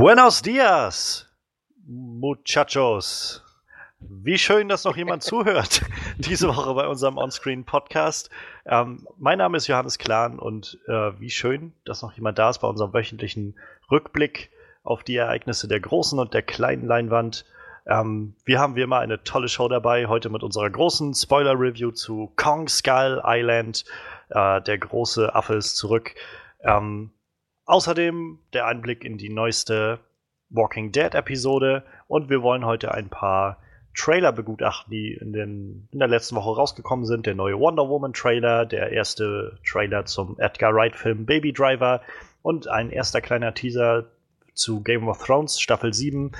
Buenos dias, muchachos. Wie schön, dass noch jemand zuhört diese Woche bei unserem Onscreen-Podcast. Ähm, mein Name ist Johannes Klahn und äh, wie schön, dass noch jemand da ist bei unserem wöchentlichen Rückblick auf die Ereignisse der großen und der kleinen Leinwand. Ähm, wir haben wie immer eine tolle Show dabei, heute mit unserer großen Spoiler-Review zu Kong Skull Island. Äh, der große Affe ist zurück. Ähm, außerdem der Einblick in die neueste Walking Dead-Episode und wir wollen heute ein paar Trailer begutachten, die in, den, in der letzten Woche rausgekommen sind. Der neue Wonder Woman Trailer, der erste Trailer zum Edgar Wright-Film Baby Driver und ein erster kleiner Teaser zu Game of Thrones Staffel 7.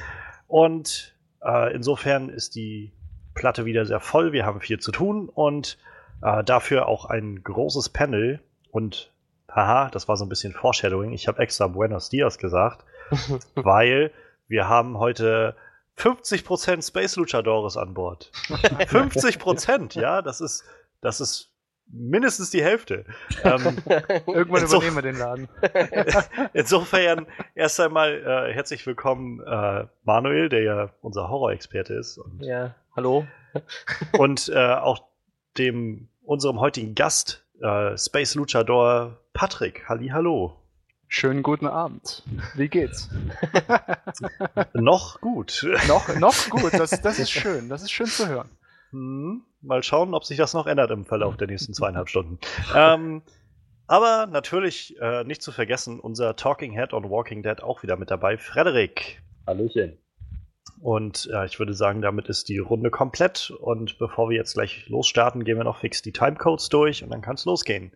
Und äh, insofern ist die Platte wieder sehr voll. Wir haben viel zu tun und äh, dafür auch ein großes Panel. Und haha, das war so ein bisschen Foreshadowing. Ich habe extra Buenos Dias gesagt, weil wir haben heute 50% Space Luchadores an Bord. 50%, ja, das ist, das ist mindestens die Hälfte. Ähm, Irgendwann übernehmen wir den Laden. insofern erst einmal äh, herzlich willkommen, äh, Manuel, der ja unser Horrorexperte ist. Und, ja, hallo. und äh, auch dem unserem heutigen Gast, äh, Space Luchador Patrick. Halli, hallo. Schönen guten Abend. Wie geht's? noch gut. noch, noch gut, das, das ist schön. Das ist schön zu hören. Hm, mal schauen, ob sich das noch ändert im Verlauf der nächsten zweieinhalb Stunden. Ähm, aber natürlich äh, nicht zu vergessen, unser Talking Head on Walking Dead auch wieder mit dabei, Frederik. Hallöchen. Und äh, ich würde sagen, damit ist die Runde komplett. Und bevor wir jetzt gleich losstarten, gehen wir noch fix die Timecodes durch und dann kann es losgehen.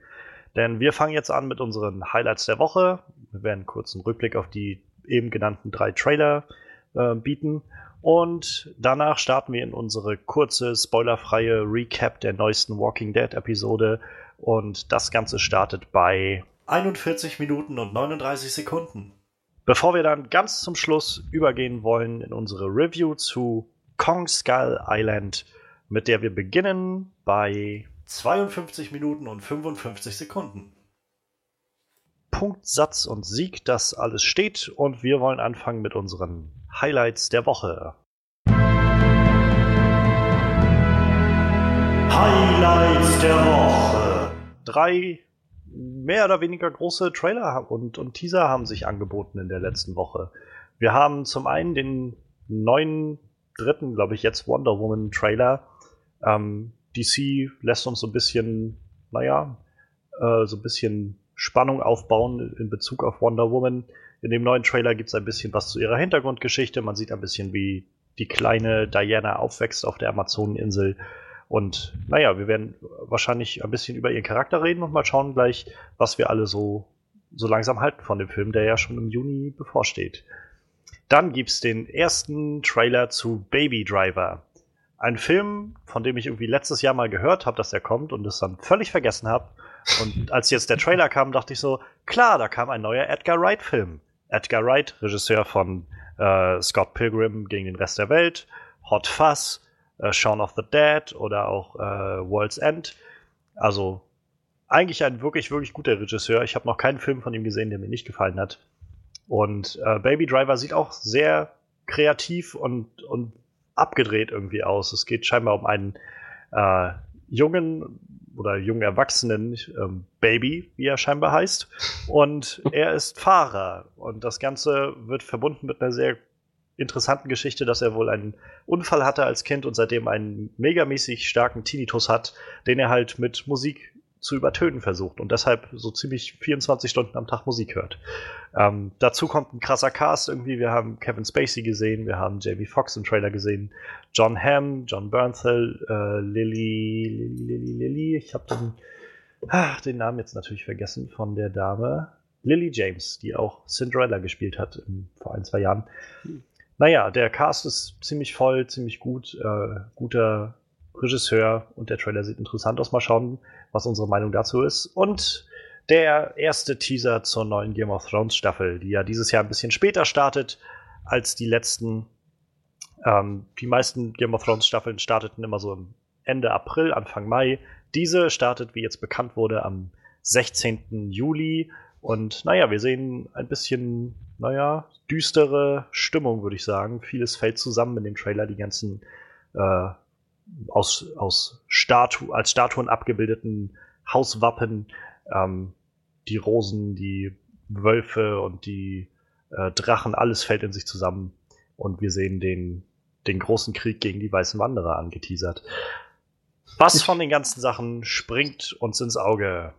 Denn wir fangen jetzt an mit unseren Highlights der Woche. Wir werden kurz einen Rückblick auf die eben genannten drei Trailer äh, bieten. Und danach starten wir in unsere kurze, spoilerfreie Recap der neuesten Walking Dead Episode. Und das Ganze startet bei 41 Minuten und 39 Sekunden. Bevor wir dann ganz zum Schluss übergehen wollen in unsere Review zu Kong Skull Island, mit der wir beginnen bei 52 Minuten und 55 Sekunden. Punkt, Satz und Sieg, das alles steht und wir wollen anfangen mit unseren Highlights der Woche. Highlights der Woche. Drei mehr oder weniger große Trailer und, und Teaser haben sich angeboten in der letzten Woche. Wir haben zum einen den neuen dritten, glaube ich, jetzt Wonder Woman Trailer. Ähm, DC lässt uns so ein bisschen, naja, äh, so ein bisschen Spannung aufbauen in Bezug auf Wonder Woman. In dem neuen Trailer gibt es ein bisschen was zu ihrer Hintergrundgeschichte. Man sieht ein bisschen, wie die kleine Diana aufwächst auf der Amazoneninsel. Und naja, wir werden wahrscheinlich ein bisschen über ihren Charakter reden und mal schauen gleich, was wir alle so, so langsam halten von dem Film, der ja schon im Juni bevorsteht. Dann gibt es den ersten Trailer zu Baby Driver. Ein Film, von dem ich irgendwie letztes Jahr mal gehört habe, dass er kommt und es dann völlig vergessen habe. Und als jetzt der Trailer kam, dachte ich so, klar, da kam ein neuer Edgar Wright-Film. Edgar Wright, Regisseur von äh, Scott Pilgrim gegen den Rest der Welt, Hot Fuzz, äh, Shaun of the Dead oder auch äh, World's End. Also eigentlich ein wirklich, wirklich guter Regisseur. Ich habe noch keinen Film von ihm gesehen, der mir nicht gefallen hat. Und äh, Baby Driver sieht auch sehr kreativ und, und abgedreht irgendwie aus. Es geht scheinbar um einen äh, jungen oder jungen Erwachsenen ähm, Baby, wie er scheinbar heißt. Und er ist Fahrer. Und das Ganze wird verbunden mit einer sehr interessanten Geschichte, dass er wohl einen Unfall hatte als Kind und seitdem einen megamäßig starken Tinnitus hat, den er halt mit Musik zu übertönen versucht und deshalb so ziemlich 24 Stunden am Tag Musik hört. Ähm, dazu kommt ein krasser Cast irgendwie. Wir haben Kevin Spacey gesehen, wir haben Jamie Foxx im Trailer gesehen, John Hamm, John Bernthal, äh, Lily, Lily, Lily, Lily. Ich habe den, ah, den Namen jetzt natürlich vergessen von der Dame. Lily James, die auch Cinderella gespielt hat im, vor ein, zwei Jahren. Naja, der Cast ist ziemlich voll, ziemlich gut, äh, guter Regisseur und der Trailer sieht interessant aus. Mal schauen, was unsere Meinung dazu ist. Und der erste Teaser zur neuen Game of Thrones Staffel, die ja dieses Jahr ein bisschen später startet als die letzten. Ähm, die meisten Game of Thrones Staffeln starteten immer so Ende April, Anfang Mai. Diese startet, wie jetzt bekannt wurde, am 16. Juli Und naja, wir sehen ein bisschen, naja, düstere Stimmung, würde ich sagen. Vieles fällt zusammen in dem Trailer, die ganzen äh, aus, aus Statu als Statuen abgebildeten Hauswappen, ähm, die Rosen, die Wölfe und die äh, Drachen, alles fällt in sich zusammen. Und wir sehen den, den großen Krieg gegen die weißen Wanderer angeteasert. Was von den ganzen Sachen springt uns ins Auge?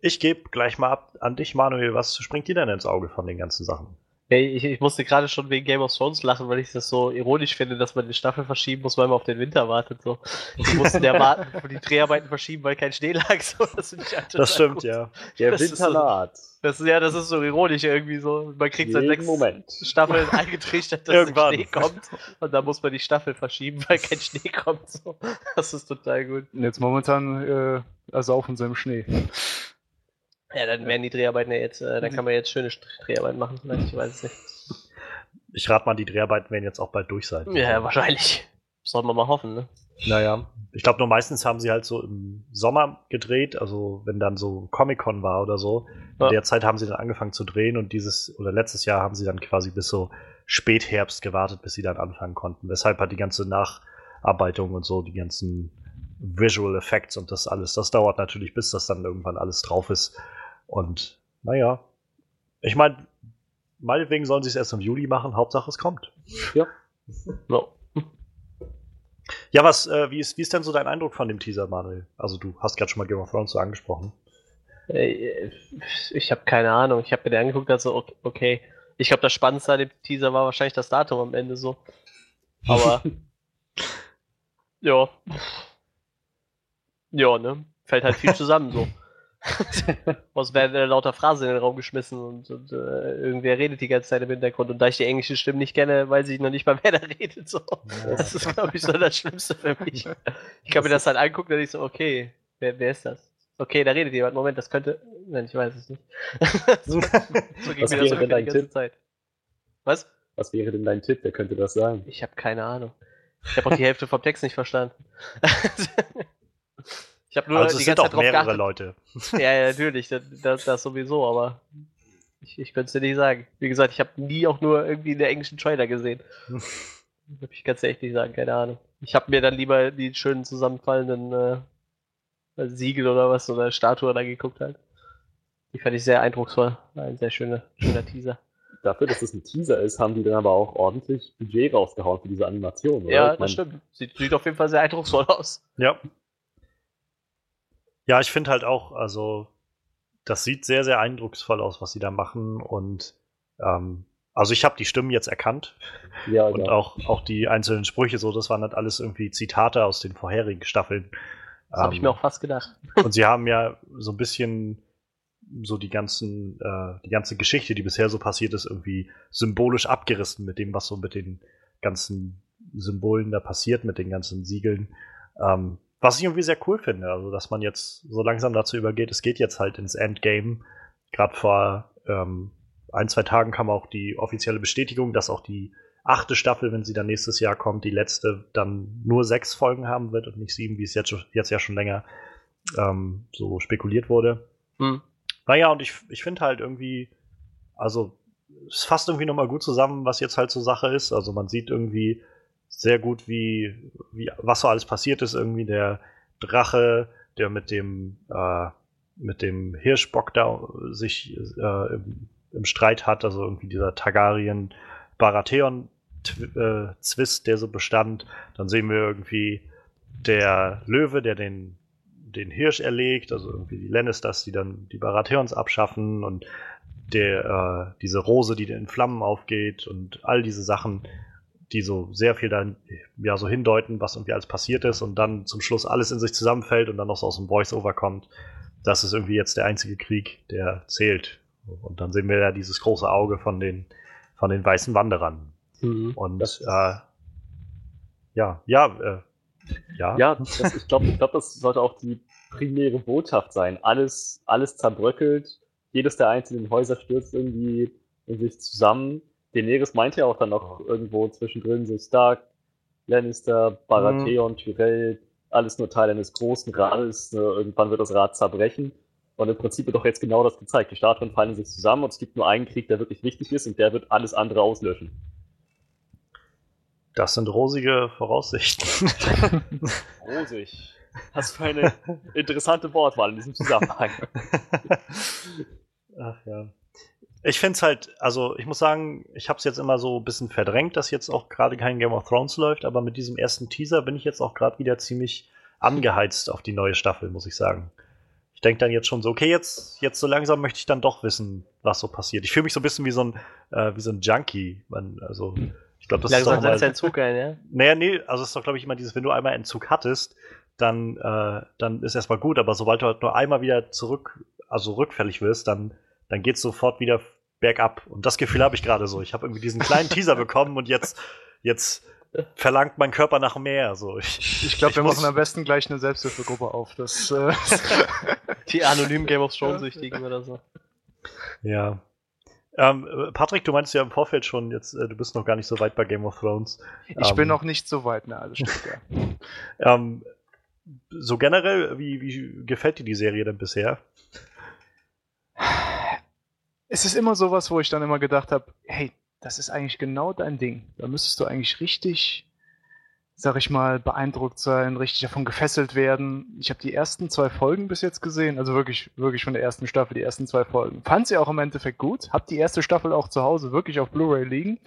Ich gebe gleich mal ab an dich, Manuel. Was springt dir denn ins Auge von den ganzen Sachen? Hey, ich, ich musste gerade schon wegen Game of Thrones lachen, weil ich das so ironisch finde, dass man die Staffel verschieben muss, weil man auf den Winter wartet. So. Die mussten ja warten, die Dreharbeiten verschieben, weil kein Schnee lag. So. Das, das stimmt, gut. ja. Der das Winter naht. Das, ja, das ist so ironisch irgendwie so. Man kriegt seit sechs Moment. Staffeln eingetrichtert, dass Irgendwann. Schnee kommt. Und dann muss man die Staffel verschieben, weil kein Schnee kommt. So. Das ist total gut. Jetzt momentan äh, ersaufen sie im Schnee. Ja, dann werden die Dreharbeiten ja jetzt, äh, dann kann man jetzt schöne Dreharbeiten machen, vielleicht, ich weiß es nicht. Ich rate mal, die Dreharbeiten werden jetzt auch bald durch sein. Ja, wahrscheinlich. Sollen wir mal hoffen, ne? Naja, ich glaube nur meistens haben sie halt so im Sommer gedreht, also wenn dann so Comic-Con war oder so. Ja. In der Zeit haben sie dann angefangen zu drehen und dieses oder letztes Jahr haben sie dann quasi bis so Spätherbst gewartet, bis sie dann anfangen konnten. Weshalb hat die ganze Nacharbeitung und so, die ganzen Visual Effects und das alles, das dauert natürlich, bis das dann irgendwann alles drauf ist. Und naja, ich meine, meinetwegen sollen sie es erst im Juli machen, Hauptsache es kommt. Ja. No. Ja, was, äh, wie, ist, wie ist denn so dein Eindruck von dem Teaser, Manuel? Also du hast gerade schon mal Game of Thrones so angesprochen. Äh, ich habe keine Ahnung. Ich habe mir den angeguckt, also okay. Ich glaube, das Spannendste an dem Teaser war wahrscheinlich das Datum am Ende so. Aber ja. Ja, ne? Fällt halt viel zusammen so. Was werden äh, lauter Phrasen in den Raum geschmissen und, und äh, irgendwer redet die ganze Zeit im Hintergrund. Und da ich die englische Stimme nicht kenne, weiß ich noch nicht mal, wer da redet. So. Das ist, glaube ich, so das Schlimmste für mich. Ich kann mir das halt angucken, dann ich so, okay, wer, wer ist das? Okay, da redet jemand. Moment, das könnte. Nein, ich weiß es nicht. so, so ging Was mir das denn dein die ganze Tipp? Zeit. Was? Was wäre denn dein Tipp? Wer könnte das sagen? Ich habe keine Ahnung. Ich habe auch die Hälfte vom Text nicht verstanden. Ich habe nur also die ganze Zeit drauf mehrere geachtet. Leute. Ja, natürlich, das, das, das sowieso, aber ich, ich könnte es dir nicht sagen. Wie gesagt, ich habe nie auch nur irgendwie in der englischen Trailer gesehen. ich kann es echt nicht sagen, keine Ahnung. Ich habe mir dann lieber die schönen zusammenfallenden äh, Siegel oder was oder Statue da geguckt halt. Die fand ich sehr eindrucksvoll. Ein sehr schöner, schöner Teaser. Dafür, dass es ein Teaser ist, haben die dann aber auch ordentlich Budget rausgehauen für diese Animation, oder? Ja, das stimmt. Sieht, sieht auf jeden Fall sehr eindrucksvoll aus. Ja. Ja, ich finde halt auch, also das sieht sehr, sehr eindrucksvoll aus, was sie da machen. Und ähm, also ich habe die Stimmen jetzt erkannt. Ja, und ja. auch, auch die einzelnen Sprüche, so, das waren halt alles irgendwie Zitate aus den vorherigen Staffeln. Das ähm, habe ich mir auch fast gedacht. Und sie haben ja so ein bisschen so die ganzen, äh, die ganze Geschichte, die bisher so passiert ist, irgendwie symbolisch abgerissen mit dem, was so mit den ganzen Symbolen da passiert, mit den ganzen Siegeln. Ähm, was ich irgendwie sehr cool finde, also dass man jetzt so langsam dazu übergeht, es geht jetzt halt ins Endgame. Gerade vor ähm, ein, zwei Tagen kam auch die offizielle Bestätigung, dass auch die achte Staffel, wenn sie dann nächstes Jahr kommt, die letzte dann nur sechs Folgen haben wird und nicht sieben, wie es jetzt, jetzt ja schon länger ähm, so spekuliert wurde. Hm. Naja, und ich, ich finde halt irgendwie, also es fasst irgendwie nochmal gut zusammen, was jetzt halt so Sache ist. Also man sieht irgendwie, sehr gut, wie, wie was so alles passiert ist. Irgendwie der Drache, der mit dem äh, mit dem Hirschbock da sich äh, im, im, Streit hat, also irgendwie dieser Targaryen Baratheon äh, Zwist, der so bestand. Dann sehen wir irgendwie der Löwe, der den den Hirsch erlegt, also irgendwie die Lannisters, die dann die Baratheons abschaffen und der, äh, diese Rose, die in Flammen aufgeht und all diese Sachen die so sehr viel dann ja so hindeuten, was irgendwie alles passiert ist und dann zum Schluss alles in sich zusammenfällt und dann noch so aus dem Voice-Over kommt. Das ist irgendwie jetzt der einzige Krieg, der zählt. Und dann sehen wir ja dieses große Auge von den, von den weißen Wanderern. Mhm, und äh, ja, ja, äh, ja. Ja, das, ich glaube, ich glaub, das sollte auch die primäre Botschaft sein. Alles, alles zerbröckelt, jedes der einzelnen Häuser stürzt irgendwie in sich zusammen Daenerys meinte ja auch dann noch irgendwo zwischendrin so Stark, Lannister, Baratheon, mhm. Tyrell, alles nur Teil eines großen Rades. Ne? Irgendwann wird das Rad zerbrechen. Und im Prinzip wird doch jetzt genau das gezeigt. Die Statuen fallen sich zusammen und es gibt nur einen Krieg, der wirklich wichtig ist und der wird alles andere auslöschen. Das sind rosige Voraussichten. Rosig. Was für eine interessante Wortwahl in diesem Zusammenhang. Ach ja. Ich finde es halt, also ich muss sagen, ich habe es jetzt immer so ein bisschen verdrängt, dass jetzt auch gerade kein Game of Thrones läuft, aber mit diesem ersten Teaser bin ich jetzt auch gerade wieder ziemlich angeheizt auf die neue Staffel, muss ich sagen. Ich denke dann jetzt schon so, okay, jetzt, jetzt so langsam möchte ich dann doch wissen, was so passiert. Ich fühle mich so ein bisschen wie so ein, äh, wie so ein Junkie. Man, also, ich glaube, das Langsam ist doch mal, setzt dein Zug ein, ja? Naja, nee, also es ist doch, glaube ich, immer dieses, wenn du einmal Entzug hattest, dann, äh, dann ist erstmal gut, aber sobald du halt nur einmal wieder zurück, also rückfällig wirst, dann, dann geht's sofort wieder bergab. Und das Gefühl habe ich gerade so. Ich habe irgendwie diesen kleinen Teaser bekommen und jetzt, jetzt verlangt mein Körper nach mehr. So. Ich, Ich glaube, wir muss- machen am besten gleich eine Selbsthilfegruppe auf. Das, äh, Die anonymen Game of Thrones-Süchtigen oder so. ja. Ähm, äh, Patrick, du meinst ja im Vorfeld schon, jetzt, äh, du bist noch gar nicht so weit bei Game of Thrones. ich Ähm, bin noch nicht so weit, ne, alles stimmt, ja. Ähm, so generell, wie, wie gefällt dir die Serie denn bisher? Es ist immer sowas, wo ich dann immer gedacht habe, hey, das ist eigentlich genau dein Ding. Da müsstest du eigentlich richtig, sag ich mal, beeindruckt sein, richtig davon gefesselt werden. Ich habe die ersten zwei Folgen bis jetzt gesehen, also wirklich, wirklich von der ersten Staffel, die ersten zwei Folgen. Fand sie auch im Endeffekt gut, hab die erste Staffel auch zu Hause wirklich auf Blu-ray liegen.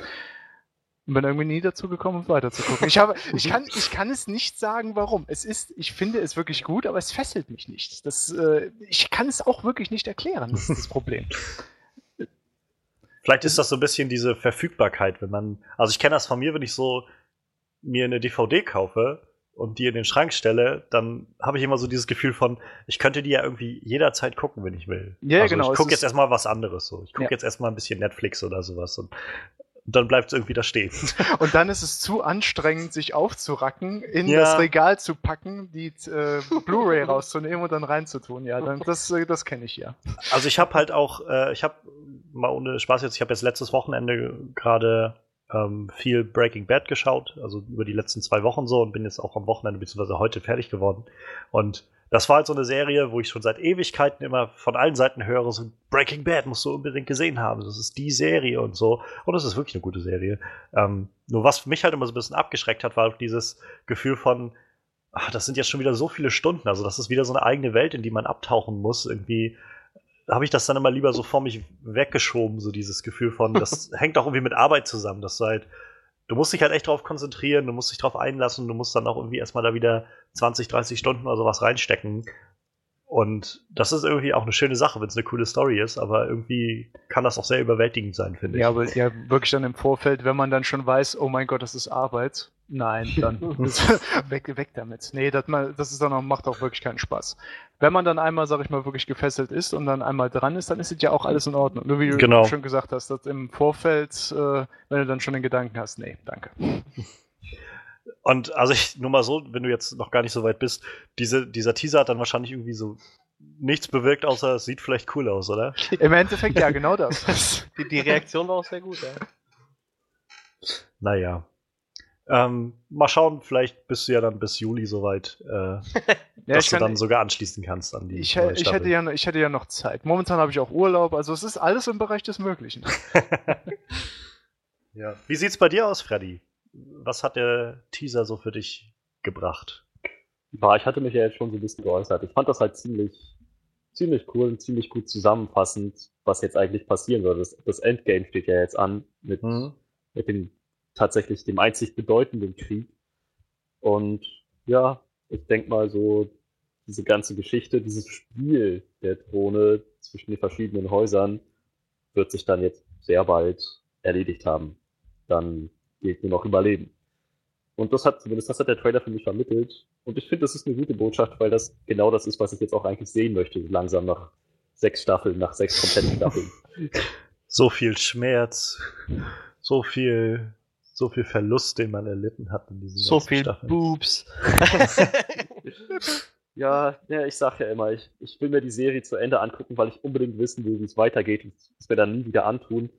Und bin irgendwie nie dazu gekommen, weiter zu gucken. Ich, habe, ich, kann, ich kann es nicht sagen, warum. Es ist, ich finde es wirklich gut, aber es fesselt mich nicht. Das, äh, ich kann es auch wirklich nicht erklären, das ist das Problem. Vielleicht ist das so ein bisschen diese Verfügbarkeit, wenn man, also ich kenne das von mir, wenn ich so mir eine DVD kaufe und die in den Schrank stelle, dann habe ich immer so dieses Gefühl von, ich könnte die ja irgendwie jederzeit gucken, wenn ich will. Ja, also genau, Ich gucke jetzt erstmal was anderes so. Ich gucke Ja. jetzt erstmal ein bisschen Netflix oder sowas und dann bleibt es irgendwie da stehen. Und dann ist es zu anstrengend, sich aufzuracken, in Ja. das Regal zu packen, die äh, Blu-ray rauszunehmen und dann reinzutun. Ja, dann, das, äh, das kenne ich ja. Also ich habe halt auch, äh, ich habe mal ohne Spaß jetzt, ich habe jetzt letztes Wochenende gerade ähm, viel Breaking Bad geschaut, also über die letzten zwei Wochen so und bin jetzt auch am Wochenende beziehungsweise heute fertig geworden. Und das war halt so eine Serie, wo ich schon seit Ewigkeiten immer von allen Seiten höre, so Breaking Bad musst du unbedingt gesehen haben. Das ist die Serie und so. Und das ist wirklich eine gute Serie. Ähm, nur was mich halt immer so ein bisschen abgeschreckt hat, war dieses Gefühl von, ach, das sind jetzt schon wieder so viele Stunden. Also das ist wieder so eine eigene Welt, in die man abtauchen muss. Irgendwie habe ich das dann immer lieber so vor mich weggeschoben, so dieses Gefühl von, das hängt auch irgendwie mit Arbeit zusammen, dass du halt, du musst dich halt echt drauf konzentrieren, du musst dich drauf einlassen, du musst dann auch irgendwie erstmal da wieder 20, 30 Stunden oder sowas reinstecken. Und das ist irgendwie auch eine schöne Sache, wenn es eine coole Story ist, aber irgendwie kann das auch sehr überwältigend sein, finde ich. Ja, aber ja, wirklich dann im Vorfeld, wenn man dann schon weiß, oh mein Gott, das ist Arbeit. Nein, dann weg, weg damit. Nee, das, das ist dann auch, macht auch wirklich keinen Spaß. Wenn man dann einmal, sag ich mal, wirklich gefesselt ist und dann einmal dran ist, dann ist es ja auch alles in Ordnung. Nur wie du Genau. schon gesagt hast, dass im Vorfeld, äh, wenn du dann schon den Gedanken hast, nee, danke. Und also ich, nur mal so, wenn du jetzt noch gar nicht so weit bist, diese, dieser Teaser hat dann wahrscheinlich irgendwie so nichts bewirkt, außer es sieht vielleicht cool aus, oder? Im Endeffekt, ja, genau das. Die, die Reaktion war auch sehr gut, ja. Naja. Ähm, mal schauen, vielleicht bist du ja dann bis Juli soweit, äh, Ja, dass du kann- dann sogar anschließen kannst an die Ich, ich, Staffel. hätte ja, ich hätte ja noch Zeit. Momentan habe ich auch Urlaub, also es ist alles im Bereich des Möglichen. ja. Wie sieht's bei dir aus, Freddy? Was hat der Teaser so für dich gebracht? War, ich hatte mich ja jetzt schon so ein bisschen geäußert. Ich fand das halt ziemlich, ziemlich cool und ziemlich gut zusammenfassend, was jetzt eigentlich passieren soll. Das, das Endgame steht ja jetzt an mit, Mhm. mit dem tatsächlich dem einzig bedeutenden Krieg. Und ja, ich denke mal so, diese ganze Geschichte, dieses Spiel der Drohne zwischen den verschiedenen Häusern wird sich dann jetzt sehr bald erledigt haben. Dann gilt nur noch Überleben. Und das hat, zumindest das hat der Trailer für mich vermittelt. Und ich finde, das ist eine gute Botschaft, weil das genau das ist, was ich jetzt auch eigentlich sehen möchte, langsam nach sechs Staffeln, nach sechs kompletten Staffeln. So viel Schmerz, so viel, so viel Verlust, den man erlitten hat in diesen So viel Staffeln. Boobs. Ja, ja, ich sag ja immer, ich, ich will mir die Serie zu Ende angucken, weil ich unbedingt wissen will, wie es weitergeht und es mir dann nie wieder antun.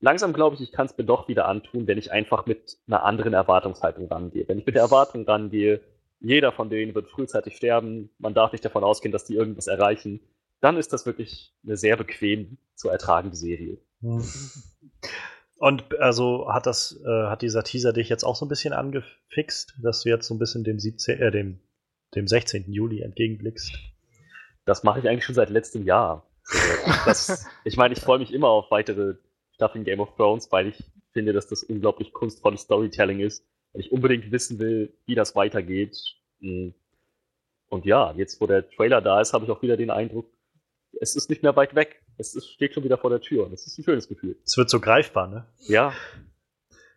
Langsam glaube ich, ich kann es mir doch wieder antun, wenn ich einfach mit einer anderen Erwartungshaltung rangehe. Wenn ich mit der Erwartung rangehe, jeder von denen wird frühzeitig sterben, man darf nicht davon ausgehen, dass die irgendwas erreichen, dann ist das wirklich eine sehr bequem zu ertragende Serie. Und also hat das, äh, hat dieser Teaser dich jetzt auch so ein bisschen angefixt, dass du jetzt so ein bisschen dem 17, äh, dem, dem 16. Juli entgegenblickst? Das mache ich eigentlich schon seit letztem Jahr. Also, das, ich meine, ich freue mich immer auf weitere Staffeln Game of Thrones, weil ich finde, dass das unglaublich kunstvolles Storytelling ist. Weil ich unbedingt wissen will, wie das weitergeht. Hm. Und ja, jetzt wo der Trailer da ist, habe ich auch wieder den Eindruck, es ist nicht mehr weit weg. Es ist, steht schon wieder vor der Tür. Das ist ein schönes Gefühl. Es wird so greifbar, ne? Ja.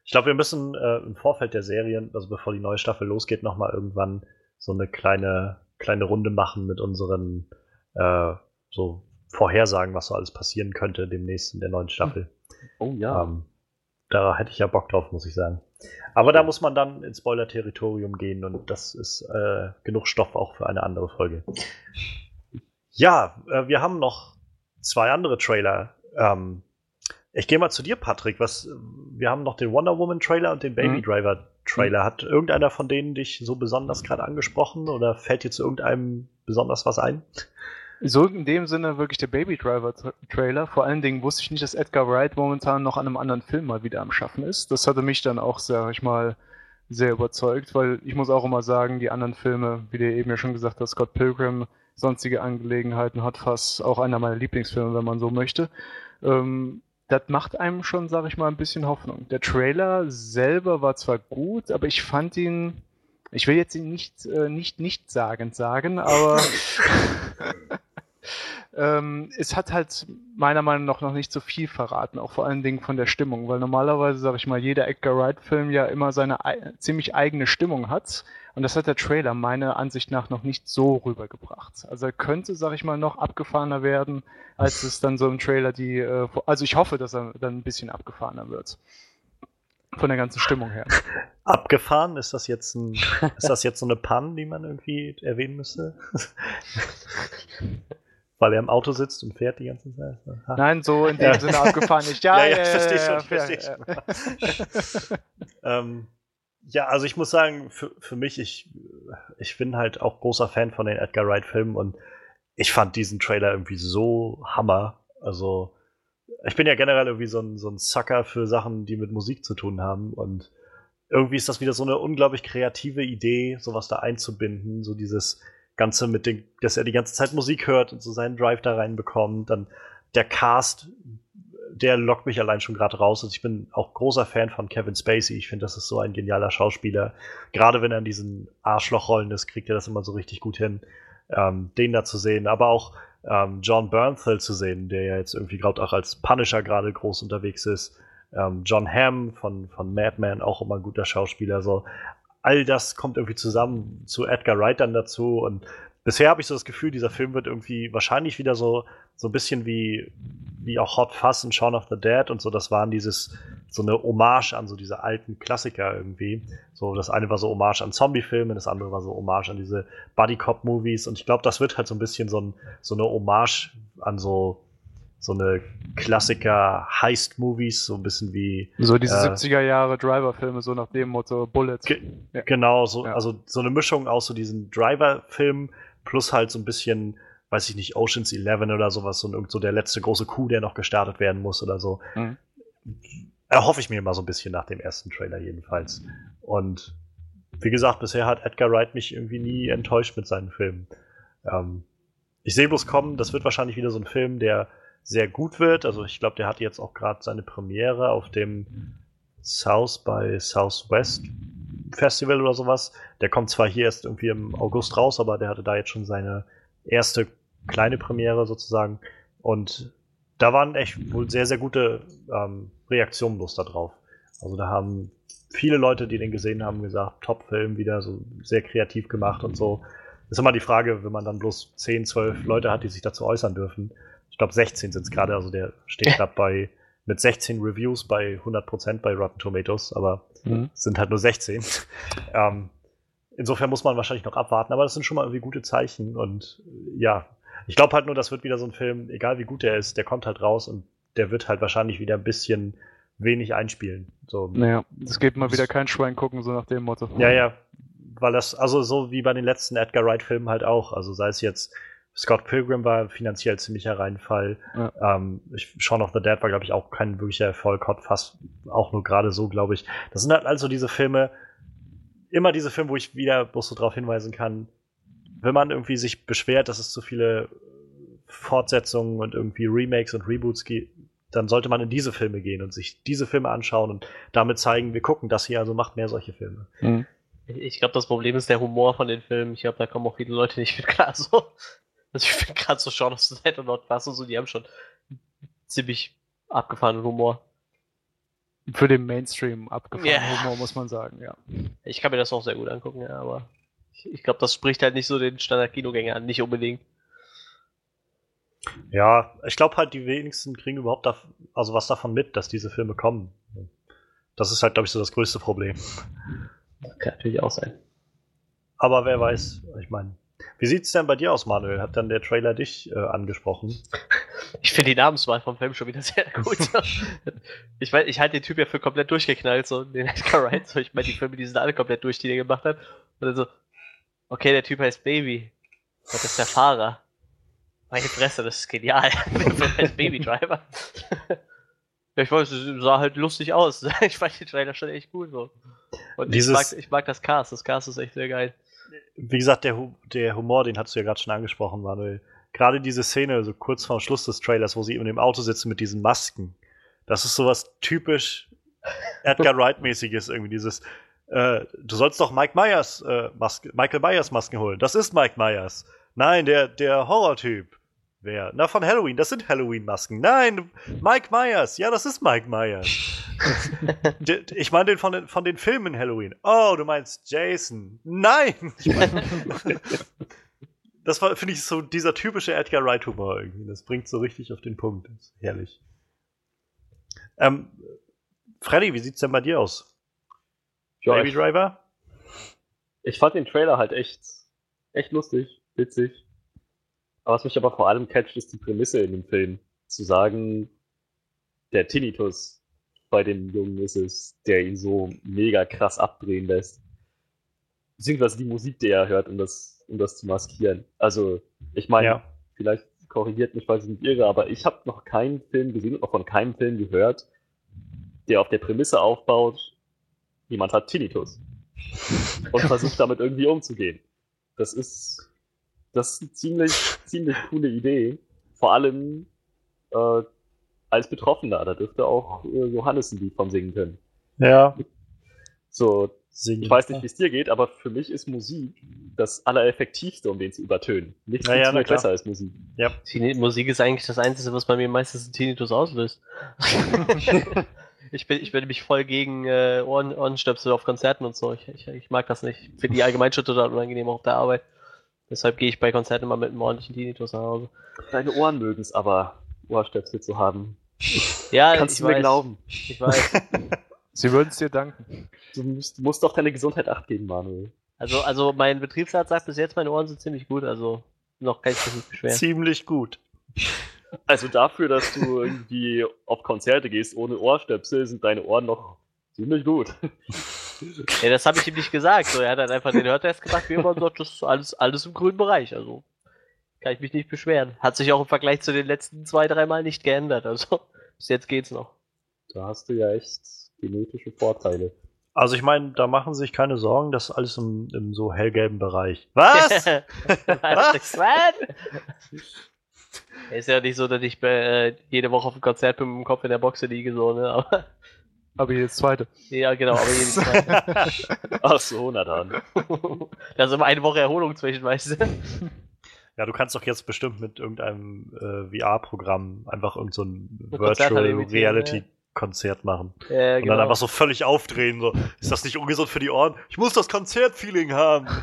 Ich glaube, wir müssen äh, im Vorfeld der Serien, also bevor die neue Staffel losgeht, nochmal irgendwann so eine kleine, kleine Runde machen mit unseren äh, so Vorhersagen, was so alles passieren könnte demnächst in der neuen Staffel. Oh ja. Ähm, da hätte ich ja Bock drauf, muss ich sagen. Aber da muss man dann ins Spoiler-Territorium gehen und das ist äh, genug Stoff auch für eine andere Folge. Ja, äh, wir haben noch zwei andere Trailer. Ähm, ich gehe mal zu dir, Patrick. Was, wir haben noch den Wonder Woman Trailer und den Baby Driver Trailer. Hat irgendeiner von denen dich so besonders gerade angesprochen oder fällt dir zu irgendeinem besonders was ein? So in dem Sinne wirklich der Baby Driver Trailer. Vor allen Dingen wusste ich nicht, dass Edgar Wright momentan noch an einem anderen Film mal wieder am Schaffen ist. Das hatte mich dann auch, sag ich mal, sehr überzeugt, weil ich muss auch immer sagen, die anderen Filme, wie du eben ja schon gesagt hast, Scott Pilgrim, sonstige Angelegenheiten, hat fast auch einer meiner Lieblingsfilme, wenn man so möchte. Ähm, das macht einem schon, sag ich mal, ein bisschen Hoffnung. Der Trailer selber war zwar gut, aber ich fand ihn, ich will jetzt ihn nicht, äh, nicht, nicht sagend sagen, aber ähm, es hat halt meiner Meinung nach noch nicht so viel verraten, auch vor allen Dingen von der Stimmung, weil normalerweise, sage ich mal, jeder Edgar Wright-Film ja immer seine ziemlich eigene Stimmung hat und das hat der Trailer meiner Ansicht nach noch nicht so rübergebracht. Also er könnte, sage ich mal, noch abgefahrener werden, als es dann so im Trailer die, äh, also ich hoffe, dass er dann ein bisschen abgefahrener wird. Von der ganzen Stimmung her. Abgefahren? Ist das jetzt ein, ist das jetzt so eine Panne, die man irgendwie erwähnen müsste? Weil er im Auto sitzt und fährt die ganze Zeit. Ha. Nein, so in dem ja. Sinne abgefahren nicht. Ja, ja, ja, ja verstehe schon, verstehe schon. ähm, ja, also ich muss sagen, für, für mich, ich, ich bin halt auch großer Fan von den Edgar Wright-Filmen und ich fand diesen Trailer irgendwie so Hammer. Also, ich bin ja generell irgendwie so ein, so ein Sucker für Sachen, die mit Musik zu tun haben und irgendwie ist das wieder so eine unglaublich kreative Idee, sowas da einzubinden, so dieses Ganze mit dem, dass er die ganze Zeit Musik hört und so seinen Drive da reinbekommt. Dann der Cast, der lockt mich allein schon gerade raus. Also ich bin auch großer Fan von Kevin Spacey. Ich finde, das ist so ein genialer Schauspieler. Gerade wenn er in diesen Arschlochrollen ist, kriegt er das immer so richtig gut hin, ähm, den da zu sehen. Aber auch ähm, John Bernthal zu sehen, der ja jetzt irgendwie gerade auch als Punisher gerade groß unterwegs ist. Ähm, John Hamm von, von Madman, auch immer ein guter Schauspieler. So all das kommt irgendwie zusammen zu Edgar Wright dann dazu und bisher habe ich so das Gefühl, dieser Film wird irgendwie wahrscheinlich wieder so, so ein bisschen wie, wie auch Hot Fuzz und Shaun of the Dead und so. Das waren dieses, so eine Hommage an so diese alten Klassiker irgendwie. So, das eine war so Hommage an Zombie-Filme, das andere war so Hommage an diese Buddy-Cop-Movies und ich glaube, das wird halt so ein bisschen so, ein, so eine Hommage an so so eine Klassiker-Heist-Movies, so ein bisschen wie. So diese äh, 70er Jahre Driver-Filme, so nach dem Motto Bullet. Ge ja. Genau, so, ja. also so eine Mischung aus so diesen Driver-Filmen plus halt so ein bisschen, weiß ich nicht, Oceans 11 oder sowas, so, so der letzte große Coup, der noch gestartet werden muss oder so. Mhm. Erhoffe ich mir mal so ein bisschen nach dem ersten Trailer jedenfalls. Und wie gesagt, bisher hat Edgar Wright mich irgendwie nie enttäuscht mit seinen Filmen. Ähm, ich sehe bloß kommen, das wird wahrscheinlich wieder so ein Film, der sehr gut wird. Also ich glaube, der hat jetzt auch gerade seine Premiere auf dem South by Southwest Festival oder sowas. Der kommt zwar hier erst irgendwie im August raus, aber der hatte da jetzt schon seine erste kleine Premiere sozusagen. Und da waren echt wohl sehr, sehr gute ähm, Reaktionen bloß da drauf. Also da haben viele Leute, die den gesehen haben, gesagt, Top-Film wieder, so sehr kreativ gemacht und so. ist immer die Frage, wenn man dann bloß 10, 12 Leute hat, die sich dazu äußern dürfen, ich glaube 16 sind es gerade, also der steht gerade bei mit 16 Reviews bei 100% bei Rotten Tomatoes, aber mhm. sind halt nur 16. ähm, insofern muss man wahrscheinlich noch abwarten, aber das sind schon mal irgendwie gute Zeichen und ja, ich glaube halt nur, das wird wieder so ein Film, egal wie gut der ist, der kommt halt raus und der wird halt wahrscheinlich wieder ein bisschen wenig einspielen. So. Naja, es geht mal wieder kein Schwein gucken, so nach dem Motto. Ja, ja, weil das, also so wie bei den letzten Edgar Wright-Filmen halt auch, also sei es jetzt Scott Pilgrim war finanziell ziemlicher Reinfall. Ja. Ähm, ich, Shaun of the Dead war, glaube ich, auch kein wirklicher Erfolg. Hot Fast auch nur gerade so, glaube ich. Das sind halt also diese Filme, immer diese Filme, wo ich wieder bloß so darauf hinweisen kann, wenn man irgendwie sich beschwert, dass es zu viele Fortsetzungen und irgendwie Remakes und Reboots gibt, dann sollte man in diese Filme gehen und sich diese Filme anschauen und damit zeigen, wir gucken das hier, also macht mehr solche Filme. Mhm. Ich glaube, das Problem ist der Humor von den Filmen. Ich glaube, da kommen auch viele Leute nicht mit klar. So. Also ich finde gerade so Shaun of the Dead und Nordpass und so, die haben schon ziemlich abgefahrenen Humor. Für den Mainstream abgefahrenen Ja. Humor, muss man sagen, ja. Ich kann mir das auch sehr gut angucken, ja, aber ich, ich glaube, das spricht halt nicht so den Standard-Kinogänger an, nicht unbedingt. Ja, ich glaube halt, die wenigsten kriegen überhaupt da, also was davon mit, dass diese Filme kommen. Das ist halt, glaube ich, so das größte Problem. Das kann natürlich auch sein. Aber wer weiß, ich meine. Wie sieht's denn bei dir aus, Manuel? Hat dann der Trailer dich äh, angesprochen? Ich finde die Namenswahl vom Film schon wieder sehr gut. ich weiß, ich halte den Typ ja für komplett durchgeknallt, so den Edgar Wright. So, ich meine, die Filme, die sind alle komplett durch, die der gemacht hat. Und dann so, okay, der Typ heißt Baby. Das ist der Fahrer. Meine Fresse, das ist genial. Der Film heißt Baby Driver. Ich weiß, es sah halt lustig aus. Ich fand den Trailer schon echt cool so. Und Dieses- ich, mag, ich mag das Cast. Das Cast ist echt sehr geil. Wie gesagt, der, der Humor, den hast du ja gerade schon angesprochen, Manuel. Gerade diese Szene, so kurz vor Schluss des Trailers, wo sie in dem Auto sitzen mit diesen Masken. Das ist sowas typisch Edgar Wright-mäßiges irgendwie. Dieses, äh, du sollst doch Mike Myers, äh, Maske, Michael Myers Masken holen. Das ist Mike Myers. Nein, der, der Horrortyp. Wer? Na, von Halloween. Das sind Halloween-Masken. Nein, Mike Myers. Ja, das ist Mike Myers. Ich meine den von, den von den Filmen Halloween. Oh, du meinst Jason. Nein! Ich mein, das war, finde ich, so dieser typische Edgar Wright-Humor irgendwie. Das bringt so richtig auf den Punkt. Das ist herrlich. Ähm, Freddy, wie sieht's denn bei dir aus? Ja, Baby ich, Driver? ich fand den Trailer halt echt, echt lustig, witzig. Aber was mich aber vor allem catcht, ist die Prämisse in dem Film. Zu sagen, der Tinnitus bei dem Jungen ist es, der ihn so mega krass abdrehen lässt. Beziehungsweise die Musik, die er hört, um das, um das zu maskieren. Also, ich meine, Ja. vielleicht korrigiert mich, falls ich mich irre, aber ich habe noch keinen Film gesehen und auch von keinem Film gehört, der auf der Prämisse aufbaut, jemand hat Tinnitus und versucht damit irgendwie umzugehen. Das ist, das ist eine ziemlich, ziemlich coole Idee. Vor allem äh, als Betroffener, da dürfte auch äh, Johannes ein Lied von singen können. Ja. So, Singen. ich weiß nicht, wie es dir geht, aber für mich ist Musik das Allereffektivste, um den zu übertönen. Nichts Ja, ja, na funktioniert besser als Musik. Tinni- Musik ist eigentlich das Einzige, was bei mir meistens einen Tinnitus auslöst. ich, bin, ich bin nämlich voll gegen äh, Ohren, Ohrenstöpsel auf Konzerten und so. Ich, ich, ich mag das nicht. Ich finde die allgemein schon total unangenehm auch auf der Arbeit. Deshalb gehe ich bei Konzerten immer mit einem ordentlichen Tinnitus nach Hause. Deine Ohren mögen es aber, Ohrstöpsel zu haben. Ja, Kannst ich du mir weiß, glauben. Ich weiß. Sie würden es dir danken. Du musst, musst auf deine Gesundheit acht geben, Manuel. Also, also mein Betriebsarzt sagt bis jetzt, meine Ohren sind ziemlich gut, also noch kann ich mich nicht beschweren. Ziemlich gut. Also dafür, dass du irgendwie auf Konzerte gehst ohne Ohrstöpsel, sind deine Ohren noch ziemlich gut. Ja, das habe ich ihm nicht gesagt. So, er hat dann einfach den Hörtest gemacht, wie immer, und sagt, das ist alles, alles im grünen Bereich. Also kann ich mich nicht beschweren. Hat sich auch im Vergleich zu den letzten zwei, dreimal nicht geändert. Also bis jetzt geht's noch. Da hast du ja echt genetische Vorteile. Also ich meine, da machen Sie sich keine Sorgen, das ist alles im, im so hellgelben Bereich. Was? Was? Was? Ist ja nicht so, dass ich äh, jede Woche auf dem Konzert mit dem Kopf in der Boxe liege, so, ne? Aber, Aber jedes zweite. ja, genau, aber jedes Mal. Ach so, na dann. da ist immer eine Woche Erholung zwischen, weißt du? Ja, du kannst doch jetzt bestimmt mit irgendeinem äh, VR-Programm einfach irgend so Virtual Reality Konzert machen. Ja, Und dann einfach so völlig aufdrehen. So, ist das nicht ungesund für die Ohren? Ich muss das Konzertfeeling haben.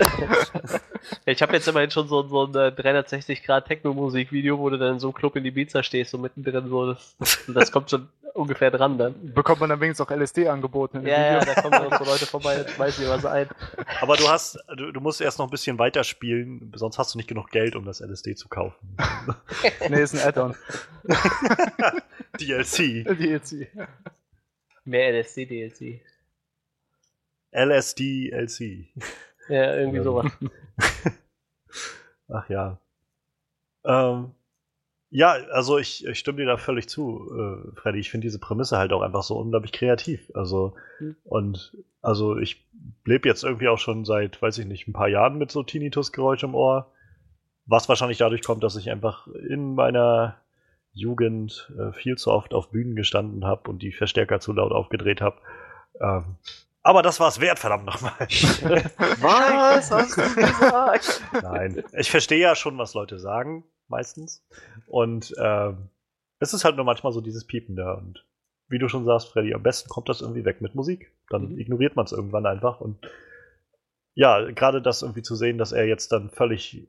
Ich habe jetzt immerhin schon so, so ein äh, 360-Grad-Techno-Musik-Video, wo du dann in so einem Club in Ibiza stehst, so mittendrin, so, das, das, das kommt schon ungefähr dran dann. Bekommt man dann wenigstens auch LSD angeboten in dem Ja, ja, Video? da kommen so Leute vorbei und schmeißen dir was ein. Aber du hast, du, du musst erst noch ein bisschen weiterspielen, sonst hast du nicht genug Geld, um das LSD zu kaufen. Nee, ist ein Add-on. DLC. DLC. Mehr LSD-DLC. LSD, LC. Ja, irgendwie Ja. sowas. Ach ja. Ähm, ja, also ich, ich stimme dir da völlig zu, äh, Freddy. Ich finde diese Prämisse halt auch einfach so unglaublich kreativ. Also, Hm. und also ich lebe jetzt irgendwie auch schon seit, weiß ich nicht, ein paar Jahren mit so Tinnitus-Geräusch im Ohr. Was wahrscheinlich dadurch kommt, dass ich einfach in meiner Jugend äh, viel zu oft auf Bühnen gestanden habe und die Verstärker zu laut aufgedreht habe. Ähm, aber das war's wert, verdammt nochmal. Was hast du gesagt? Nein, ich verstehe ja schon, was Leute sagen, meistens. Und ähm, es ist halt nur manchmal so dieses Piepen da. Und wie du schon sagst, Freddy, am besten kommt das irgendwie weg mit Musik. Dann Mhm. ignoriert man es irgendwann einfach. Und ja, gerade das irgendwie zu sehen, dass er jetzt dann völlig,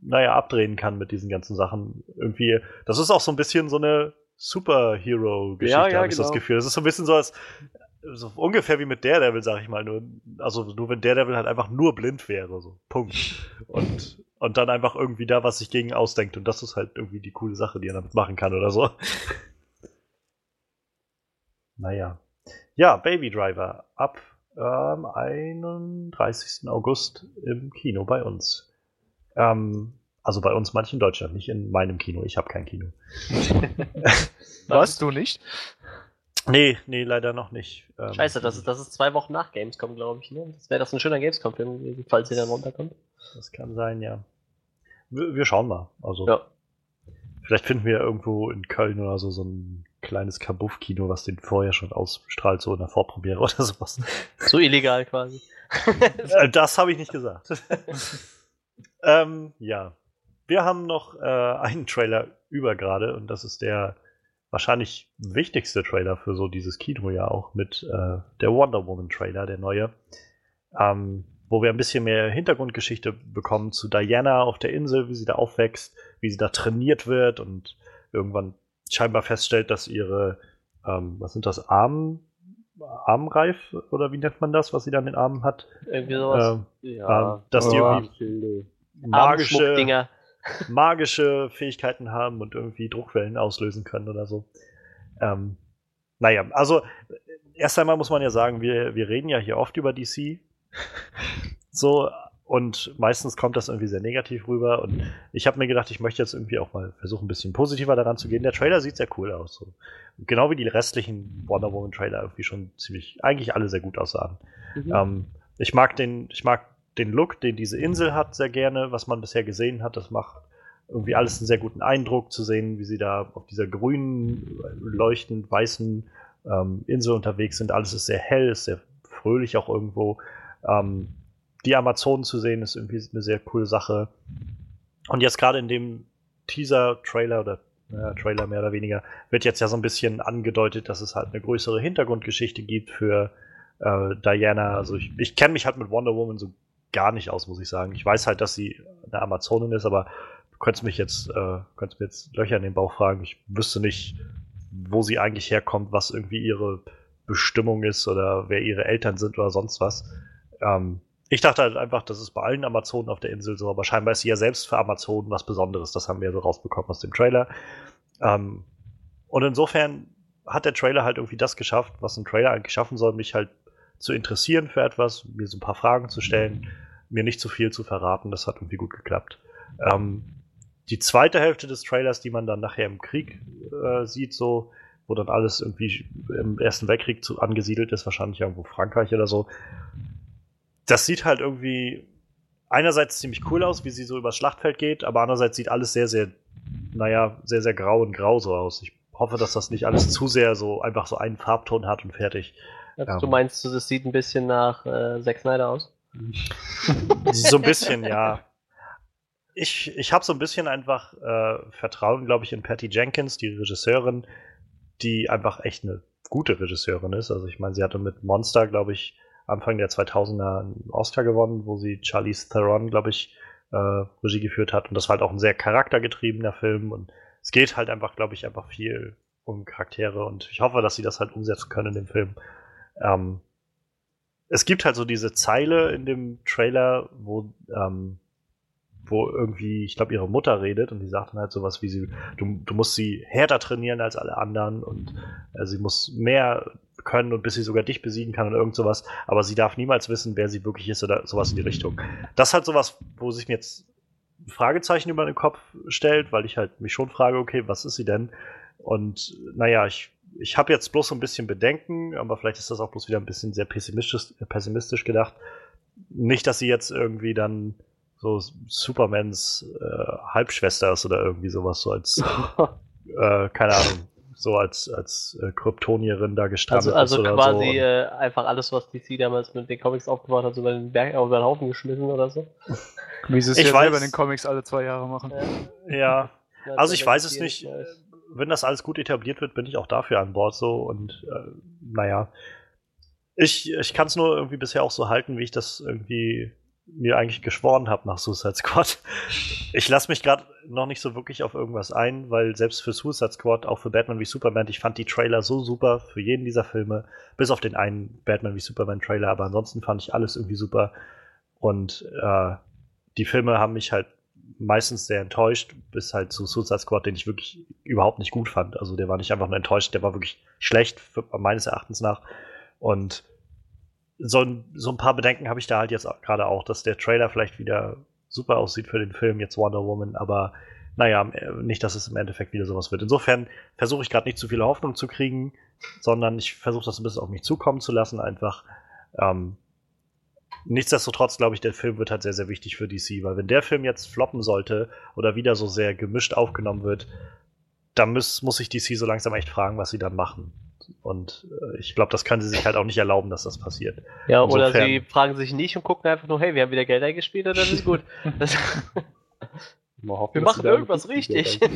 naja, abdrehen kann mit diesen ganzen Sachen. Irgendwie, das ist auch so ein bisschen so eine Superhero-Geschichte, Ja, ja, habe ich das genau. Gefühl. Das ist so ein bisschen so als so ungefähr wie mit Daredevil, sag ich mal. Nur, also nur wenn Daredevil halt einfach nur blind wäre, so. Punkt. Und, und dann einfach irgendwie da was sich gegen ausdenkt. Und das ist halt irgendwie die coole Sache, die er damit machen kann oder so. Naja. Ja, Baby Driver. Ab ähm, 31. August im Kino bei uns. Ähm, also bei uns manchen in Deutschland, nicht in meinem Kino. Ich habe kein Kino. Was, du nicht? Nee, nee, leider noch nicht. Ähm, Scheiße, das ist, das ist zwei Wochen nach Gamescom, glaube ich. Ne? Das wäre das ein schöner Gamescom-Film gewesen, falls sie dann runterkommt. Das kann sein, ja. Wir, wir schauen mal. Also, Ja. vielleicht finden wir irgendwo in Köln oder so so ein kleines Kabuff-Kino, was den vorher schon ausstrahlt, so in der Vorpremiere oder sowas. So illegal quasi. Äh, das habe ich nicht gesagt. ähm, ja. Wir haben noch äh, einen Trailer über gerade und das ist der wahrscheinlich wichtigste Trailer für so dieses Kinojahr auch mit äh, der Wonder Woman Trailer, der neue. Ähm, wo wir ein bisschen mehr Hintergrundgeschichte bekommen zu Diana auf der Insel, wie sie da aufwächst, wie sie da trainiert wird und irgendwann scheinbar feststellt, dass ihre, ähm, was sind das, Arm, Armreif oder wie nennt man das, was sie dann in den Armen hat? Irgendwie sowas. Ähm, Ja, ähm, dass die Ja. irgendwie Schilde. magische, magische Fähigkeiten haben und irgendwie Druckwellen auslösen können oder so. Ähm, naja, also erst einmal muss man ja sagen, wir, wir reden ja hier oft über DC. So, und meistens kommt das irgendwie sehr negativ rüber. Und ich habe mir gedacht, ich möchte jetzt irgendwie auch mal versuchen, ein bisschen positiver daran zu gehen. Der Trailer sieht sehr cool aus. So. Genau wie die restlichen Wonder Woman Trailer irgendwie schon ziemlich, eigentlich alle sehr gut aussahen. Mhm. Ähm, ich mag den, ich mag den Look, den diese Insel hat, sehr gerne, was man bisher gesehen hat. Das macht irgendwie alles einen sehr guten Eindruck zu sehen, wie sie da auf dieser grünen, leuchtend weißen ähm, Insel unterwegs sind. Alles ist sehr hell, ist sehr fröhlich auch irgendwo. Ähm, die Amazonen zu sehen, ist irgendwie eine sehr coole Sache. Und jetzt gerade in dem Teaser-Trailer oder naja, Trailer mehr oder weniger, wird jetzt ja so ein bisschen angedeutet, dass es halt eine größere Hintergrundgeschichte gibt für äh, Diana. Also ich, ich kenne mich halt mit Wonder Woman so gar nicht aus, muss ich sagen. Ich weiß halt, dass sie eine Amazonin ist, aber du könntest mich jetzt, äh, könntest mir jetzt Löcher in den Bauch fragen. Ich wüsste nicht, wo sie eigentlich herkommt, was irgendwie ihre Bestimmung ist oder wer ihre Eltern sind oder sonst was. Ähm, ich dachte halt einfach, das ist bei allen Amazonen auf der Insel so, aber scheinbar ist sie ja selbst für Amazonen was Besonderes. Das haben wir so rausbekommen aus dem Trailer. Ähm, und insofern hat der Trailer halt irgendwie das geschafft, was ein Trailer eigentlich schaffen soll, mich halt zu interessieren für etwas, mir so ein paar Fragen zu stellen, mir nicht zu viel zu verraten. Das hat irgendwie gut geklappt. Ähm, die zweite Hälfte des Trailers, die man dann nachher im Krieg äh, sieht, so, wo dann alles irgendwie im Ersten Weltkrieg zu, angesiedelt ist, wahrscheinlich irgendwo Frankreich oder so. Das sieht halt irgendwie einerseits ziemlich cool aus, wie sie so übers Schlachtfeld geht, aber andererseits sieht alles sehr, sehr, naja, sehr, sehr grau und grau so aus. Ich hoffe, dass das nicht alles zu sehr so einfach so einen Farbton hat und fertig. Also, ähm, du meinst, das sieht ein bisschen nach äh, Zack Snyder aus? So ein bisschen, ja. Ich, ich habe so ein bisschen einfach äh, Vertrauen, glaube ich, in Patty Jenkins, die Regisseurin, die einfach echt eine gute Regisseurin ist. Also ich meine, sie hatte mit Monster, glaube ich, Anfang der 2000er einen Oscar gewonnen, wo sie Charlize Theron, glaube ich, äh, Regie geführt hat. Und das war halt auch ein sehr charaktergetriebener Film. Und es geht halt einfach, glaube ich, einfach viel um Charaktere. Und ich hoffe, dass sie das halt umsetzen können in dem Film. Ähm, es gibt halt so diese Zeile in dem Trailer, wo, ähm, wo irgendwie, ich glaube, ihre Mutter redet und die sagt dann halt sowas wie sie, du, du musst sie härter trainieren als alle anderen und äh, sie muss mehr können und bis sie sogar dich besiegen kann und irgend sowas, aber sie darf niemals wissen, wer sie wirklich ist oder sowas in die Richtung. Das ist halt sowas, wo sich mir jetzt Fragezeichen über den Kopf stellt, weil ich halt mich schon frage, okay, was ist sie denn? Und naja, ich, ich habe jetzt bloß so ein bisschen Bedenken, aber vielleicht ist das auch bloß wieder ein bisschen sehr pessimistisch, pessimistisch gedacht. Nicht, dass sie jetzt irgendwie dann so Supermans äh, Halbschwester ist oder irgendwie sowas, so als, äh, keine Ahnung, so als, als äh, Kryptonierin da gestrandet Also, also ist oder quasi so. äh, einfach alles, was DC damals mit den Comics aufgebaut hat, so über den Berg, über den Haufen geschmissen oder so. Wie sie es Ich ja weiß- selber in den Comics alle zwei Jahre machen. Ja, Ja, also ich weiß es nicht. Wenn das alles gut etabliert wird, bin ich auch dafür an Bord so und äh, naja. Ich, ich kann es nur irgendwie bisher auch so halten, wie ich das irgendwie mir eigentlich geschworen habe nach Suicide Squad. Ich lasse mich gerade noch nicht so wirklich auf irgendwas ein, weil selbst für Suicide Squad, auch für Batman wie Superman, ich fand die Trailer so super für jeden dieser Filme, bis auf den einen Batman wie Superman Trailer, aber ansonsten fand ich alles irgendwie super. Und äh, die Filme haben mich halt meistens sehr enttäuscht, bis halt zu Suicide Squad, den ich wirklich überhaupt nicht gut fand. Also der war nicht einfach nur enttäuscht, der war wirklich schlecht, meines Erachtens nach. Und so ein, so ein paar Bedenken habe ich da halt jetzt gerade auch, dass der Trailer vielleicht wieder super aussieht für den Film, jetzt Wonder Woman, aber naja, äh, nicht, dass es im Endeffekt wieder sowas wird. Insofern versuche ich gerade nicht zu viele Hoffnung zu kriegen, sondern ich versuche das ein bisschen auf mich zukommen zu lassen, einfach. Ähm, nichtsdestotrotz glaube ich, der Film wird halt sehr, sehr wichtig für DC, weil wenn der Film jetzt floppen sollte oder wieder so sehr gemischt aufgenommen wird, dann muss, muss sich DC so langsam echt fragen, was sie dann machen. Und äh, ich glaube, das können sie sich halt auch nicht erlauben, dass das passiert. Ja, oder Insofern- sie fragen sich nicht und gucken einfach nur, hey, wir haben wieder Geld eingespielt und dann ist gut. Das, hoffen, wir machen irgendwas richtig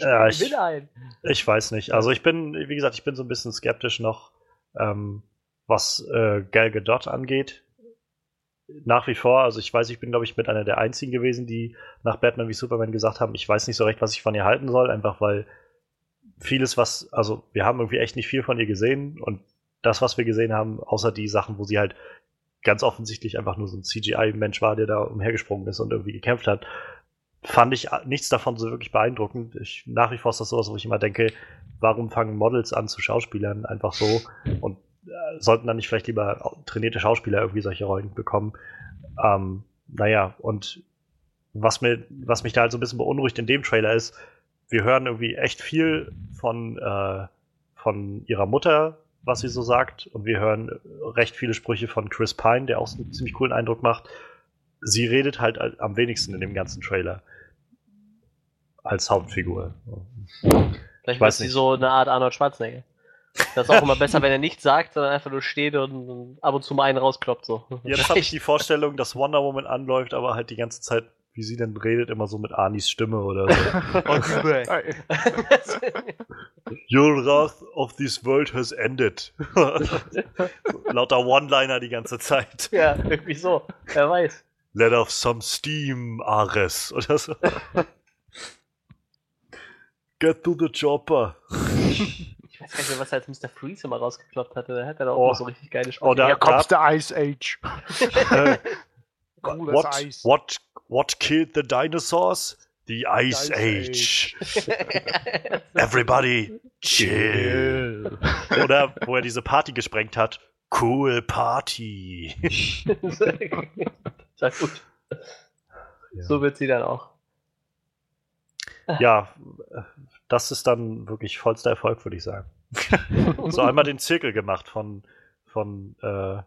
Ja, spielen ich-. Ich weiß nicht. Also ich bin, wie gesagt, ich bin so ein bisschen skeptisch noch, ähm, was äh, Gal Gadot angeht. Nach wie vor, also ich weiß, ich bin, glaube ich, mit einer der einzigen gewesen, die nach Batman wie Superman gesagt haben, ich weiß nicht so recht, was ich von ihr halten soll, einfach weil vieles, was, also wir haben irgendwie echt nicht viel von ihr gesehen und das, was wir gesehen haben, außer die Sachen, wo sie halt ganz offensichtlich einfach nur so ein CGI-Mensch war, der da umhergesprungen ist und irgendwie gekämpft hat, fand ich nichts davon so wirklich beeindruckend. Ich, nach wie vor ist das sowas, wo ich immer denke, warum fangen Models an zu Schauspielern einfach so und äh, sollten dann nicht vielleicht lieber trainierte Schauspieler irgendwie solche Rollen bekommen. Ähm, naja, und was, mir, was mich da halt so ein bisschen beunruhigt in dem Trailer ist, wir hören irgendwie echt viel von, äh, von ihrer Mutter, was sie so sagt, und wir hören recht viele Sprüche von Chris Pine, der auch einen ziemlich coolen Eindruck macht. Sie redet halt am wenigsten in dem ganzen Trailer. Als Hauptfigur. Vielleicht weiß ist sie so eine Art Arnold Schwarzenegger. Das ist auch immer besser, wenn er nichts sagt, sondern einfach nur steht und, und ab und zu mal einen rauskloppt. So. Jetzt habe ich die Vorstellung, dass Wonder Woman anläuft, aber halt die ganze Zeit, wie sie denn redet, immer so mit Anis Stimme oder so. Your wrath of this world has ended. Lauter One-Liner die ganze Zeit. ja, irgendwie so. Wer weiß. Let off some steam, Ares. Oder so. Get to the chopper. Ich weiß gar nicht mehr, was er als Mr. Freeze immer rausgekloppt hatte. Der hat dann auch Oh. immer so richtig geile Sprüche. Oh, da- Hier kommt der Ice Age. Äh, Cooles what, Eis. what, what killed the dinosaurs? The Ice, Ice Age. Everybody chill. Oder wo er diese Party gesprengt hat. Cool Party. Sag gut. So wird sie dann auch. ja, das ist dann wirklich vollster Erfolg, würde ich sagen. so einmal den Zirkel gemacht von, von äh,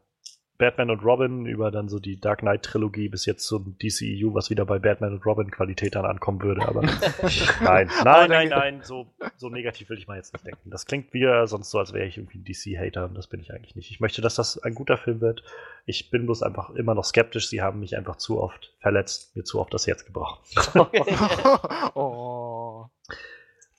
Batman und Robin über dann so die Dark Knight Trilogie bis jetzt zum DCEU, was wieder bei Batman und Robin Qualität dann ankommen würde. Aber nein, nein, nein, nein, so, so negativ will ich mal jetzt nicht denken. Das klingt wieder sonst so, als wäre ich irgendwie ein DC-Hater und das bin ich eigentlich nicht. Ich möchte, dass das ein guter Film wird. Ich bin bloß einfach immer noch skeptisch. Sie haben mich einfach zu oft verletzt, mir zu oft das Herz gebrochen. oh.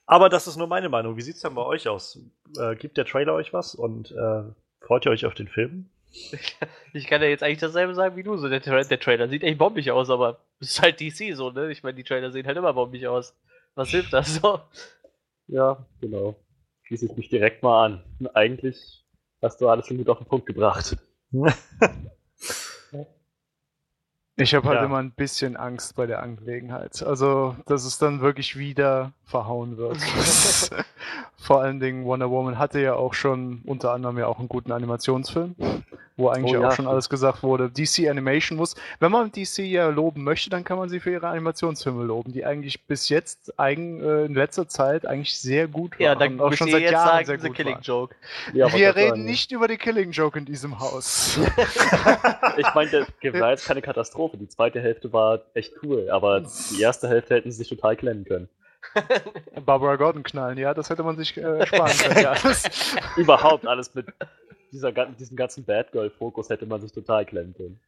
Aber das ist nur meine Meinung. Wie sieht's denn bei euch aus? Äh, gibt der Trailer euch was und äh, freut ihr euch auf den Film? Ich kann ja jetzt eigentlich dasselbe sagen wie du. So, der, Tra der Trailer sieht echt bombig aus, aber es ist halt DC so, ne? Ich meine, die Trailer sehen halt immer bombig aus. Was hilft das so? Ja, genau. Schließe ich mich direkt mal an. Eigentlich hast du alles schon gut auf den Punkt gebracht. Ich habe halt Ja. immer ein bisschen Angst bei der Angelegenheit. Also, dass es dann wirklich wieder verhauen wird. Vor allen Dingen Wonder Woman hatte ja auch schon unter anderem ja auch einen guten Animationsfilm, wo eigentlich Oh ja, auch schon alles gesagt wurde. DC Animation muss, wenn man DC ja loben möchte, dann kann man sie für ihre Animationsfilme loben, die eigentlich bis jetzt eigen, äh, in letzter Zeit eigentlich sehr gut waren. Ja, dann und auch schon seit jetzt Jahren sagen, sehr gut Killing waren. Joke. Ja, Wir reden sagen. nicht über die Killing Joke in diesem Haus. Ich meine, der war jetzt keine Katastrophe. Die zweite Hälfte war echt cool, aber die erste Hälfte hätten sie sich total klemmen können. Barbara Gordon knallen, ja, das hätte man sich äh, sparen können. ja. Überhaupt alles mit dieser, diesem ganzen Bad Girl-Fokus hätte man sich total klemmen können.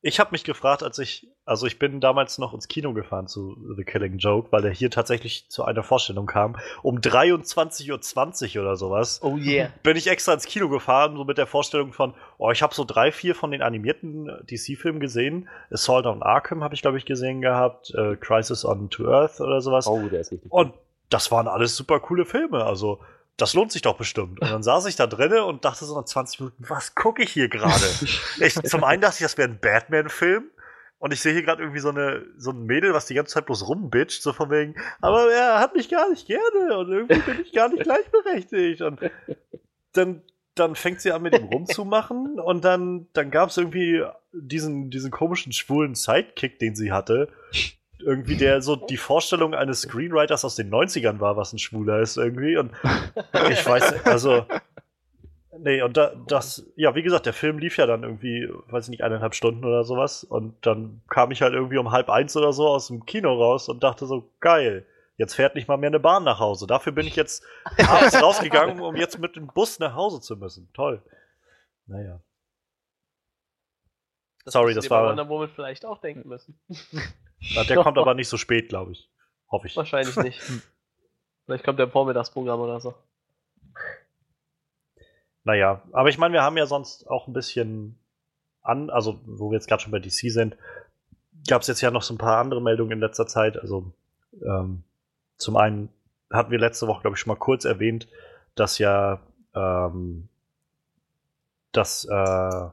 Ich habe mich gefragt, als ich, also ich bin damals noch ins Kino gefahren zu The Killing Joke, weil der hier tatsächlich zu einer Vorstellung kam. Um 23.20 Uhr oder sowas Oh yeah. bin ich extra ins Kino gefahren, so mit der Vorstellung von, oh, ich habe so drei, vier von den animierten DC-Filmen gesehen. Assault on Arkham habe ich, glaube ich, gesehen gehabt. Äh, Crisis on To Earth oder sowas. Oh, der ist richtig. Und das waren alles super coole Filme. Also, das lohnt sich doch bestimmt. Und dann saß ich da drinnen und dachte so nach 20 Minuten, was gucke ich hier gerade? Zum einen dachte ich, das wäre ein Batman-Film. Und ich sehe hier gerade irgendwie so eine so ein Mädel, was die ganze Zeit bloß rumbitcht, so von wegen, aber er hat mich gar nicht gerne und irgendwie bin ich gar nicht gleichberechtigt. Und dann, dann fängt sie an, mit ihm rumzumachen und dann, dann gab es irgendwie diesen, diesen komischen schwulen Sidekick, den sie hatte. Irgendwie, der so die Vorstellung eines Screenwriters aus den 90ern war, was ein Schwuler ist irgendwie. Und ich weiß also. Nee, und da, das, ja, wie gesagt, der Film lief ja dann irgendwie, weiß ich nicht, eineinhalb Stunden oder sowas. Und dann kam ich halt irgendwie um halb eins oder so aus dem Kino raus und dachte so, geil, jetzt fährt nicht mal mehr eine Bahn nach Hause. Dafür bin ich jetzt abends rausgegangen, um jetzt mit dem Bus nach Hause zu müssen. Toll. Naja. Sorry, das dir bei war- Wonder Woman vielleicht auch denken müssen. Der kommt aber nicht so spät, glaube ich. Hoffe ich. Wahrscheinlich nicht. Vielleicht kommt der im Vormittagsprogramm oder so. Naja, aber ich meine, wir haben ja sonst auch ein bisschen an, also wo wir jetzt gerade schon bei DC sind, gab es jetzt ja noch so ein paar andere Meldungen in letzter Zeit. Also ähm, zum einen hatten wir letzte Woche, glaube ich, schon mal kurz erwähnt, dass ja ähm, dass äh,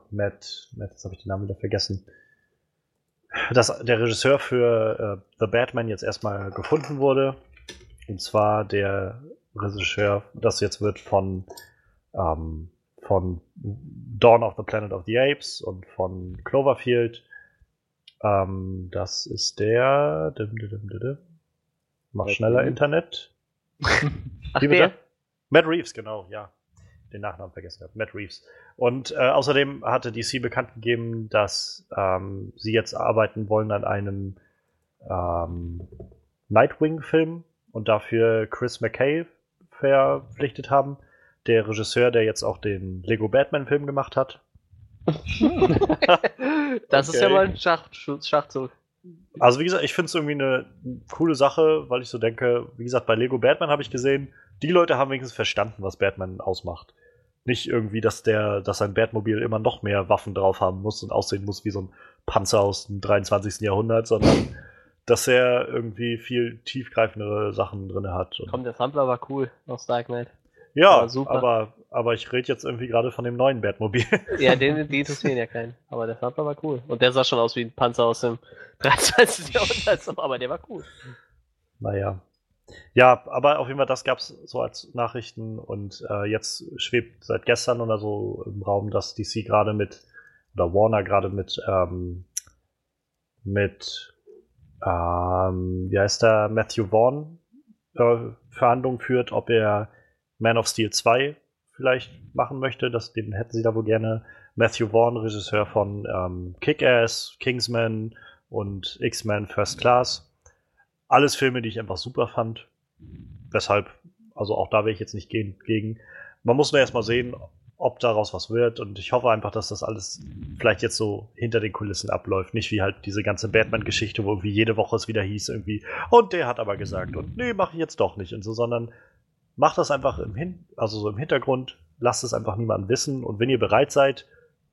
Matt, Matt, jetzt habe ich den Namen wieder vergessen, dass der Regisseur für äh, The Batman jetzt erstmal gefunden wurde. Und zwar der Regisseur, das jetzt wird von ähm, von Dawn of the Planet of the Apes und von Cloverfield. Ähm, das ist der. Dim, dim, dim, dim, dim. Mach schneller. Internet. Ach, Wie bitte? der? Matt Reeves, genau, ja. Den Nachnamen vergessen habe. Matt Reeves. Und äh, außerdem hatte DC bekannt gegeben, dass ähm, sie jetzt arbeiten wollen an einem ähm, Nightwing-Film und dafür Chris McKay verpflichtet haben. Der Regisseur, der jetzt auch den Lego Batman-Film gemacht hat. Das ist ja Okay. mal ein Schach, Schachzug. Also wie gesagt, ich finde es irgendwie eine coole Sache, weil ich so denke, wie gesagt, bei Lego Batman habe ich gesehen, die Leute haben wenigstens verstanden, was Batman ausmacht. Nicht irgendwie, dass der, dass sein Batmobil immer noch mehr Waffen drauf haben muss und aussehen muss wie so ein Panzer aus dem 23. Jahrhundert, sondern dass er irgendwie viel tiefgreifendere Sachen drin hat. Komm, der Sampler war cool aus Dark Knight. ja, aber, aber ich rede jetzt irgendwie gerade von dem neuen Batmobil. Ja, den, die interessieren ja keinen. Aber der Sampler war cool. Und der sah schon aus wie ein Panzer aus dem 23. Jahrhundert. Aber der war cool. Naja. Ja, aber auf jeden Fall, das gab es so als Nachrichten und äh, jetzt schwebt seit gestern oder so im Raum, dass DC gerade mit, oder Warner gerade mit, ähm, mit, ähm, wie heißt der, Matthew Vaughn äh, Verhandlungen führt, ob er Man of Steel 2 vielleicht machen möchte. Das, den hätten sie da wohl gerne. Matthew Vaughn, Regisseur von ähm, Kick-Ass, Kingsman und X-Men First Class alles Filme, die ich einfach super fand. Weshalb, also auch da wäre ich jetzt nicht gegen. gegen. Man muss nur erstmal sehen, ob daraus was wird. Und ich hoffe einfach, dass das alles vielleicht jetzt so hinter den Kulissen abläuft. Nicht wie halt diese ganze Batman-Geschichte, wo irgendwie jede Woche es wieder hieß, irgendwie, und der hat aber gesagt, und nee, mache ich jetzt doch nicht. Und so, sondern macht das einfach im, Hin also so im Hintergrund, lasst es einfach niemandem wissen. Und wenn ihr bereit seid,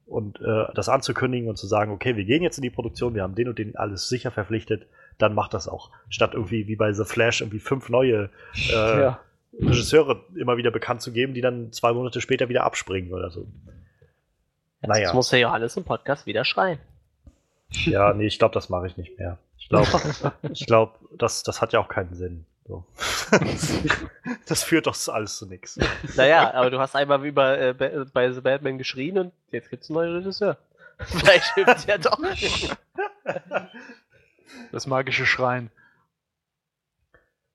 und äh, das anzukündigen und zu sagen, okay, wir gehen jetzt in die Produktion, wir haben den und den alles sicher verpflichtet, dann macht das auch. Statt irgendwie wie bei The Flash irgendwie fünf neue äh, Ja. Regisseure immer wieder bekannt zu geben, die dann zwei Monate später wieder abspringen oder so. Jetzt Naja. muss der Johannes im Podcast wieder schreien. Ja, nee, ich glaube, das mache ich nicht mehr. Ich glaube, ich glaub, das, das hat ja auch keinen Sinn. So. das führt doch alles zu nichts. Naja, aber du hast einmal wie bei, äh, bei- The Batman geschrien und jetzt gibt's einen neuen Regisseur. Vielleicht hilft's ja doch. Das magische Schreien.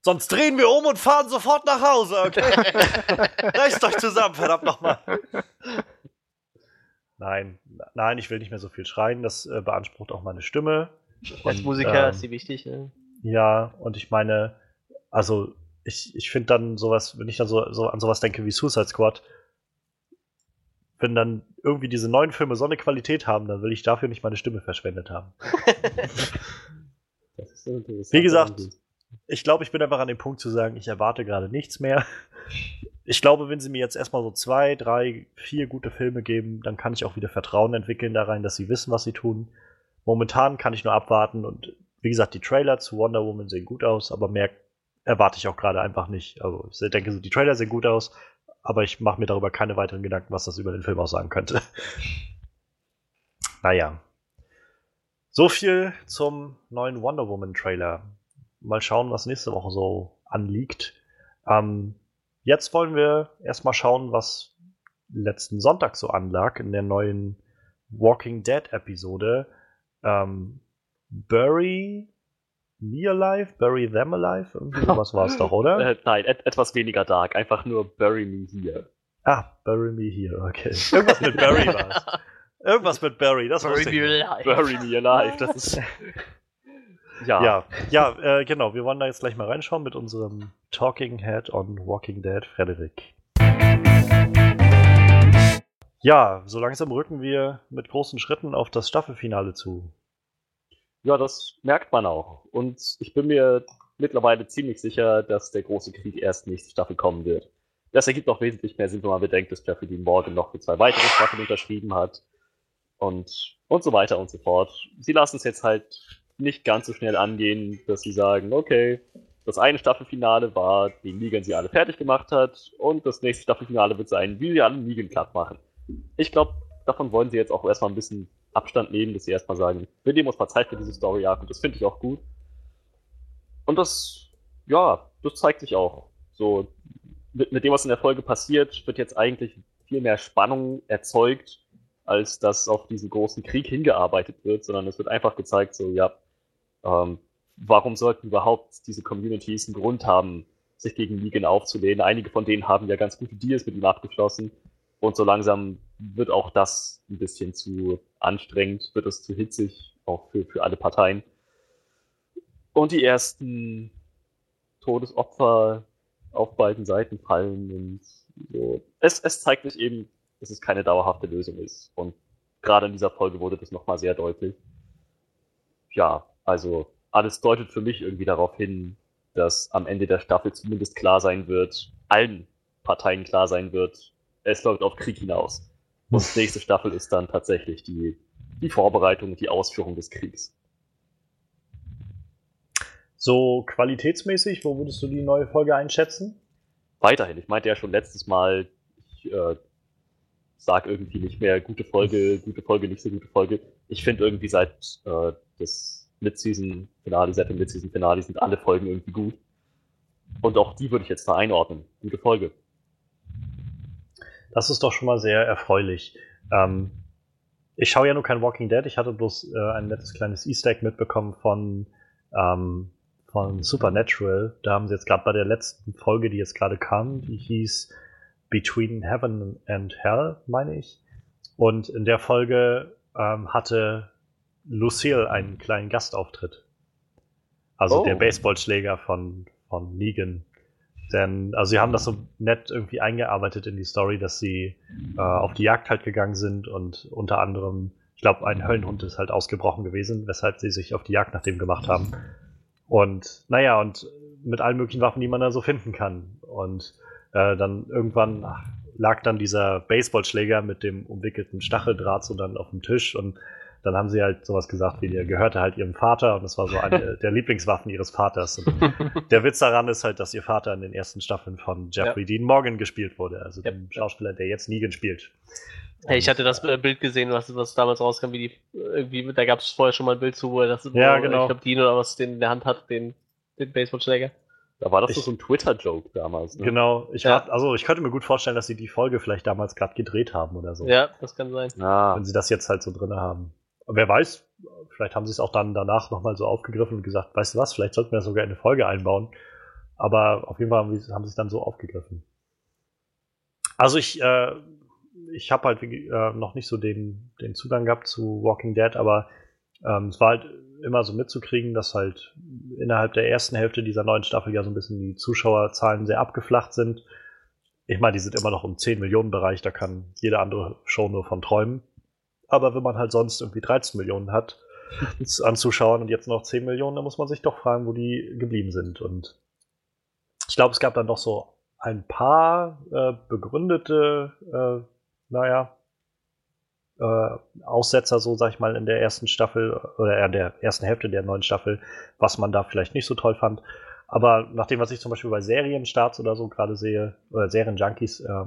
Sonst drehen wir um und fahren sofort nach Hause, okay? Reißt euch zusammen, verdammt nochmal. Nein, nein, ich will nicht mehr so viel schreien. Das äh, beansprucht auch meine Stimme. Als Und, Musiker ähm, ist die wichtig. Ne? Ja, und ich meine, also ich, ich finde dann sowas, wenn ich dann so, so an sowas denke wie Suicide Squad, wenn dann irgendwie diese neuen Filme so eine Qualität haben, dann will ich dafür nicht meine Stimme verschwendet haben. Wie gesagt, Ich glaube, ich bin einfach an dem Punkt zu sagen, ich erwarte gerade nichts mehr. Ich glaube, wenn sie mir jetzt erstmal so zwei, drei, vier gute Filme geben, dann kann ich auch wieder Vertrauen entwickeln da rein, dass sie wissen, was sie tun. Momentan kann ich nur abwarten und wie gesagt, die Trailer zu Wonder Woman sehen gut aus, aber mehr erwarte ich auch gerade einfach nicht. Also ich denke, so, die Trailer sehen gut aus, aber ich mache mir darüber keine weiteren Gedanken, was das über den Film aussagen könnte. naja. So viel zum neuen Wonder Woman Trailer. Mal schauen, was nächste Woche so anliegt. Ähm, jetzt wollen wir erstmal schauen, was letzten Sonntag so anlag in der neuen Walking Dead Episode. Ähm, Bury Me Alive? Bury Them Alive? Irgendwie sowas war es doch, oder? Äh, nein, et etwas weniger dark. Einfach nur Bury Me Here. ah, Bury Me Here, okay. Irgendwas mit Bury war es. Irgendwas mit Bury, das Bury me alive. Bury Me Alive. Das ist. ja. Ja, ja, äh, genau. Wir wollen da jetzt gleich mal reinschauen mit unserem Talking Head on Walking Dead, Frederik. Ja, so langsam rücken wir mit großen Schritten auf das Staffelfinale zu. Ja, das merkt man auch. Und ich bin mir mittlerweile ziemlich sicher, dass der große Krieg erst nächste Staffel kommen wird. Das ergibt auch wesentlich mehr Sinn, wenn man bedenkt, dass Jeffrey Dean Morgan noch für zwei weitere Staffeln unterschrieben hat. Und, und so weiter und so fort. Sie lassen es jetzt halt nicht ganz so schnell angehen, dass sie sagen, okay, das eine Staffelfinale war, wie Negan sie alle fertig gemacht hat, und das nächste Staffelfinale wird sein, wie sie alle Negan platt machen. Ich glaube, davon wollen sie jetzt auch erstmal ein bisschen Abstand nehmen, dass sie erstmal sagen, wir nehmen uns mal Zeit für diese Story Arc und das finde ich auch gut. Und das, ja, das zeigt sich auch. So, mit, mit dem, was in der Folge passiert, wird jetzt eigentlich viel mehr Spannung erzeugt, als dass auf diesen großen Krieg hingearbeitet wird, sondern es wird einfach gezeigt, so, ja, ähm, warum sollten überhaupt diese Communities einen Grund haben, sich gegen Negan aufzulehnen? Einige von denen haben ja ganz gute Deals mit ihm abgeschlossen. Und so langsam wird auch das ein bisschen zu anstrengend, wird es zu hitzig, auch für, für alle Parteien. Und die ersten Todesopfer auf beiden Seiten fallen und so. Es, es zeigt sich eben, dass es keine dauerhafte Lösung ist. Und gerade in dieser Folge wurde das nochmal sehr deutlich. Ja, also alles deutet für mich irgendwie darauf hin, dass am Ende der Staffel zumindest klar sein wird, allen Parteien klar sein wird, es läuft auf Krieg hinaus. Und nächste Staffel ist dann tatsächlich die, die Vorbereitung und die Ausführung des Kriegs. So qualitätsmäßig, wo würdest du die neue Folge einschätzen? Weiterhin, ich meinte ja schon letztes Mal, ich äh, sag irgendwie nicht mehr gute Folge, gute Folge, nicht so gute Folge. Ich finde irgendwie seit äh, des Mid-Season-Finale, seit dem Mid-Season-Finale sind alle Folgen irgendwie gut. Und auch die würde ich jetzt da einordnen. Gute Folge. Das ist doch schon mal sehr erfreulich. Ähm, ich schaue ja nur kein Walking Dead, ich hatte bloß äh, ein nettes kleines Easter Egg mitbekommen von, ähm, von Supernatural. Da haben sie jetzt gerade bei der letzten Folge, die jetzt gerade kam, die hieß Between Heaven and Hell, meine ich. Und in der Folge ähm, hatte Lucille einen kleinen Gastauftritt. Also Oh. der Baseballschläger von, von Negan. Denn, also sie haben das so nett irgendwie eingearbeitet in die Story, dass sie äh, auf die Jagd halt gegangen sind und unter anderem, ich glaube, ein Höllenhund ist halt ausgebrochen gewesen, weshalb sie sich auf die Jagd nach dem gemacht haben. Und naja, und mit allen möglichen Waffen, die man da so finden kann. Und äh, dann irgendwann ach, lag dann dieser Baseballschläger mit dem umwickelten Stacheldraht so dann auf dem Tisch und dann haben sie halt sowas gesagt, wie der gehörte halt ihrem Vater und das war so eine der Lieblingswaffen ihres Vaters. Und der Witz daran ist halt, dass ihr Vater in den ersten Staffeln von Jeffrey Dean Morgan gespielt wurde, also Ja. dem Schauspieler, der jetzt Negan spielt. Hey, ich hatte das äh, Bild gesehen, was, was damals rauskam, wie die irgendwie, da gab es vorher schon mal ein Bild zu, wo er das, Ja, genau. ich glaube, Dean oder was den in der Hand hat, den, den Baseballschläger. Da war das Ich- so ein Twitter-Joke damals. Ne? Genau, ich Ja. rat- also ich könnte mir gut vorstellen, dass sie die Folge vielleicht damals gerade gedreht haben oder so. Ja, das kann sein. Ah, Wenn sie das jetzt halt so drin haben. Aber wer weiß, vielleicht haben sie es auch dann danach nochmal so aufgegriffen und gesagt, weißt du was, vielleicht sollten wir das sogar in eine Folge einbauen. Aber auf jeden Fall haben, haben sie es dann so aufgegriffen. Also ich, äh, ich habe halt äh, noch nicht so den, den Zugang gehabt zu Walking Dead, aber ähm, es war halt immer so mitzukriegen, dass halt innerhalb der ersten Hälfte dieser neuen Staffel ja so ein bisschen die Zuschauerzahlen sehr abgeflacht sind. Ich meine, die sind immer noch im 10 Millionen Bereich, da kann jede andere Show nur von träumen. Aber wenn man halt sonst irgendwie 13 Millionen hat an Zuschauern und jetzt noch 10 Millionen, dann muss man sich doch fragen, wo die geblieben sind. Und ich glaube, es gab dann doch so ein paar äh, begründete, äh, naja, äh, Aussetzer, so sag ich mal, in der ersten Staffel oder in der ersten Hälfte der neuen Staffel, was man da vielleicht nicht so toll fand. Aber nach dem, was ich zum Beispiel bei Serienstarts oder so gerade sehe, oder Serienjunkies, äh,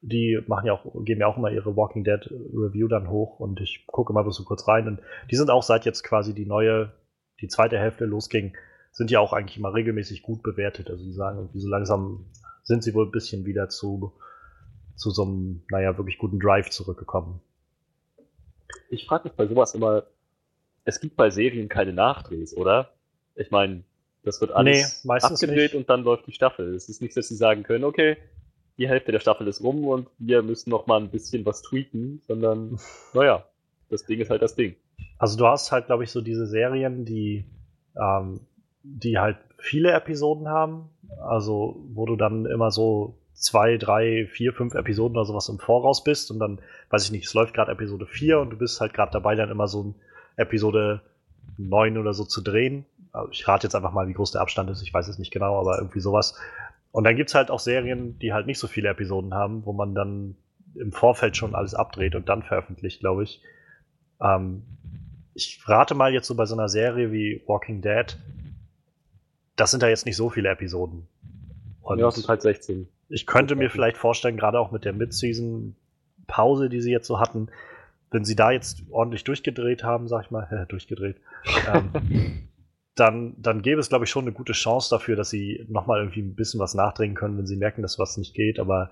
die machen ja auch, geben ja auch immer ihre Walking Dead Review dann hoch und ich gucke bloß so kurz rein und die sind auch seit jetzt quasi die neue, die zweite Hälfte losging, sind ja auch eigentlich immer regelmäßig gut bewertet. Also die sagen irgendwie so langsam sind sie wohl ein bisschen wieder zu, zu so einem, naja, wirklich guten Drive zurückgekommen. Ich frage mich bei sowas immer, es gibt bei Serien keine Nachdrehs, oder? Ich meine, das wird alles Nee, abgedreht nicht. und dann läuft die Staffel. Es ist nicht, dass sie sagen können, okay, die Hälfte der Staffel ist rum und wir müssen noch mal ein bisschen was tweaken, sondern, naja, das Ding ist halt das Ding. Also du hast halt, glaube ich, so diese Serien, die, ähm, die halt viele Episoden haben. Also wo du dann immer so zwei, drei, vier, fünf Episoden oder sowas im Voraus bist und dann, weiß ich nicht, es läuft gerade Episode 4 und du bist halt gerade dabei, dann immer so ein Episode 9 oder so zu drehen. Also ich rate jetzt einfach mal, wie groß der Abstand ist, ich weiß es nicht genau, aber irgendwie sowas. Und dann gibt's halt auch Serien, die halt nicht so viele Episoden haben, wo man dann im Vorfeld schon alles abdreht und dann veröffentlicht, glaube ich. Ähm, ich rate mal jetzt so bei so einer Serie wie Walking Dead, das sind da jetzt nicht so viele Episoden. Und ja, es sind halt 16. ich könnte mir vielleicht vorstellen, gerade auch mit der Mid-Season-Pause, die sie jetzt so hatten, wenn sie da jetzt ordentlich durchgedreht haben, sag ich mal, durchgedreht, ähm, dann, dann gäbe es, glaube ich, schon eine gute Chance dafür, dass sie nochmal irgendwie ein bisschen was nachdrehen können, wenn sie merken, dass was nicht geht. Aber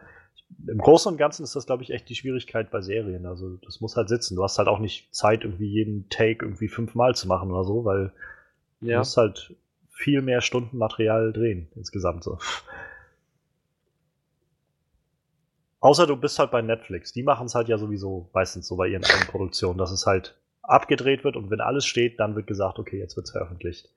im Großen und Ganzen ist das, glaube ich, echt die Schwierigkeit bei Serien. Also das muss halt sitzen. Du hast halt auch nicht Zeit, irgendwie jeden Take irgendwie fünfmal zu machen oder so, weil du Ja. musst halt viel mehr Stunden Material drehen insgesamt so. Außer du bist halt bei Netflix. Die machen es halt ja sowieso meistens so bei ihren eigenen Produktionen, dass es halt abgedreht wird und wenn alles steht, dann wird gesagt, okay, jetzt wird's veröffentlicht.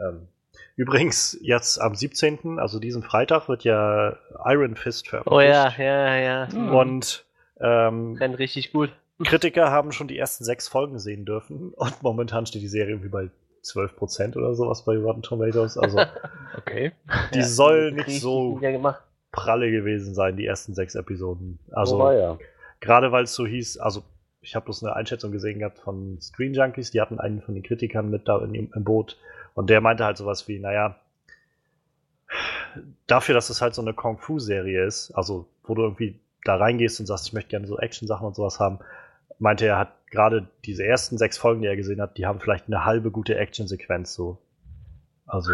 Ähm, übrigens, jetzt am 17., also diesen Freitag, wird ja Iron Fist Oh veröffentlicht. ja, ja, ja. Mhm. Und ähm, Rennt richtig gut. Kritiker haben schon die ersten sechs Folgen sehen dürfen und momentan steht die Serie irgendwie bei 12% oder sowas bei Rotten Tomatoes. Also Okay. die Ja, soll nicht so gemacht. Pralle gewesen sein, die ersten sechs Episoden. Also, Also ja. gerade weil es so hieß, also ich habe bloß eine Einschätzung gesehen gehabt von Screen Junkies, die hatten einen von den Kritikern mit da in, im Boot und der meinte halt sowas wie, naja, dafür, dass es halt so eine Kung-Fu-Serie ist, also wo du irgendwie da reingehst und sagst, ich möchte gerne so Action-Sachen und sowas haben, meinte er, hat gerade diese ersten sechs Folgen, die er gesehen hat, die haben vielleicht eine halbe gute Action-Sequenz so. Also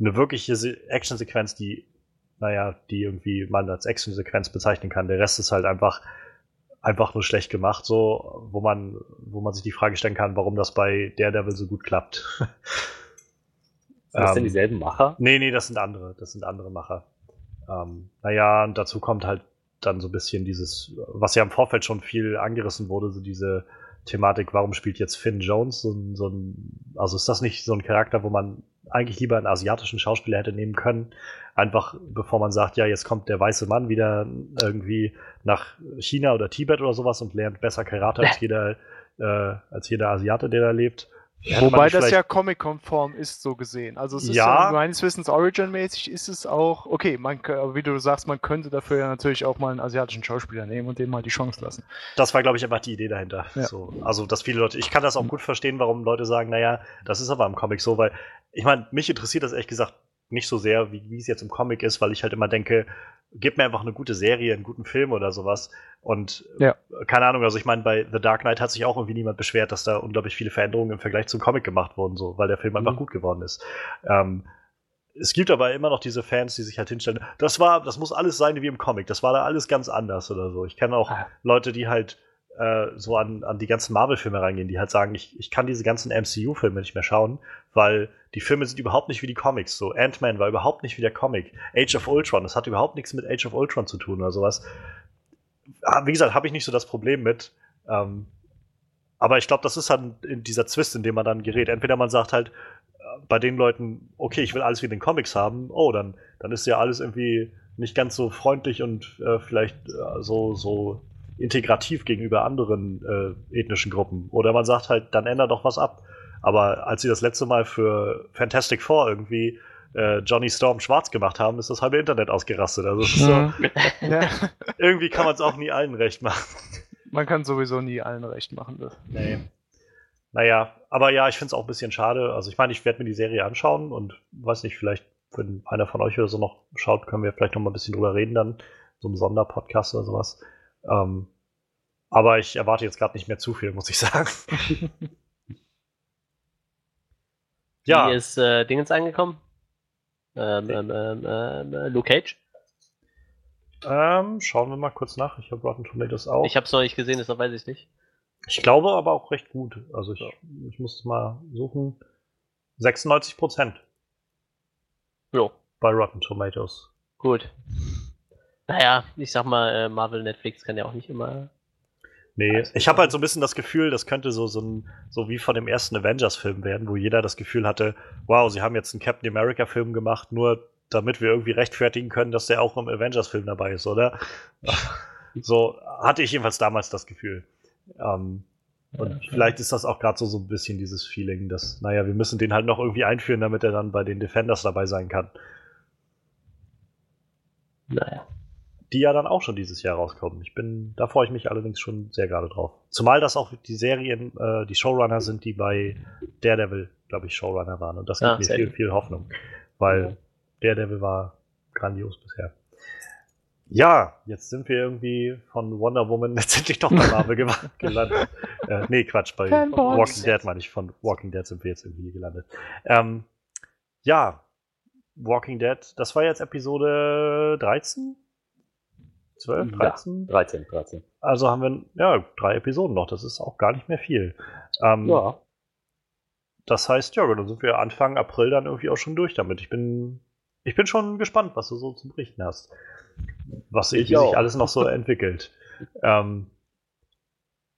eine wirkliche Se- Action-Sequenz, die, naja, die irgendwie man als Action-Sequenz bezeichnen kann. Der Rest ist halt einfach einfach nur schlecht gemacht, so, wo man, wo man sich die Frage stellen kann, warum das bei Daredevil so gut klappt. Sind das denn Ähm, dieselben Macher? Nee, nee, das sind andere, das sind andere Macher. Ähm, naja, und dazu kommt halt dann so ein bisschen dieses, was ja im Vorfeld schon viel angerissen wurde, so diese Thematik, warum spielt jetzt Finn Jones so ein, so ein, also ist das nicht so ein Charakter, wo man eigentlich lieber einen asiatischen Schauspieler hätte nehmen können, einfach bevor man sagt, ja, jetzt kommt der weiße Mann wieder irgendwie nach China oder Tibet oder sowas und lernt besser Karate als jeder, äh, als jeder Asiate, der da lebt. Wobei das ja Comic-konform ist, so gesehen. Also es ist Ja. ja, meines Wissens Origin-mäßig ist es auch, okay, man, wie du sagst, man könnte dafür ja natürlich auch mal einen asiatischen Schauspieler nehmen und dem mal die Chance lassen. Das war, glaube ich, einfach die Idee dahinter. Ja. So, also, dass viele Leute, ich kann das auch gut verstehen, warum Leute sagen, naja, das ist aber im Comic so, weil, ich meine, mich interessiert das ehrlich gesagt nicht so sehr, wie, wie es jetzt im Comic ist, weil ich halt immer denke, gib mir einfach eine gute Serie, einen guten Film oder sowas. Und Ja. keine Ahnung, also ich meine, bei The Dark Knight hat sich auch irgendwie niemand beschwert, dass da unglaublich viele Veränderungen im Vergleich zum Comic gemacht wurden, so, weil der Film einfach Mhm. gut geworden ist. Ähm, es gibt aber immer noch diese Fans, die sich halt hinstellen. Das war, das muss alles sein wie im Comic. Das war da alles ganz anders oder so. Ich kenne auch Ah. Leute, die halt äh, so an, an die ganzen Marvel-Filme reingehen, die halt sagen, ich, ich kann diese ganzen MCU-Filme nicht mehr schauen, weil die Filme sind überhaupt nicht wie die Comics. So Ant-Man war überhaupt nicht wie der Comic. Age of Ultron, das hat überhaupt nichts mit Age of Ultron zu tun oder sowas. Ah, Wie gesagt, habe ich nicht so das Problem mit. Ähm, aber ich glaube, das ist dann in dieser Zwist, in dem man dann gerät. Entweder man sagt halt äh, bei den Leuten, okay, ich will alles wie in den Comics haben, oh, dann, dann ist ja alles irgendwie nicht ganz so freundlich und äh, vielleicht äh, so, so integrativ gegenüber anderen äh, ethnischen Gruppen. Oder man sagt halt, dann ändert doch was ab. Aber als sie das letzte Mal für Fantastic Four irgendwie äh, Johnny Storm schwarz gemacht haben, ist das halbe Internet ausgerastet. Also so, ja, irgendwie kann man es auch nie allen recht machen. man kann sowieso nie allen recht machen. Das. Nee. Naja, aber ja, ich finde es auch ein bisschen schade. Also ich meine, ich werde mir die Serie anschauen und weiß nicht, vielleicht, wenn einer von euch oder so noch schaut, können wir vielleicht noch mal ein bisschen drüber reden dann. So ein Sonderpodcast oder sowas. Ähm, aber ich erwarte jetzt gerade nicht mehr zu viel, muss ich sagen. ja, Wie ist äh, Dingens angekommen? Ähm, ähm, ähm, ähm, äh, Luke Cage? ähm, schauen wir mal kurz nach. Ich habe Rotten Tomatoes auch. Ich habe es noch nicht gesehen, deshalb weiß ich nicht. Ich glaube aber auch recht gut. Also ich, ich muss es mal suchen. 96 Prozent Jo, bei Rotten Tomatoes. gut. Naja, ich sag mal, äh, Marvel Netflix kann ja auch nicht immer. Nee, Alles ich habe halt so ein bisschen das Gefühl, das könnte so, so, ein, so wie von dem ersten Avengers-Film werden, wo jeder das Gefühl hatte, wow, sie haben jetzt einen Captain America-Film gemacht, nur damit wir irgendwie rechtfertigen können, dass der auch im Avengers-Film dabei ist, oder? so hatte ich jedenfalls damals das Gefühl. Ähm, und vielleicht ist das auch gerade so, so ein bisschen dieses Feeling, dass, naja, wir müssen den halt noch irgendwie einführen, damit er dann bei den Defenders dabei sein kann. Naja. Die ja dann auch schon dieses Jahr rauskommen. Ich bin, da freue ich mich allerdings schon sehr gerade drauf. Zumal das auch die Serien, äh, die Showrunner sind, die bei Daredevil, glaube ich, Showrunner waren. Und das gibt Ah, mir viel, viel Hoffnung. Weil Daredevil war grandios bisher. Ja, jetzt sind wir irgendwie von Wonder Woman letztendlich doch bei Marvel ge- gelandet. äh, nee, Quatsch, bei Fanboys. Walking Dead meine ich. Von Walking Dead sind wir jetzt irgendwie gelandet. Ähm, ja, Walking Dead, das war jetzt Episode 13? 12, Ja. 13? 13, 13. Also haben wir ja drei Episoden noch, das ist auch gar nicht mehr viel. Ähm, Ja. Das heißt, ja, dann sind wir Anfang April dann irgendwie auch schon durch damit. Ich bin, ich bin schon gespannt, was du so zu berichten hast. Was sich, Ich sich auch. alles noch so entwickelt. Ähm,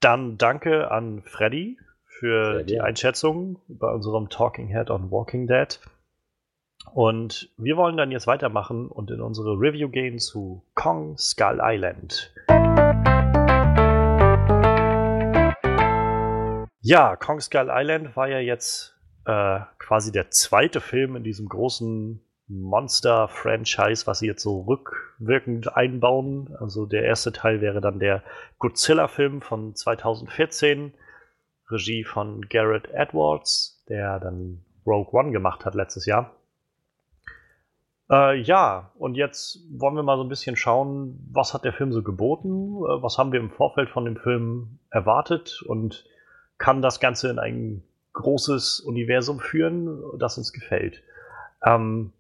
dann danke an Freddy für Sehr die gerne. Einschätzung bei unserem Talking Head on Walking Dead. Und wir wollen dann jetzt weitermachen und in unsere Review gehen zu Kong Skull Island. Ja, Kong Skull Island war ja jetzt äh, quasi der zweite Film in diesem großen Monster-Franchise, was sie jetzt so rückwirkend einbauen. Also der erste Teil wäre dann der Godzilla-Film von 2014, Regie von Garrett Edwards, der dann Rogue One gemacht hat letztes Jahr. Äh, ja, und jetzt wollen wir mal so ein bisschen schauen, was hat der Film so geboten, äh, was haben wir im Vorfeld von dem Film erwartet und kann das Ganze in ein großes Universum führen, das uns gefällt. Ähm,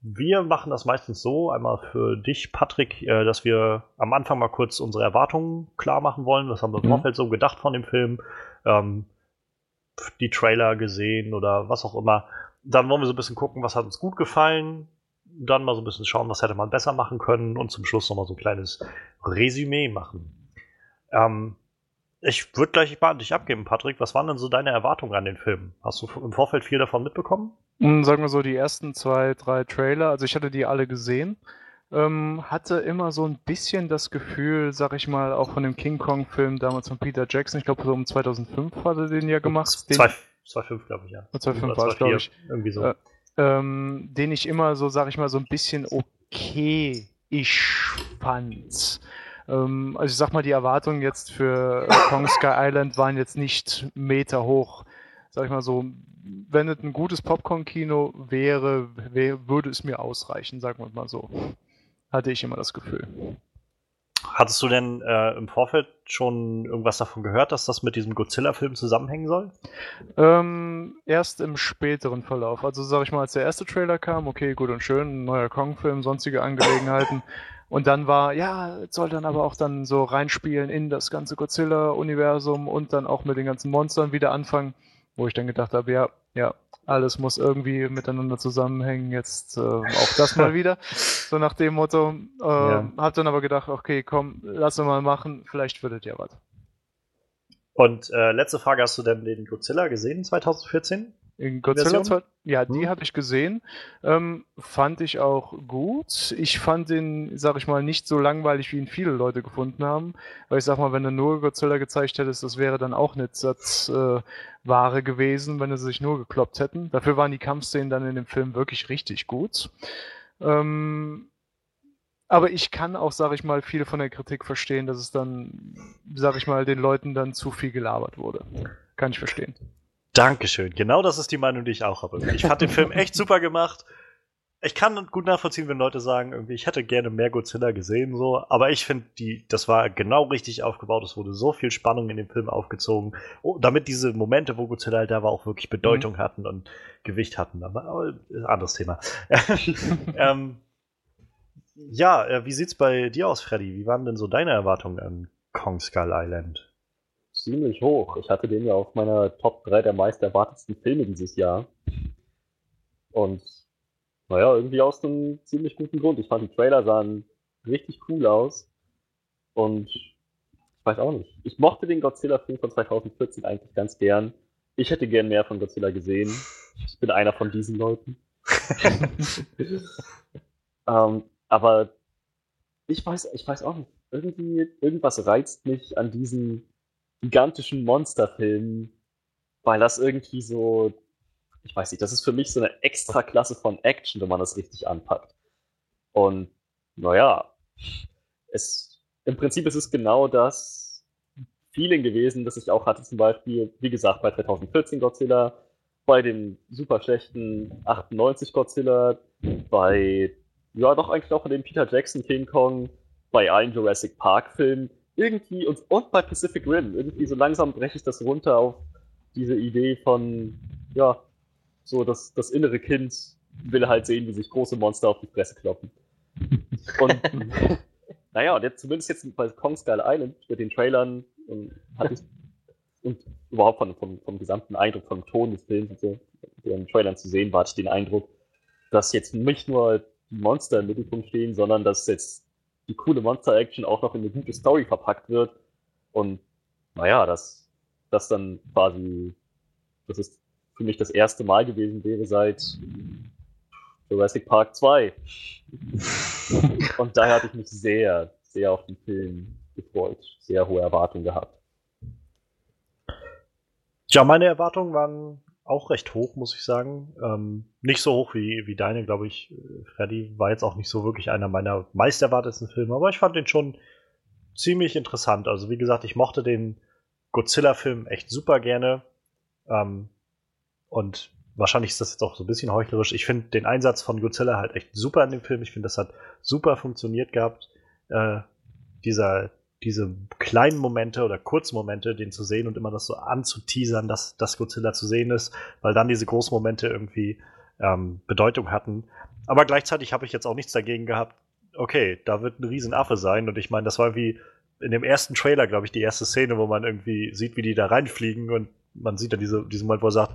wir machen das meistens so, einmal für dich, Patrick, äh, dass wir am Anfang mal kurz unsere Erwartungen klar machen wollen. Was haben wir im Mhm. Vorfeld so gedacht von dem Film? Ähm, die Trailer gesehen oder was auch immer. Dann wollen wir so ein bisschen gucken, was hat uns gut gefallen. Dann mal so ein bisschen schauen, was hätte man besser machen können. Und zum Schluss nochmal so ein kleines Resümee machen. Ähm, ich würde gleich mal an dich abgeben, Patrick. Was waren denn so deine Erwartungen an den Film? Hast du im Vorfeld viel davon mitbekommen? Mm, Sagen wir so, die ersten zwei, drei Trailer, also ich hatte die alle gesehen, ähm, hatte immer so ein bisschen das Gefühl, sag ich mal, auch von dem King Kong-Film damals von Peter Jackson, ich glaube so um 2005 hat er den ja gemacht. Den, 2,5 glaube ich, ja. 2,5 Oder war es, glaube 2,4, ich. Irgendwie so. Äh, ähm, den ich immer so, sag ich mal, so ein bisschen okay ich fand. Ähm, also ich sag mal, die Erwartungen jetzt für Kong Sky Island waren jetzt nicht Meter hoch. Sag ich mal so, wenn es ein gutes Popcorn-Kino wäre, wär, würde es mir ausreichen, sagen wir mal so. Hatte ich immer das Gefühl. Hattest du denn äh, im Vorfeld schon irgendwas davon gehört, dass das mit diesem Godzilla-Film zusammenhängen soll? Ähm, erst im späteren Verlauf. Also sag ich mal, als der erste Trailer kam, okay, gut und schön, neuer Kong-Film, sonstige Angelegenheiten. Und dann war, ja, soll dann aber auch dann so reinspielen in das ganze Godzilla-Universum und dann auch mit den ganzen Monstern wieder anfangen, wo ich dann gedacht habe, ja, ja, alles muss irgendwie miteinander zusammenhängen, jetzt äh, auch das mal wieder. So nach dem Motto, äh, ja. hab dann aber gedacht, okay, komm, lass uns mal machen, vielleicht wird es ja was. Und äh, letzte Frage, hast du denn den Godzilla gesehen 2014? In Godzilla 2, ja, die hm. habe ich gesehen. Ähm, fand ich auch gut. Ich fand den, sag ich mal, nicht so langweilig, wie ihn viele Leute gefunden haben. Weil ich sag mal, wenn du nur Godzilla gezeigt hättest, das wäre dann auch nicht Satz äh, gewesen, wenn sie sich nur gekloppt hätten. Dafür waren die Kampfszenen dann in dem Film wirklich richtig gut. Ähm, aber ich kann auch, sag ich mal, viel von der Kritik verstehen, dass es dann, sag ich mal, den Leuten dann zu viel gelabert wurde. Kann ich verstehen. Dankeschön. Genau das ist die Meinung, die ich auch habe. Ich fand den Film echt super gemacht. Ich kann gut nachvollziehen, wenn Leute sagen, irgendwie, ich hätte gerne mehr Godzilla gesehen, so. Aber ich finde, die, das war genau richtig aufgebaut. Es wurde so viel Spannung in dem Film aufgezogen, oh, damit diese Momente, wo Godzilla halt da war, auch wirklich Bedeutung mhm. hatten und Gewicht hatten. Aber, aber anderes Thema. ähm, ja, äh, wie sieht's bei dir aus, Freddy? Wie waren denn so deine Erwartungen an Kong Skull Island? Ziemlich hoch. Ich hatte den ja auf meiner Top 3 der meist erwartetsten Filme dieses Jahr. Und naja, irgendwie aus einem ziemlich guten Grund. Ich fand die Trailer sahen richtig cool aus. Und ich weiß auch nicht. Ich mochte den Godzilla-Film von 2014 eigentlich ganz gern. Ich hätte gern mehr von Godzilla gesehen. Ich bin einer von diesen Leuten. ähm, aber ich weiß, ich weiß auch nicht. Irgendwie, irgendwas reizt mich an diesen gigantischen Monsterfilmen, weil das irgendwie so, ich weiß nicht, das ist für mich so eine extra Klasse von Action, wenn man das richtig anpackt. Und naja, es, im Prinzip ist es genau das Feeling gewesen, das ich auch hatte, zum Beispiel, wie gesagt, bei 2014 Godzilla, bei dem super schlechten 98 Godzilla, bei, ja, doch eigentlich auch bei dem Peter Jackson King Kong, bei allen Jurassic Park Filmen irgendwie, und, und bei Pacific Rim, irgendwie so langsam breche ich das runter auf diese Idee von, ja, so das, das innere Kind will halt sehen, wie sich große Monster auf die Fresse kloppen. Und naja, und jetzt, zumindest jetzt bei Kong Skull Island mit den Trailern und, hatte ich, und überhaupt von, vom, vom gesamten Eindruck vom Ton des Films und so, den Trailern zu sehen, war ich den Eindruck, dass jetzt nicht nur die Monster im Mittelpunkt stehen, sondern dass jetzt die coole Monster-Action auch noch in eine gute Story verpackt wird. Und naja, dass das dann quasi, das ist für mich das erste Mal gewesen wäre seit Jurassic Park 2. Und daher hatte ich mich sehr, sehr auf den Film gefreut, sehr hohe Erwartungen gehabt. Ja, meine Erwartungen waren auch recht hoch, muss ich sagen. Ähm, nicht so hoch wie, wie deine, glaube ich. Freddy war jetzt auch nicht so wirklich einer meiner meist erwartetsten Filme, aber ich fand den schon ziemlich interessant. Also, wie gesagt, ich mochte den Godzilla-Film echt super gerne. Ähm, und wahrscheinlich ist das jetzt auch so ein bisschen heuchlerisch. Ich finde den Einsatz von Godzilla halt echt super in dem Film. Ich finde, das hat super funktioniert gehabt. Äh, dieser, diese kleinen Momente oder Kurzmomente, den zu sehen und immer das so anzuteasern, dass, dass Godzilla zu sehen ist, weil dann diese großen Momente irgendwie ähm, Bedeutung hatten. Aber gleichzeitig habe ich jetzt auch nichts dagegen gehabt, okay, da wird ein Riesenaffe sein und ich meine, das war wie in dem ersten Trailer, glaube ich, die erste Szene, wo man irgendwie sieht, wie die da reinfliegen und man sieht dann diese, diesen Moment, wo er sagt,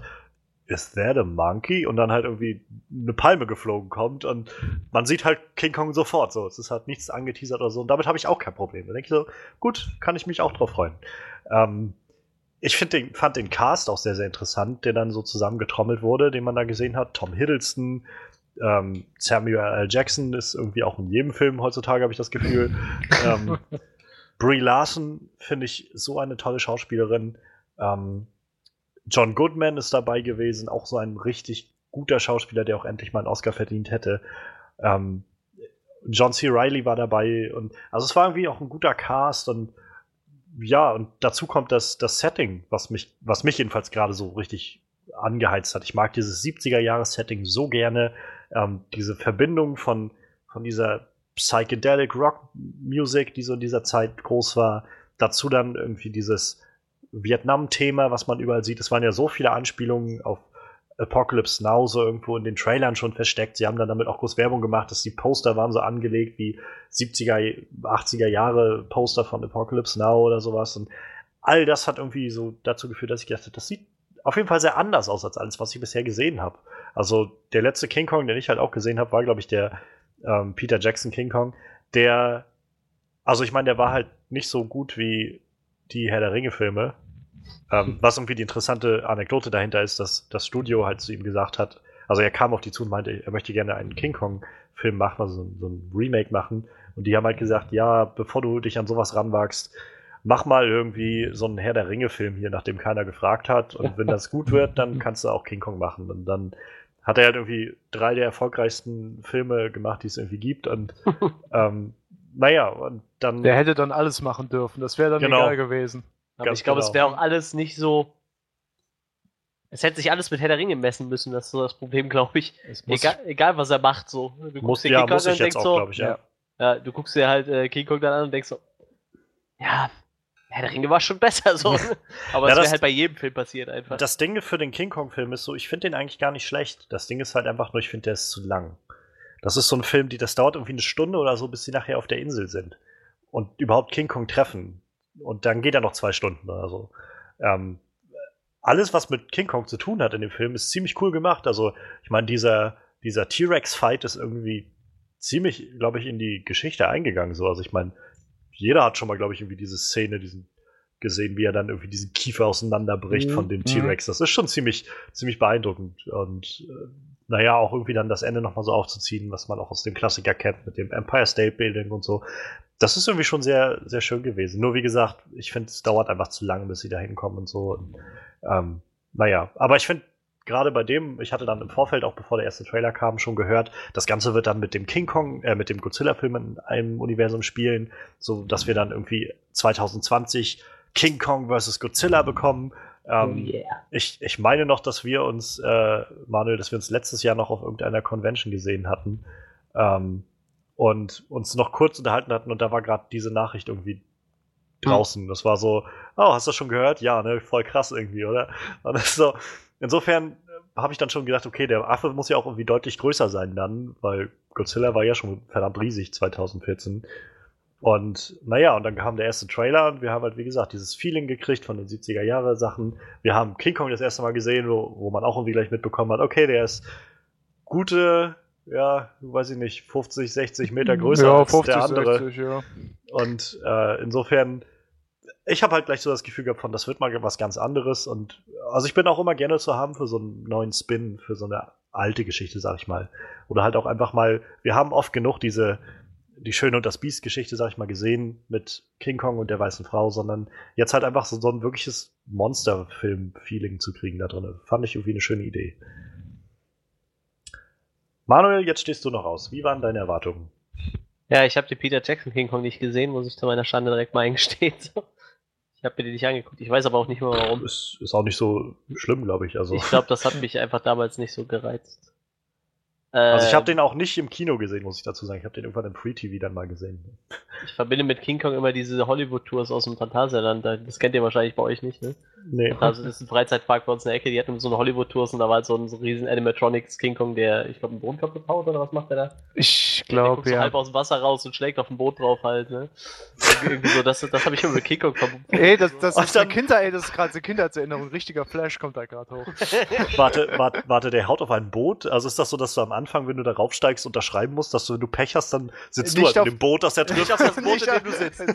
is that a monkey? Und dann halt irgendwie eine Palme geflogen kommt und man sieht halt King Kong sofort so. Es ist halt nichts angeteasert oder so. Und damit habe ich auch kein Problem. Da denke ich so, gut, kann ich mich auch drauf freuen. Ähm, ich den, fand den Cast auch sehr, sehr interessant, der dann so zusammengetrommelt wurde, den man da gesehen hat. Tom Hiddleston, ähm, Samuel L. Jackson ist irgendwie auch in jedem Film heutzutage, habe ich das Gefühl. ähm, Brie Larson finde ich so eine tolle Schauspielerin. Ähm, John Goodman ist dabei gewesen, auch so ein richtig guter Schauspieler, der auch endlich mal einen Oscar verdient hätte. Ähm, John C. Riley war dabei und also es war irgendwie auch ein guter Cast und ja, und dazu kommt das, das Setting, was mich, was mich jedenfalls gerade so richtig angeheizt hat. Ich mag dieses 70er-Jahres-Setting so gerne. Ähm, diese Verbindung von, von dieser Psychedelic Rock Music, die so in dieser Zeit groß war. Dazu dann irgendwie dieses Vietnam-Thema, was man überall sieht. Es waren ja so viele Anspielungen auf Apocalypse Now so irgendwo in den Trailern schon versteckt. Sie haben dann damit auch groß Werbung gemacht, dass die Poster waren so angelegt wie 70er, 80er Jahre Poster von Apocalypse Now oder sowas. Und all das hat irgendwie so dazu geführt, dass ich gedacht habe, das sieht auf jeden Fall sehr anders aus als alles, was ich bisher gesehen habe. Also der letzte King Kong, den ich halt auch gesehen habe, war, glaube ich, der ähm, Peter Jackson King Kong. Der, also ich meine, der war halt nicht so gut wie die Herr der Ringe-Filme. Ähm, was irgendwie die interessante Anekdote dahinter ist, dass das Studio halt zu ihm gesagt hat, also er kam auf die zu und meinte, er möchte gerne einen King Kong-Film machen, also so ein Remake machen. Und die haben halt gesagt, ja, bevor du dich an sowas ranwagst, mach mal irgendwie so einen Herr der Ringe-Film hier, nachdem keiner gefragt hat. Und wenn das gut wird, dann kannst du auch King Kong machen. Und dann hat er halt irgendwie drei der erfolgreichsten Filme gemacht, die es irgendwie gibt. Und ähm, naja, und dann. Der hätte dann alles machen dürfen, das wäre dann Genau. egal gewesen. Aber Ganz ich glaube, genau. es wäre auch alles nicht so. Es hätte sich alles mit Herr der Ringe messen müssen, das ist so das Problem, glaube ich. Egal, egal, was er macht, so. Du muss, dir ja, King Kong an ich und jetzt denkst auch, so, glaube ich, ja. ja. Du guckst dir halt äh, King Kong dann an und denkst so, ja, Herr der Ringe war schon besser so. Aber Ja, das das- wäre halt bei jedem Film passiert einfach. Das Ding für den King Kong-Film ist so, ich finde den eigentlich gar nicht schlecht. Das Ding ist halt einfach nur, ich finde, der ist zu lang. Das ist so ein Film, die, das dauert irgendwie eine Stunde oder so, bis sie nachher auf der Insel sind. Und überhaupt King Kong treffen. Und dann geht er noch zwei Stunden oder so. Ähm, alles, was mit King Kong zu tun hat in dem Film, ist ziemlich cool gemacht. Also, ich meine, dieser, dieser T-Rex-Fight ist irgendwie ziemlich, glaube ich, in die Geschichte eingegangen. So. Also, ich meine, jeder hat schon mal, glaube ich, irgendwie diese Szene, diesen gesehen, wie er dann irgendwie diesen Kiefer auseinanderbricht Mhm. von dem T-Rex. Das ist schon ziemlich, ziemlich beeindruckend. Und äh, naja, auch irgendwie dann das Ende nochmal so aufzuziehen, was man auch aus dem Klassiker kennt, mit dem Empire State Building und so. Das ist irgendwie schon sehr, sehr schön gewesen. Nur wie gesagt, ich finde, es dauert einfach zu lange, bis sie da hinkommen und so. Und, ähm, naja, aber ich finde, gerade bei dem, ich hatte dann im Vorfeld, auch bevor der erste Trailer kam, schon gehört, das Ganze wird dann mit dem King Kong, äh, mit dem Godzilla-Film in einem Universum spielen, so dass wir dann irgendwie 2020 King Kong vs. Godzilla bekommen. Ähm, yeah. ich, ich meine noch, dass wir uns, äh, Manuel, dass wir uns letztes Jahr noch auf irgendeiner Convention gesehen hatten ähm, und uns noch kurz unterhalten hatten und da war gerade diese Nachricht irgendwie draußen. Das war so, oh, hast du das schon gehört? Ja, ne, voll krass irgendwie, oder? Und das ist so, insofern habe ich dann schon gedacht, okay, der Affe muss ja auch irgendwie deutlich größer sein dann, weil Godzilla war ja schon verdammt riesig 2014. Und naja, und dann kam der erste Trailer und wir haben halt, wie gesagt, dieses Feeling gekriegt von den 70er Jahre Sachen. Wir haben King Kong das erste Mal gesehen, wo, wo man auch irgendwie gleich mitbekommen hat, okay, der ist gute, ja, weiß ich nicht, 50, 60 Meter größer ja, als 50, der andere. 60, ja. Und äh, insofern, ich habe halt gleich so das Gefühl gehabt von, das wird mal was ganz anderes. Und also ich bin auch immer gerne zu haben für so einen neuen Spin, für so eine alte Geschichte, sag ich mal. Oder halt auch einfach mal, wir haben oft genug diese, die Schöne und das Biest-Geschichte, sag ich mal, gesehen mit King Kong und der weißen Frau, sondern jetzt halt einfach so, so ein wirkliches Monsterfilm-Feeling zu kriegen da drin. Fand ich irgendwie eine schöne Idee. Manuel, jetzt stehst du noch aus. Wie waren deine Erwartungen? Ja, ich habe den Peter Jackson King Kong nicht gesehen, muss ich zu meiner Schande direkt mal eingestehen. Ich habe mir den nicht angeguckt. Ich weiß aber auch nicht mehr warum. Ist, ist auch nicht so schlimm, glaube ich. Also. Ich glaube, das hat mich einfach damals nicht so gereizt. Also ich habe den auch nicht im Kino gesehen, muss ich dazu sagen. Ich habe den irgendwann im Free TV dann mal gesehen. Ich verbinde mit King Kong immer diese Hollywood-Tours aus dem Phantasialand. Das kennt ihr wahrscheinlich bei euch nicht, ne? Nee. Also das ist ein Freizeitpark bei uns in der Ecke, die hatten so eine Hollywood-Tours und da war halt so ein, so riesen Animatronics King Kong, der, ich glaube, einen Boden kaputt haut oder was macht der da? Ich Der guckt glaube, so ja. halb aus dem Wasser raus und schlägt auf ein Boot drauf halt, ne? Irgendwie so, das, das habe ich immer mit King Kong verbunden. Ey, das, das ist dann- Kinder, ey, das ist gerade eine Kindheitserinnerung. Richtiger Flash kommt da gerade hoch. Warte, warte, warte, der haut auf ein Boot. Also ist das so, dass du am Anfang, wenn du da raufsteigst, unterschreiben musst, dass du, wenn du Pech hast, dann sitzt Nicht du halt auf- in dem Boot, das der Nicht trifft. auf das Boot, Nicht in dem du sitzt.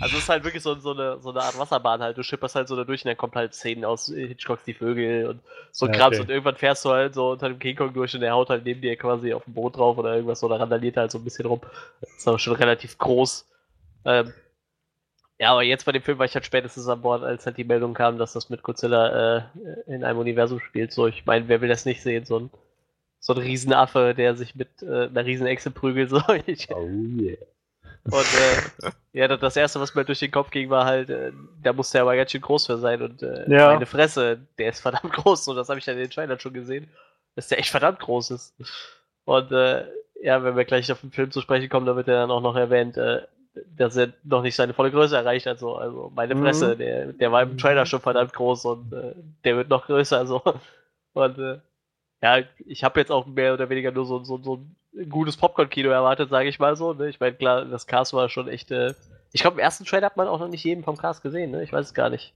Also es ist halt wirklich so, so, eine, so eine Art Wasserbahn halt. Du schipperst halt so da durch und dann kommt halt Szenen aus Hitchcocks Die Vögel und so ein Ja, Krams okay. und irgendwann fährst du halt so unter dem King Kong durch und der haut halt neben dir quasi auf dem Boot drauf oder irgendwas so, da randaliert er halt so ein bisschen rum. Das ist aber schon relativ groß. Ähm, ja, aber jetzt bei dem Film war ich halt spätestens an Bord, als halt die Meldung kam, dass das mit Godzilla äh, in einem Universum spielt. So, ich meine, wer will das nicht sehen? So ein, so ein Riesenaffe, der sich mit äh, einer Riesenechse prügelt. So. Oh yeah. und äh, ja, das- erste, was mir durch den Kopf ging, war halt, äh, da muss der aber ganz schön groß für sein. Und äh, Ja. meine Fresse, der ist verdammt groß. Und das habe ich dann in den Trailern schon gesehen, dass der echt verdammt groß ist. Und äh, ja, wenn wir gleich auf den Film zu sprechen kommen, da wird er dann auch noch erwähnt, äh, dass er noch nicht seine volle Größe erreicht hat. So. Also meine Mhm. Fresse, der, der war im Trailer schon verdammt groß und äh, der wird noch größer. So. Und äh, ja, ich habe jetzt auch mehr oder weniger nur so, so, so ein gutes Popcorn-Kino erwartet, sage ich mal so. Ne? Ich meine, klar, das Cast war schon echt. Äh, ich glaube, im ersten Trailer hat man auch noch nicht jeden vom Cast gesehen, ne? Ich weiß es gar nicht.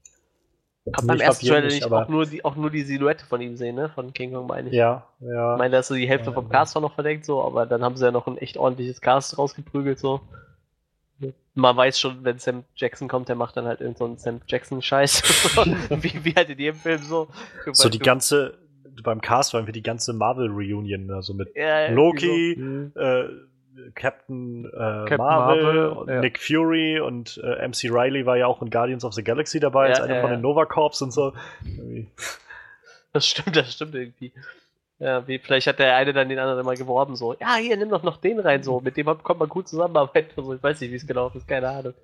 Hab beim ersten Trailer nicht, auch nur, die, auch nur die Silhouette von ihm sehen, ne? Von King Kong meine ich. Ja, ja. Ich meine, da ist so die Hälfte Ja, vom. Cast war noch verdeckt, so, aber dann haben sie ja noch ein echt ordentliches Cast rausgeprügelt, so. Man weiß schon, wenn Sam Jackson kommt, der macht dann halt irgendeinen so Sam Jackson-Scheiß. wie, wie halt in jedem Film so. so die ganze, beim Cast war irgendwie die ganze Marvel-Reunion, also mit Ja, Loki, Mhm. äh, Captain, äh, Captain Marvel, Marvel, und ja. Nick Fury und äh, MC Riley war ja auch in Guardians of the Galaxy dabei, als einer ja, von ja. den Nova Corps und so. So. Das stimmt, das stimmt irgendwie. Ja, wie, vielleicht hat der eine dann den anderen immer geworben, so, ja, hier, nimm doch noch den rein, so, mit dem kommt man gut zusammenarbeiten. Also, ich weiß nicht, wie es gelaufen ist, keine Ahnung.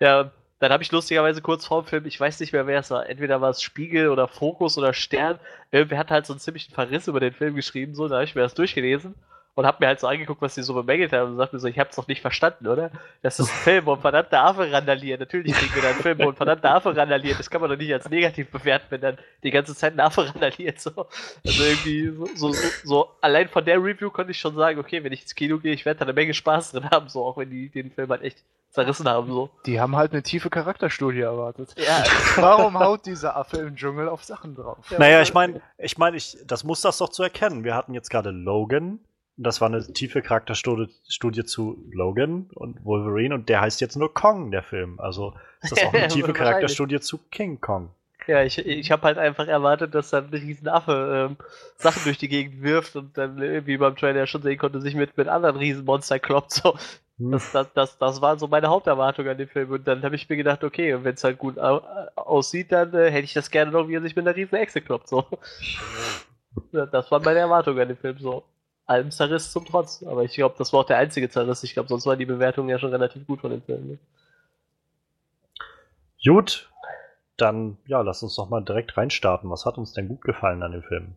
Ja, dann habe ich lustigerweise kurz vor dem Film, ich weiß nicht mehr, wer es war, entweder war es Spiegel oder Fokus oder Stern, irgendwer hat halt so einen ziemlichen Verriss über den Film geschrieben, so, da habe ich mir das durchgelesen und habe mir halt so angeguckt, was die so bemängelt haben und sagt mir so, ich hab's doch nicht verstanden, oder? Das ist ein Film, wo ein verdammter Affe randaliert. Natürlich kriegen wir da einen Film, wo ein verdammter Affe randaliert. Das kann man doch nicht als negativ bewerten, wenn dann die ganze Zeit ein Affe randaliert. So. Also irgendwie so, so, so, so, allein von der Review konnte ich schon sagen, okay, wenn ich ins Kino gehe, ich werde da eine Menge Spaß drin haben, so auch wenn die den Film halt echt zerrissen haben. So. Die haben halt eine tiefe Charakterstudie erwartet. Ja, Warum haut dieser Affe im Dschungel auf Sachen drauf? Ja, Naja, ich meine, ich meine, ich, das muss das doch zu erkennen. Wir hatten jetzt gerade Logan. Das war eine tiefe Charakterstudie Studie zu Logan und Wolverine und der heißt jetzt nur Kong, der Film. Also ist das auch eine tiefe. Charakterstudie zu King Kong. Ja, ich, ich habe halt einfach erwartet, dass dann ein Riesenaffe ähm, Sachen durch die Gegend wirft und dann irgendwie beim Trailer schon sehen konnte, sich mit, mit anderen Riesenmonster kloppt. So. Das, das, das, das waren so meine Haupterwartungen an dem Film. Und dann habe ich mir gedacht, okay, wenn es halt gut au aussieht, dann äh, hätte ich das gerne noch, wie er sich mit einer riesen Echse kloppt. So. Das waren meine Erwartungen an dem Film. So. Allem Zerriss zum Trotz. Aber ich glaube, das war auch der einzige Zerriss. Ich glaube, sonst waren die Bewertungen ja schon relativ gut von dem Film. Ne? Gut, dann ja, lass uns doch mal direkt reinstarten. Was hat uns denn gut gefallen an dem Film?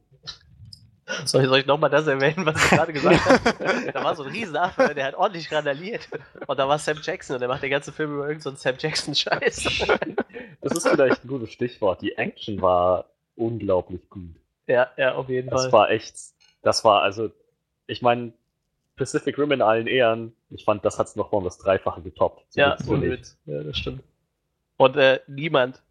Soll ich, soll ich nochmal das erwähnen, was ich gerade gesagt habe? da war so ein Riesenaffe, der hat ordentlich randaliert. Und da war Sam Jackson und der macht den ganzen Film über irgendeinen so Sam Jackson-Scheiß. Das ist vielleicht ein gutes Stichwort. Die Action war unglaublich gut. ja, ja, auf jeden Das Fall. war echt, das war also, ich meine, Pacific Rim in allen Ehren, ich fand, das hat's noch mal um das Dreifache getoppt. So ja. Witz. Ja, das stimmt. Und äh, niemand,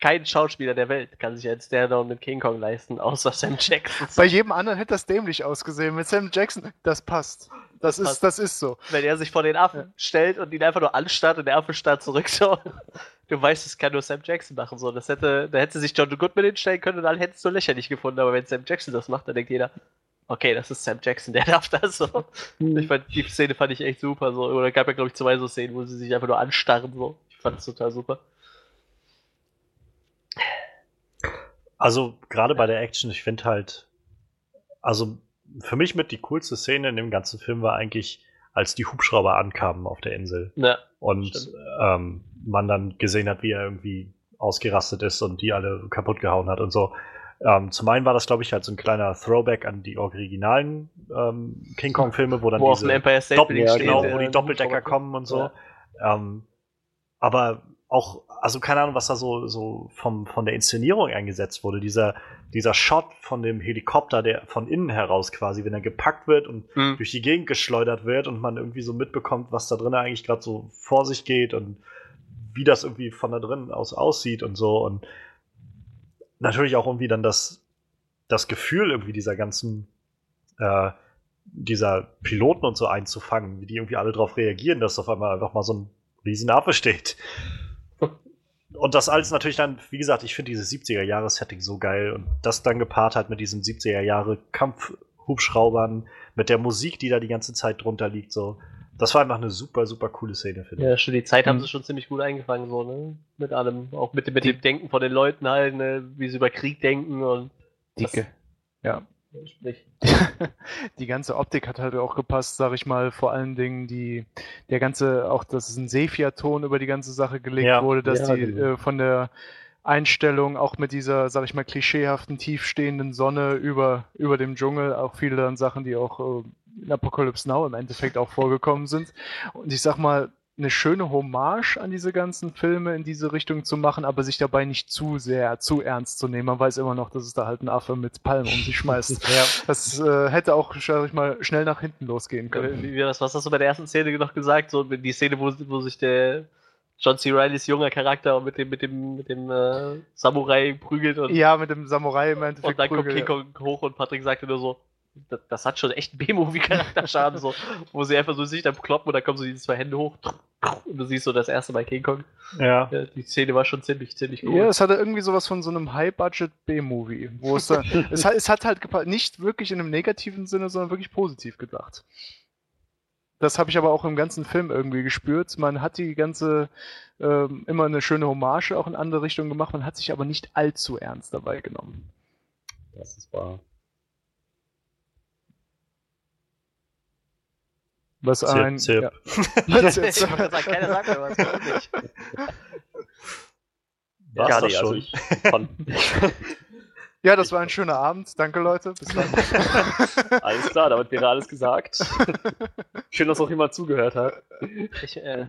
kein Schauspieler der Welt kann sich einen Stairdown mit King Kong leisten, außer Sam Jackson. Bei jedem anderen hätte das dämlich ausgesehen. Mit Sam Jackson, das passt. Das, Das ist, passt. das ist so. Wenn er sich vor den Affen stellt und ihn einfach nur anstarrt und der Affe starrt zurück, so. Du weißt, es kann nur Sam Jackson machen, so. Das hätte, da hätte sich John Goodman hinstellen können und dann hättest du lächerlich gefunden, aber wenn Sam Jackson das macht, dann denkt jeder, okay, das ist Sam Jackson, der darf das so. Ich fand, die Szene fand ich echt super, so. Oder gab ja, glaube ich, zwei so Szenen, wo sie sich einfach nur anstarren, so. Ich fand es total super. Also gerade bei der Action, ich finde halt, also für mich mit die coolste Szene in dem ganzen Film war eigentlich, als die Hubschrauber ankamen auf der Insel Ja, und ähm, man dann gesehen hat, wie er irgendwie ausgerastet ist und die alle kaputt gehauen hat und so. Ähm, zum einen war das, glaube ich, halt so ein kleiner Throwback an die originalen ähm, King Kong-Filme, wo dann wo diese Doppel genau, wo die Doppeldecker kommen und so. Ja. Ähm, aber auch, also keine Ahnung, was da so, so vom, von der Inszenierung eingesetzt wurde. Dieser, dieser Shot von dem Helikopter, der von innen heraus quasi, wenn er gepackt wird und Mhm. durch die Gegend geschleudert wird und man irgendwie so mitbekommt, was da drin eigentlich gerade so vor sich geht und wie das irgendwie von da drin aus aussieht und so. Und natürlich auch irgendwie dann das, das Gefühl irgendwie dieser ganzen, äh, dieser Piloten und so einzufangen, wie die irgendwie alle darauf reagieren, dass auf einmal einfach mal so ein Riesenaffe steht. Und das alles natürlich dann, wie gesagt, ich finde dieses 70er-Jahres-Setting so geil und das dann gepaart halt mit diesen 70er-Jahre-Kampfhubschraubern, mit der Musik, die da die ganze Zeit drunter liegt, so. Das war einfach eine super, super coole Szene, finde ich. Ja, schon die Zeit haben Mhm. sie schon ziemlich gut eingefangen, so, ne? Mit allem. Auch mit, dem- mit dem Denken von den Leuten halt, ne? Wie sie über Krieg denken und. Dicke. Ja. Sprich. die ganze Optik hat halt auch gepasst, sag ich mal, vor allen Dingen die, der ganze, auch dass ein Sepia-Ton über die ganze Sache gelegt Ja. wurde, dass Ja, die genau. äh, von der Einstellung auch mit dieser, sag ich mal, klischeehaften, tiefstehenden Sonne über, über dem Dschungel, auch viele dann Sachen, die auch äh, in Apocalypse Now im Endeffekt auch vorgekommen sind. Und ich sag mal, eine schöne Hommage an diese ganzen Filme in diese Richtung zu machen, aber sich dabei nicht zu sehr, zu ernst zu nehmen. Man weiß immer noch, dass es da halt ein Affe mit Palmen um sich schmeißt. Ja. Das äh, hätte auch, sag ich mal, schnell nach hinten losgehen können. Wie, wie, was, was hast du bei der ersten Szene noch gesagt? So die Szene, wo, wo sich der John C. Reillys junger Charakter mit dem, mit dem, mit dem äh, Samurai prügelt und, Ja, mit dem Samurai im Endeffekt. und dann kommt Prügel, King Kong hoch und Patrick sagte nur so, das, das hat schon echt B-Movie-Charakterschaden, so, wo sie einfach so sich dann kloppen und dann kommen so diese zwei Hände hoch und du siehst so das erste Mal King Kong. Ja. Ja, die Szene war schon ziemlich, ziemlich Ja, cool. es hatte irgendwie sowas von so einem High-Budget B-Movie, wo es dann, es, hat, es hat halt nicht wirklich in einem negativen Sinne, sondern wirklich positiv gedacht. Das habe ich aber auch im ganzen Film irgendwie gespürt. Man hat die ganze ähm, immer eine schöne Hommage auch in andere Richtungen gemacht, man hat sich aber nicht allzu ernst dabei genommen. Das ist wahr. Was Zirp, ein zirp. Ja. ich wollte gerade sagen, keiner sagt mir was, warum nicht? War's ja, doch nee, also schon. ich fand, ja, das war ein schöner Abend. Danke, Leute. Bis dann. alles klar, damit wäre alles gesagt. Schön, dass auch jemand zugehört hat. Ich, äh,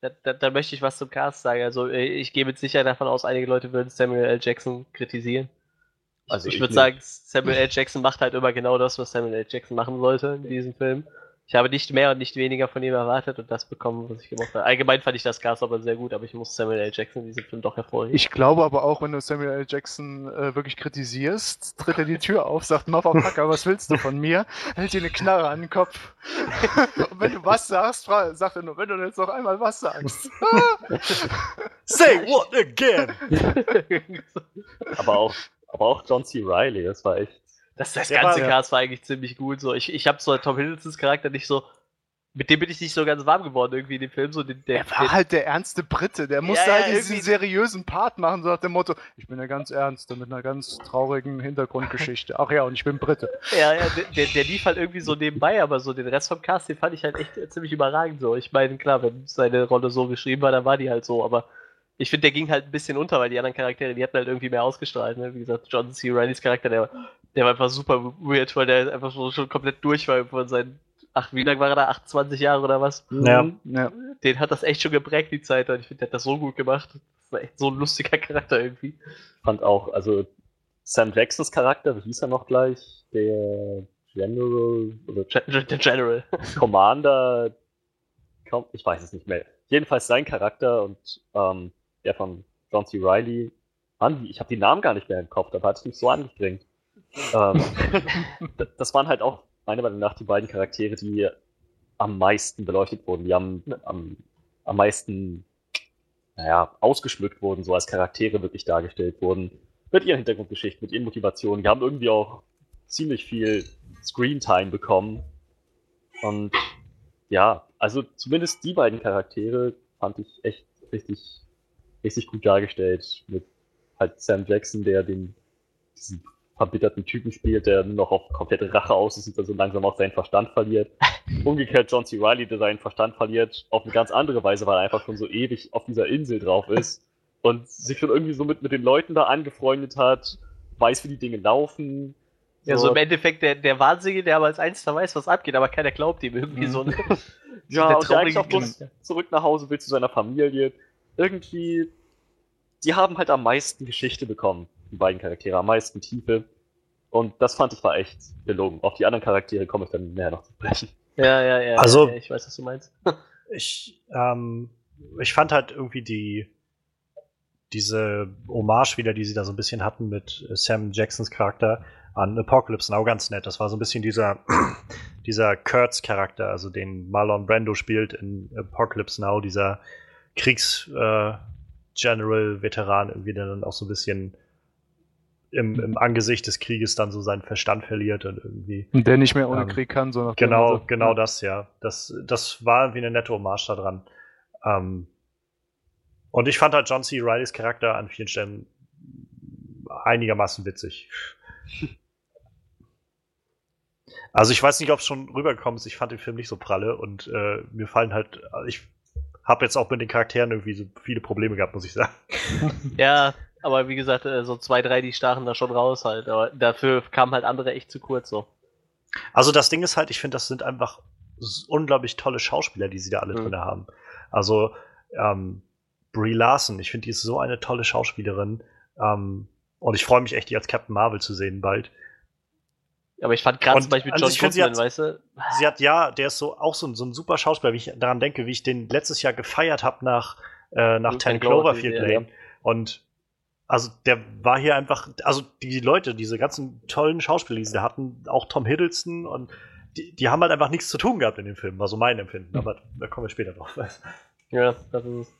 da, da, da möchte ich was zum Cast sagen. Also äh, ich gehe mit Sicherheit davon aus, einige Leute würden Samuel L. Jackson kritisieren. Also ich ich würde nicht. sagen, Samuel L. Jackson macht halt immer genau das, was Samuel L. Jackson machen sollte in diesem Film. Ich habe nicht mehr und nicht weniger von ihm erwartet und das bekommen, was ich gemacht habe. Allgemein fand ich das Cast aber sehr gut, aber ich muss Samuel L. Jackson in diesem Film doch hervorheben. Ich glaube aber auch, wenn du Samuel L. Jackson äh, wirklich kritisierst, tritt er die Tür auf, sagt, Motherfucker, was willst du von mir? Hält dir eine Knarre an den Kopf. Und wenn du was sagst, sagt er nur, wenn du jetzt noch einmal was sagst. Say what again? Aber auch, aber auch John C. Riley, das war echt. Das, das ganze war- Cast war eigentlich ziemlich gut. So. Ich, ich habe so Tom Hiddlestons Charakter nicht so. Mit dem bin ich nicht so ganz warm geworden irgendwie in dem Film. So den, der, Der war halt der ernste Brite, der musste Ja, ja, halt diesen irgendwie- seriösen Part machen, so nach dem Motto, ich bin der ganz Ernste mit einer ganz traurigen Hintergrundgeschichte. Ach ja, und ich bin Brite. Ja, ja, der, der, lief halt irgendwie so nebenbei, aber so den Rest vom Cast, den fand ich halt echt ziemlich überragend so. Ich meine, klar, wenn seine Rolle so geschrieben war, dann war die halt so, aber ich finde, der ging halt ein bisschen unter, weil die anderen Charaktere, die hatten halt irgendwie mehr ausgestrahlt, ne? Wie gesagt, John C. Reillys Charakter, der, der war einfach super weird, weil der einfach so schon komplett durch war von seinen, ach, wie lange war er da? 28 Jahre oder was? Ja. Ja. Den hat das echt schon geprägt, die Zeit, und ich finde, der hat das so gut gemacht. Das war echt so ein lustiger Charakter irgendwie. fand auch, also Sam Jacksons Charakter, wie hieß er noch gleich? Der General oder Der General. Commander, kaum, ich weiß es nicht mehr. Jedenfalls sein Charakter und ähm, der von John C. Riley, Mann, ich habe die Namen gar nicht mehr im Kopf, da hat es mich so angestrengt. Ähm, das waren halt auch meiner Meinung nach die beiden Charaktere, die am meisten beleuchtet wurden, die am, am, am meisten naja, ausgeschmückt wurden, so als Charaktere wirklich dargestellt wurden, mit ihren Hintergrundgeschichten, mit ihren Motivationen. Die haben irgendwie auch ziemlich viel Screentime bekommen. Und ja, also zumindest die beiden Charaktere fand ich echt richtig, richtig gut dargestellt. Mit halt Sam Jackson, der den diesen verbitterten Typen spielt, der nur noch auf komplette Rache aus ist und dann so langsam auch seinen Verstand verliert. Umgekehrt John C. Riley, der seinen Verstand verliert, auf eine ganz andere Weise, weil er einfach schon so ewig auf dieser Insel drauf ist und sich schon irgendwie so mit, mit den Leuten da angefreundet hat, weiß, wie die Dinge laufen. Ja, so im Endeffekt der, der Wahnsinnige, der aber als Einzelner weiß, was abgeht, aber keiner glaubt ihm irgendwie Mhm. so. Ne? Ja, der und der eigentlich auch bloß zurück nach Hause will zu seiner Familie. Irgendwie, die haben halt am meisten Geschichte bekommen, die beiden Charaktere, am meisten Tiefe. Und das fand ich war echt gelungen. Auf die anderen Charaktere komme ich dann näher noch zu sprechen. Ja, ja, ja. Also- ja, ich weiß, was du meinst. Ich, ähm, ich fand halt irgendwie die diese Hommage wieder, die sie da so ein bisschen hatten mit äh, Sam Jacksons Charakter an Apocalypse Now ganz nett. Das war so ein bisschen dieser dieser Kurtz Charakter, also den Marlon Brando spielt in Apocalypse Now, dieser Kriegs äh, irgendwie, der dann auch so ein bisschen im, im Angesicht des Krieges dann so seinen Verstand verliert und irgendwie Und der nicht mehr ohne Ähm, Krieg kann, so nach dem Genau, genau das, ja. Das, das war wie eine nette Hommage da dran. Ähm, und ich fand halt John C. Reillys Charakter an vielen Stellen einigermaßen witzig. Also ich weiß nicht, ob es schon rübergekommen ist. Ich fand den Film nicht so pralle und äh, mir fallen halt, ich habe jetzt auch mit den Charakteren irgendwie so viele Probleme gehabt, muss ich sagen. Ja, aber wie gesagt, äh, so zwei, drei, die stachen da schon raus halt. Aber dafür kamen halt andere echt zu kurz so. Also das Ding ist halt, ich finde, das sind einfach unglaublich tolle Schauspieler, die sie da alle Mhm. drin haben. Also ähm, Brie Larson, ich finde, die ist so eine tolle Schauspielerin. Ähm, und ich freue mich echt, die als Captain Marvel zu sehen bald. Aber ich fand gerade zum Beispiel also John sie Goodman, hat- weißt du? Sie hat ja, der ist so auch so, ein- so ein super Schauspieler, wie ich daran denke, wie ich den letztes Jahr gefeiert habe nach, äh, nach 10 10 Cloverfield Lane. Und also der war hier einfach, also die Leute, diese ganzen tollen Schauspieler, die sie hatten, auch Tom Hiddleston und die, die haben halt einfach nichts zu tun gehabt in dem Film, war so mein Empfinden. Aber da kommen wir später drauf. Ja, das ist es.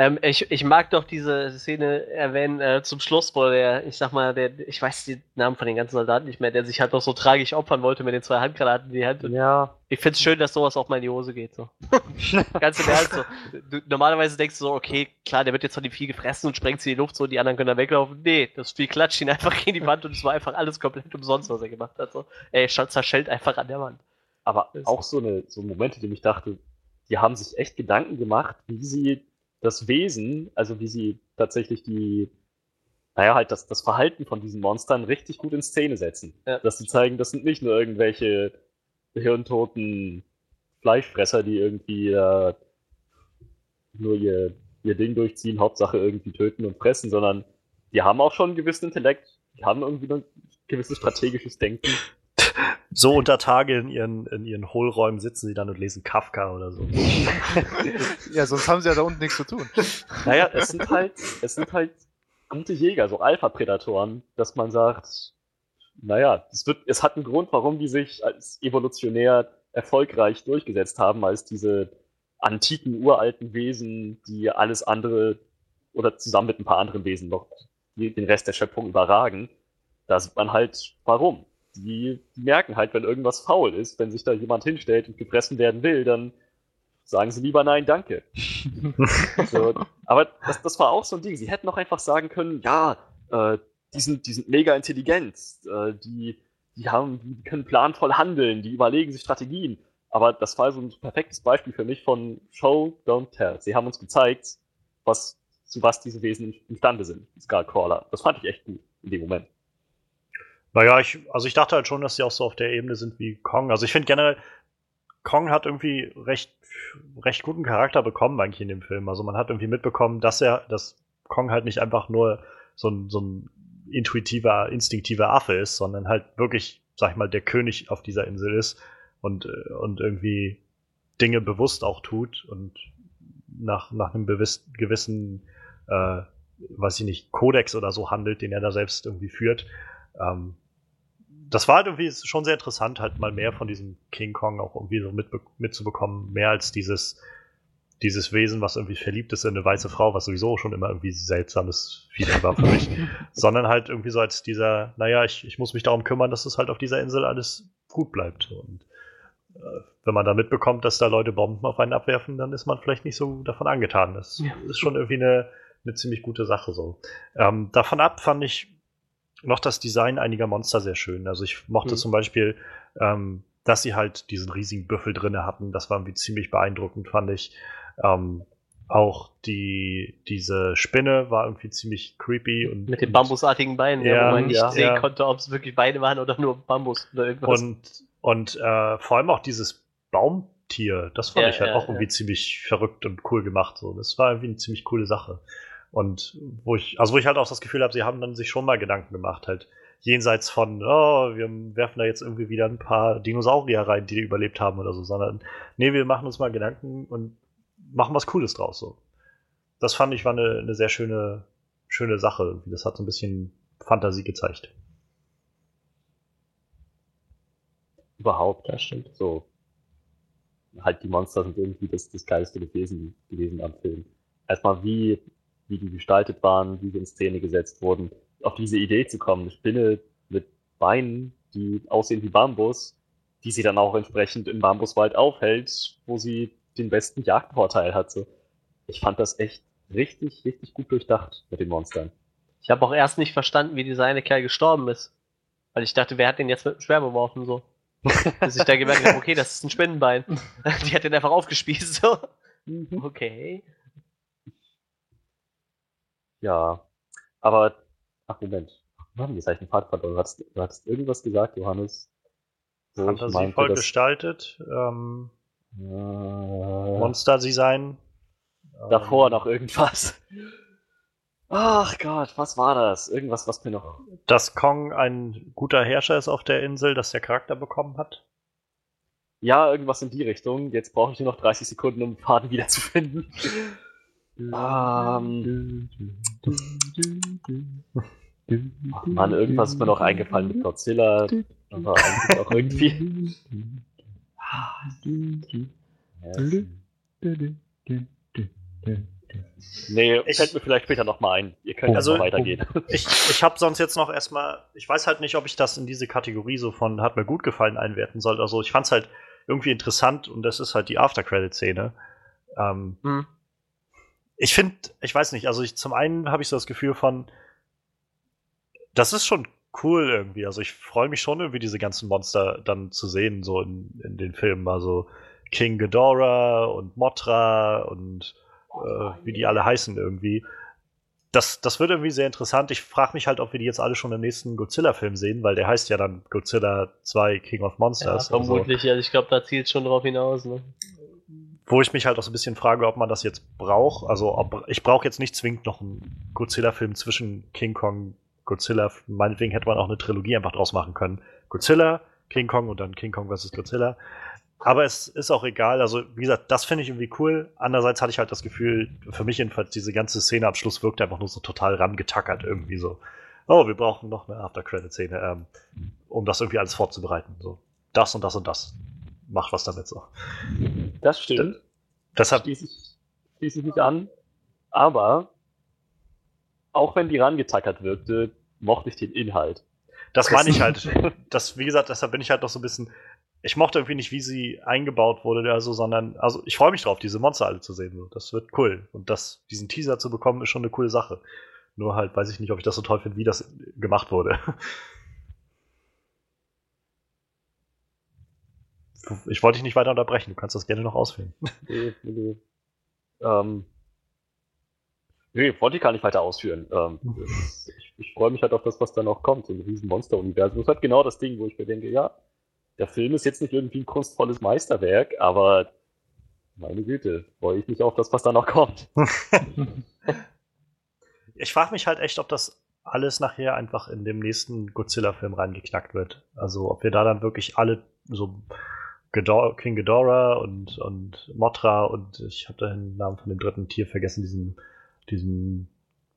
Ähm, ich, ich mag doch diese Szene erwähnen äh, zum Schluss, wo der, ich sag mal, der, ich weiß die Namen von den ganzen Soldaten nicht mehr, der sich halt doch so tragisch opfern wollte mit den zwei Handgranaten in die Hand. Und Ja, ich find's schön, dass sowas auch mal in die Hose geht. So. Ganz im Ernst. So. Du, normalerweise denkst du so, okay, klar, der wird jetzt von dem Vieh gefressen und sprengt sie in die Luft, so die anderen können da weglaufen. Nee, das Vieh klatscht ihn einfach gegen die Wand und es war einfach alles komplett umsonst, was er gemacht hat. So. Er sch- zerschellt einfach an der Wand. aber auch so eine so Momente, die ich dachte, die haben sich echt Gedanken gemacht, wie sie das Wesen, also wie sie tatsächlich die, naja, halt das, das Verhalten von diesen Monstern richtig gut in Szene setzen. Ja. Dass sie zeigen, das sind nicht nur irgendwelche hirntoten Fleischfresser, die irgendwie äh, nur ihr, ihr Ding durchziehen, Hauptsache irgendwie töten und fressen, sondern die haben auch schon einen gewissen Intellekt, die haben irgendwie ein gewisses strategisches Denken. So unter Tage in ihren, in ihren Hohlräumen sitzen sie dann und lesen Kafka oder so. Ja, sonst haben sie ja da unten nichts zu tun. Naja, es sind halt, es sind halt gute Jäger, so Alpha-Prädatoren, dass man sagt, naja, es, wird, es hat einen Grund, warum die sich als evolutionär erfolgreich durchgesetzt haben, als diese antiken, uralten Wesen, die alles andere oder zusammen mit ein paar anderen Wesen noch den Rest der Schöpfung überragen. Da sieht man halt, warum. Die, merken halt, wenn irgendwas faul ist, wenn sich da jemand hinstellt und gefressen werden will, dann sagen sie lieber nein, danke. So, aber das, das war auch so ein Ding. Sie hätten auch einfach sagen können, ja, äh, die, sind, die sind mega intelligent, äh, die, die, haben, die können planvoll handeln, die überlegen sich Strategien. Aber das war so ein perfektes Beispiel für mich von Show, don't tell. Sie haben uns gezeigt, was, zu was diese Wesen imstande sind, Skullcrawler. Das fand ich echt gut in dem Moment. Naja, ich, also ich dachte halt schon, dass sie auch so auf der Ebene sind wie Kong. Also ich finde generell, Kong hat irgendwie recht, recht guten Charakter bekommen eigentlich in dem Film. Also man hat irgendwie mitbekommen, dass er, dass Kong halt nicht einfach nur so ein, so ein intuitiver, instinktiver Affe ist, sondern halt wirklich, sag ich mal, der König auf dieser Insel ist und, äh, und irgendwie Dinge bewusst auch tut und nach, nach einem gewissen, äh, weiß ich nicht, Kodex oder so handelt, den er da selbst irgendwie führt. Ähm, das war halt irgendwie schon sehr interessant, halt mal mehr von diesem King Kong auch irgendwie so mitbe mitzubekommen. Mehr als dieses, dieses Wesen, was irgendwie verliebt ist in eine weiße Frau, was sowieso schon immer irgendwie seltsames Feeling war für mich. Sondern halt irgendwie so als dieser, naja, ich, ich muss mich darum kümmern, dass es halt auf dieser Insel alles gut bleibt. Und äh, wenn man da mitbekommt, dass da Leute Bomben auf einen abwerfen, dann ist man vielleicht nicht so davon angetan. Das Ja. ist schon irgendwie eine, eine ziemlich gute Sache so. Ähm, davon ab fand ich noch das Design einiger Monster sehr schön. Also ich mochte Mhm. zum Beispiel, ähm, dass sie halt diesen riesigen Büffel drinne hatten. Das war irgendwie ziemlich beeindruckend, fand ich. Ähm, auch die, diese Spinne war irgendwie ziemlich creepy und Mit den bambusartigen Beinen, ja, Ja, wo man nicht ja, sehen konnte, ob es wirklich Beine waren oder nur Bambus oder irgendwas. Und, und äh, vor allem auch dieses Baumtier, das fand ich halt auch irgendwie ziemlich verrückt und cool gemacht. So. Das war irgendwie eine ziemlich coole Sache. Und wo ich, also wo ich halt auch das Gefühl habe, sie haben dann sich schon mal Gedanken gemacht, halt jenseits von, oh, wir werfen da jetzt irgendwie wieder ein paar Dinosaurier rein, die überlebt haben oder so, sondern nee, wir machen uns mal Gedanken und machen was Cooles draus. So. Das fand ich war eine, eine sehr schöne, schöne Sache. Das hat so ein bisschen Fantasie gezeigt. Überhaupt. Das stimmt. So. Halt die Monster sind irgendwie das, das geilste gewesen, gewesen am Film. Erstmal wie, wie die gestaltet waren, wie sie in Szene gesetzt wurden, auf diese Idee zu kommen, eine Spinne mit Beinen, die aussehen wie Bambus, die sie dann auch entsprechend im Bambuswald aufhält, wo sie den besten Jagdvorteil hatte. Ich fand das echt richtig, richtig gut durchdacht mit den Monstern. Ich habe auch erst nicht verstanden, wie dieser eine Kerl gestorben ist. Weil ich dachte, wer hat den jetzt mit dem Schwert beworfen, so. Bis ich da gemerkt habe, okay, das ist ein Spinnenbein. Die hat den einfach aufgespießt, so. Okay. Ja, aber, ach Moment, Mann, jetzt habe ich einen Part verloren. Du hattest, du hattest irgendwas gesagt, Johannes. wo ich meinte, dass- gestaltet. Ähm, Äh, Monster-Design. davor Ähm, noch irgendwas. Ach Gott, was war das? Irgendwas, was mir noch. Dass Kong ein guter Herrscher ist auf der Insel, dass der Charakter bekommen hat. Ja, irgendwas in die Richtung. Jetzt brauche ich nur noch 30 Sekunden, um den Faden wiederzufinden. Ähm, ach Mann, irgendwas ist mir noch eingefallen mit Godzilla. Aber eigentlich auch irgendwie. Nee, Ich- fällt mir vielleicht später nochmal ein. Ihr könnt Also- also weitergehen. Ich, ich habe sonst jetzt noch erstmal, ich weiß halt nicht, ob ich das in diese Kategorie so von hat mir gut gefallen einwerten soll. Also ich fand es halt irgendwie interessant und das ist halt die After-Credit-Szene. Ähm, Hm. Ich finde, ich weiß nicht, also ich, zum einen habe ich so das Gefühl von, das ist schon cool irgendwie. Also ich freue mich schon irgendwie diese ganzen Monster dann zu sehen, so in, in den Filmen. Also King Ghidorah und Mothra und äh, wie die alle heißen irgendwie. Das, das wird irgendwie sehr interessant. Ich frage mich halt, ob wir die jetzt alle schon im nächsten Godzilla-Film sehen, weil der heißt ja dann Godzilla 2 King of Ja, Monsters. also, vermutlich, also ich glaube, da zielt es schon drauf hinaus. Ne? Wo ich mich halt auch so ein bisschen frage, ob man das jetzt braucht. Also ob, ich brauche jetzt nicht zwingend noch einen Godzilla-Film zwischen King Kong, Godzilla. Meinetwegen hätte man auch eine Trilogie einfach draus machen können. Godzilla, King Kong und dann King Kong vs. Godzilla. Aber es ist auch egal. Also, wie gesagt, das finde ich irgendwie cool. Andererseits hatte ich halt das Gefühl, für mich jedenfalls, diese ganze Szene am Schluss wirkte einfach nur so total rangetackert irgendwie so. Oh, wir brauchen noch eine After-Credit-Szene, ähm, um das irgendwie alles vorzubereiten. So, das und das und das. Macht was damit so. Das stimmt. Deshalb, Schließe ich, schließe ich mich an. Aber auch wenn die rangetackert wirkte, mochte ich den Inhalt. Das meine ich halt. Das, wie gesagt, deshalb bin ich halt noch so ein bisschen. Ich mochte irgendwie nicht, wie sie eingebaut wurde, also, sondern, also ich freue mich drauf, diese Monster alle zu sehen. Das wird cool. Und das, diesen Teaser zu bekommen, ist schon eine coole Sache. Nur halt weiß ich nicht, ob ich das so toll finde, wie das gemacht wurde. Ich wollte dich nicht weiter unterbrechen, du kannst das gerne noch ausführen. Nee, nee, nee. Ähm, nee, wollte ich gar nicht weiter ausführen. Ähm, ich ich freue mich halt auf das, was da noch kommt. So ein riesen Monster-Universum. Das ist halt genau das Ding, wo ich mir denke, ja, der Film ist jetzt nicht irgendwie ein kunstvolles Meisterwerk, aber meine Güte, freue ich mich auf das, was da noch kommt. Ich frage mich halt echt, ob das alles nachher einfach in dem nächsten Godzilla-Film reingeknackt wird. Also ob wir da dann wirklich alle so King Ghidorah und, und Mothra und ich habe den Namen von dem dritten Tier vergessen, diesem, diesem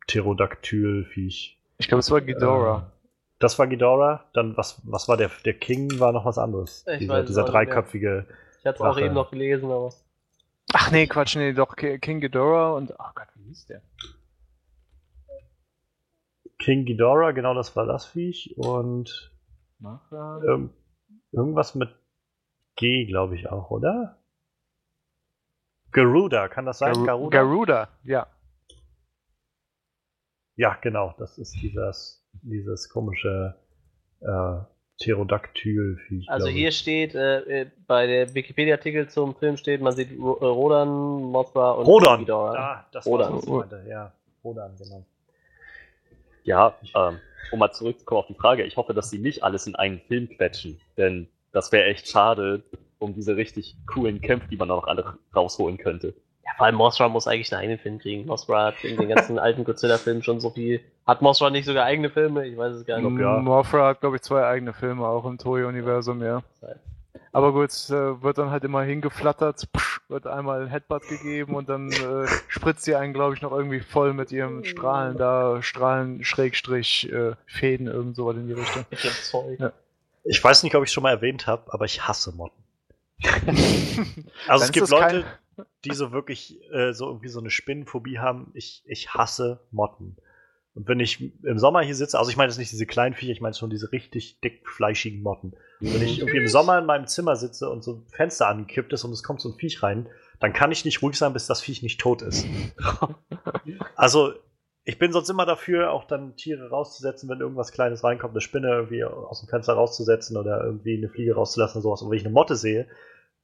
Pterodactyl-Viech. Ich glaube, es war Ghidorah. Äh, das war Ghidorah. Dann, was, was war der? Der King war noch was anderes. Ich dieser dieser dreiköpfige. Ich hatte es auch eben noch gelesen, aber. Ach nee, Quatsch, nee, doch Ki- King Ghidorah und. Ach Gott, wie hieß der? King Ghidorah, genau das war das Viech. Und Machra? ähm, irgendwas mit G, glaube ich auch, oder? Garuda, kann das sein? Garu- Garuda? Garuda, ja. Ja, genau, das ist dieses, dieses komische äh, Pterodactyl-Viech. Also ich. hier steht, äh, äh, bei der Wikipedia-Artikel zum Film steht, man sieht äh, Rodan, Mothra und. Ghidorah. Ah, das Rodan. war das, was ich meinte. Ja, Rodan, genau. Ja, ähm, um mal zurückzukommen auf die Frage, ich hoffe, dass sie nicht alles in einen Film quetschen, denn das wäre echt schade um diese richtig coolen Kämpfe, die man noch alle rausholen könnte. Ja, vor allem Mothra muss eigentlich einen eigenen Film kriegen. Mothra hat in den ganzen alten Godzilla-Filmen schon so viel. Hat Mothra nicht sogar eigene Filme? Ich weiß es gar nicht. ja. Mothra hat, glaube ich, zwei eigene Filme, auch im Toei-Universum, ja. Aber gut, es äh, wird dann halt immer hingeflattert, psch, wird einmal ein Headbutt gegeben und dann äh, spritzt sie einen, glaube ich, noch irgendwie voll mit ihrem Strahlen da, Strahlen, Schrägstrich, äh, Fäden, irgend sowas in die Richtung. Ja. Ich weiß nicht, ob ich es schon mal erwähnt habe, aber ich hasse Motten. Also es gibt das kein- Leute, die so wirklich äh, so irgendwie so eine Spinnenphobie haben. Ich, ich hasse Motten. Und wenn ich im Sommer hier sitze, also ich meine jetzt nicht diese kleinen Viecher, ich meine schon diese richtig dick fleischigen Motten. Und wenn ich irgendwie im Sommer in meinem Zimmer sitze und so ein Fenster angekippt ist und es kommt so ein Viech rein, dann kann ich nicht ruhig sein, bis das Viech nicht tot ist. also ich bin sonst immer dafür, auch dann Tiere rauszusetzen, wenn irgendwas Kleines reinkommt, eine Spinne irgendwie aus dem Fenster rauszusetzen oder irgendwie eine Fliege rauszulassen oder sowas. Und wenn ich eine Motte sehe,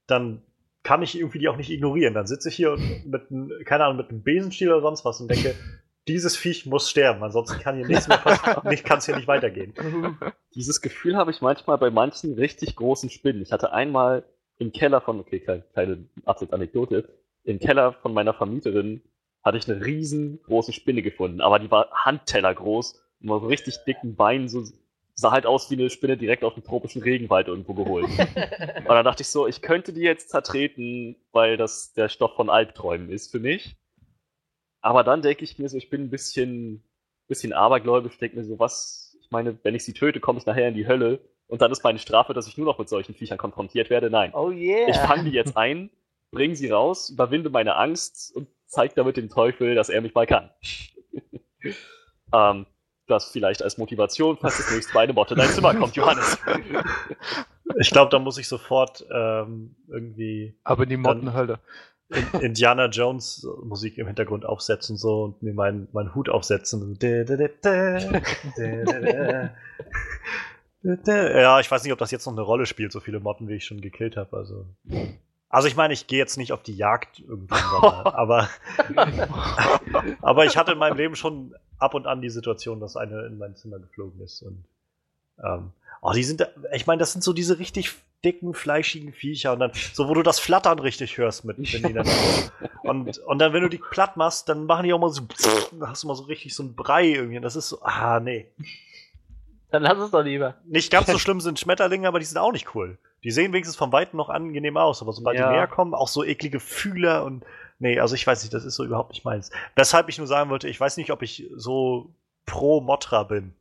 dann kann ich irgendwie die auch nicht ignorieren. Dann sitze ich hier und mit, einem- keine Ahnung, mit einem Besenstiel oder sonst was und denke, dieses Viech muss sterben, ansonsten kann hier nichts mehr passieren, nicht, kann es hier nicht weitergehen. Dieses Gefühl habe ich manchmal bei manchen richtig großen Spinnen. Ich hatte einmal im Keller von, okay, keine, keine absolute Anekdote, im Keller von meiner Vermieterin hatte ich eine riesengroße Spinne gefunden, aber die war Handteller groß und war so richtig dicken Beinen, so sah halt aus wie eine Spinne direkt aus dem tropischen Regenwald irgendwo geholt. und dann dachte ich so, ich könnte die jetzt zertreten, weil das der Stoff von Albträumen ist für mich. Aber dann denke ich mir so, ich bin ein bisschen, bisschen abergläubisch, denke mir so, was, ich meine, wenn ich sie töte, komme ich nachher in die Hölle und dann ist meine Strafe, dass ich nur noch mit solchen Viechern konfrontiert werde. Nein. Oh yeah. Ich fange die jetzt ein, bringe sie raus, überwinde meine Angst und zeige damit dem Teufel, dass er mich mal kann. ähm, das vielleicht als Motivation, falls das nächste Mal eine Motte in dein Zimmer kommt, Johannes. Ich glaube, da muss ich sofort ähm, irgendwie Aber in die Mottenhölle. In- Indiana Jones Musik im Hintergrund aufsetzen so und mir meinen meinen Hut aufsetzen. Ja, ich weiß nicht, ob das jetzt noch eine Rolle spielt, so viele Motten, wie ich schon gekillt habe. Also, also ich meine, ich gehe jetzt nicht auf die Jagd irgendwann, aber, aber ich hatte in meinem Leben schon ab und an die Situation, dass eine in mein Zimmer geflogen ist. Und ähm, oh, die sind, ich meine, das sind so diese richtig dicken, fleischigen Viecher und dann, so wo du das Flattern richtig hörst mit, wenn die dann und, und dann, wenn du die platt machst, dann machen die auch mal so, dann hast du mal so richtig so ein Brei irgendwie. und Das ist so, ah, nee. Dann lass es doch lieber. Nicht ganz so schlimm sind Schmetterlinge, aber die sind auch nicht cool. Die sehen wenigstens vom Weiten noch angenehm aus, aber sobald Ja. die näher kommen, auch so eklige Fühler und nee, also ich weiß nicht, das ist so überhaupt nicht meins. Weshalb ich nur sagen wollte, ich weiß nicht, ob ich so pro Motra bin.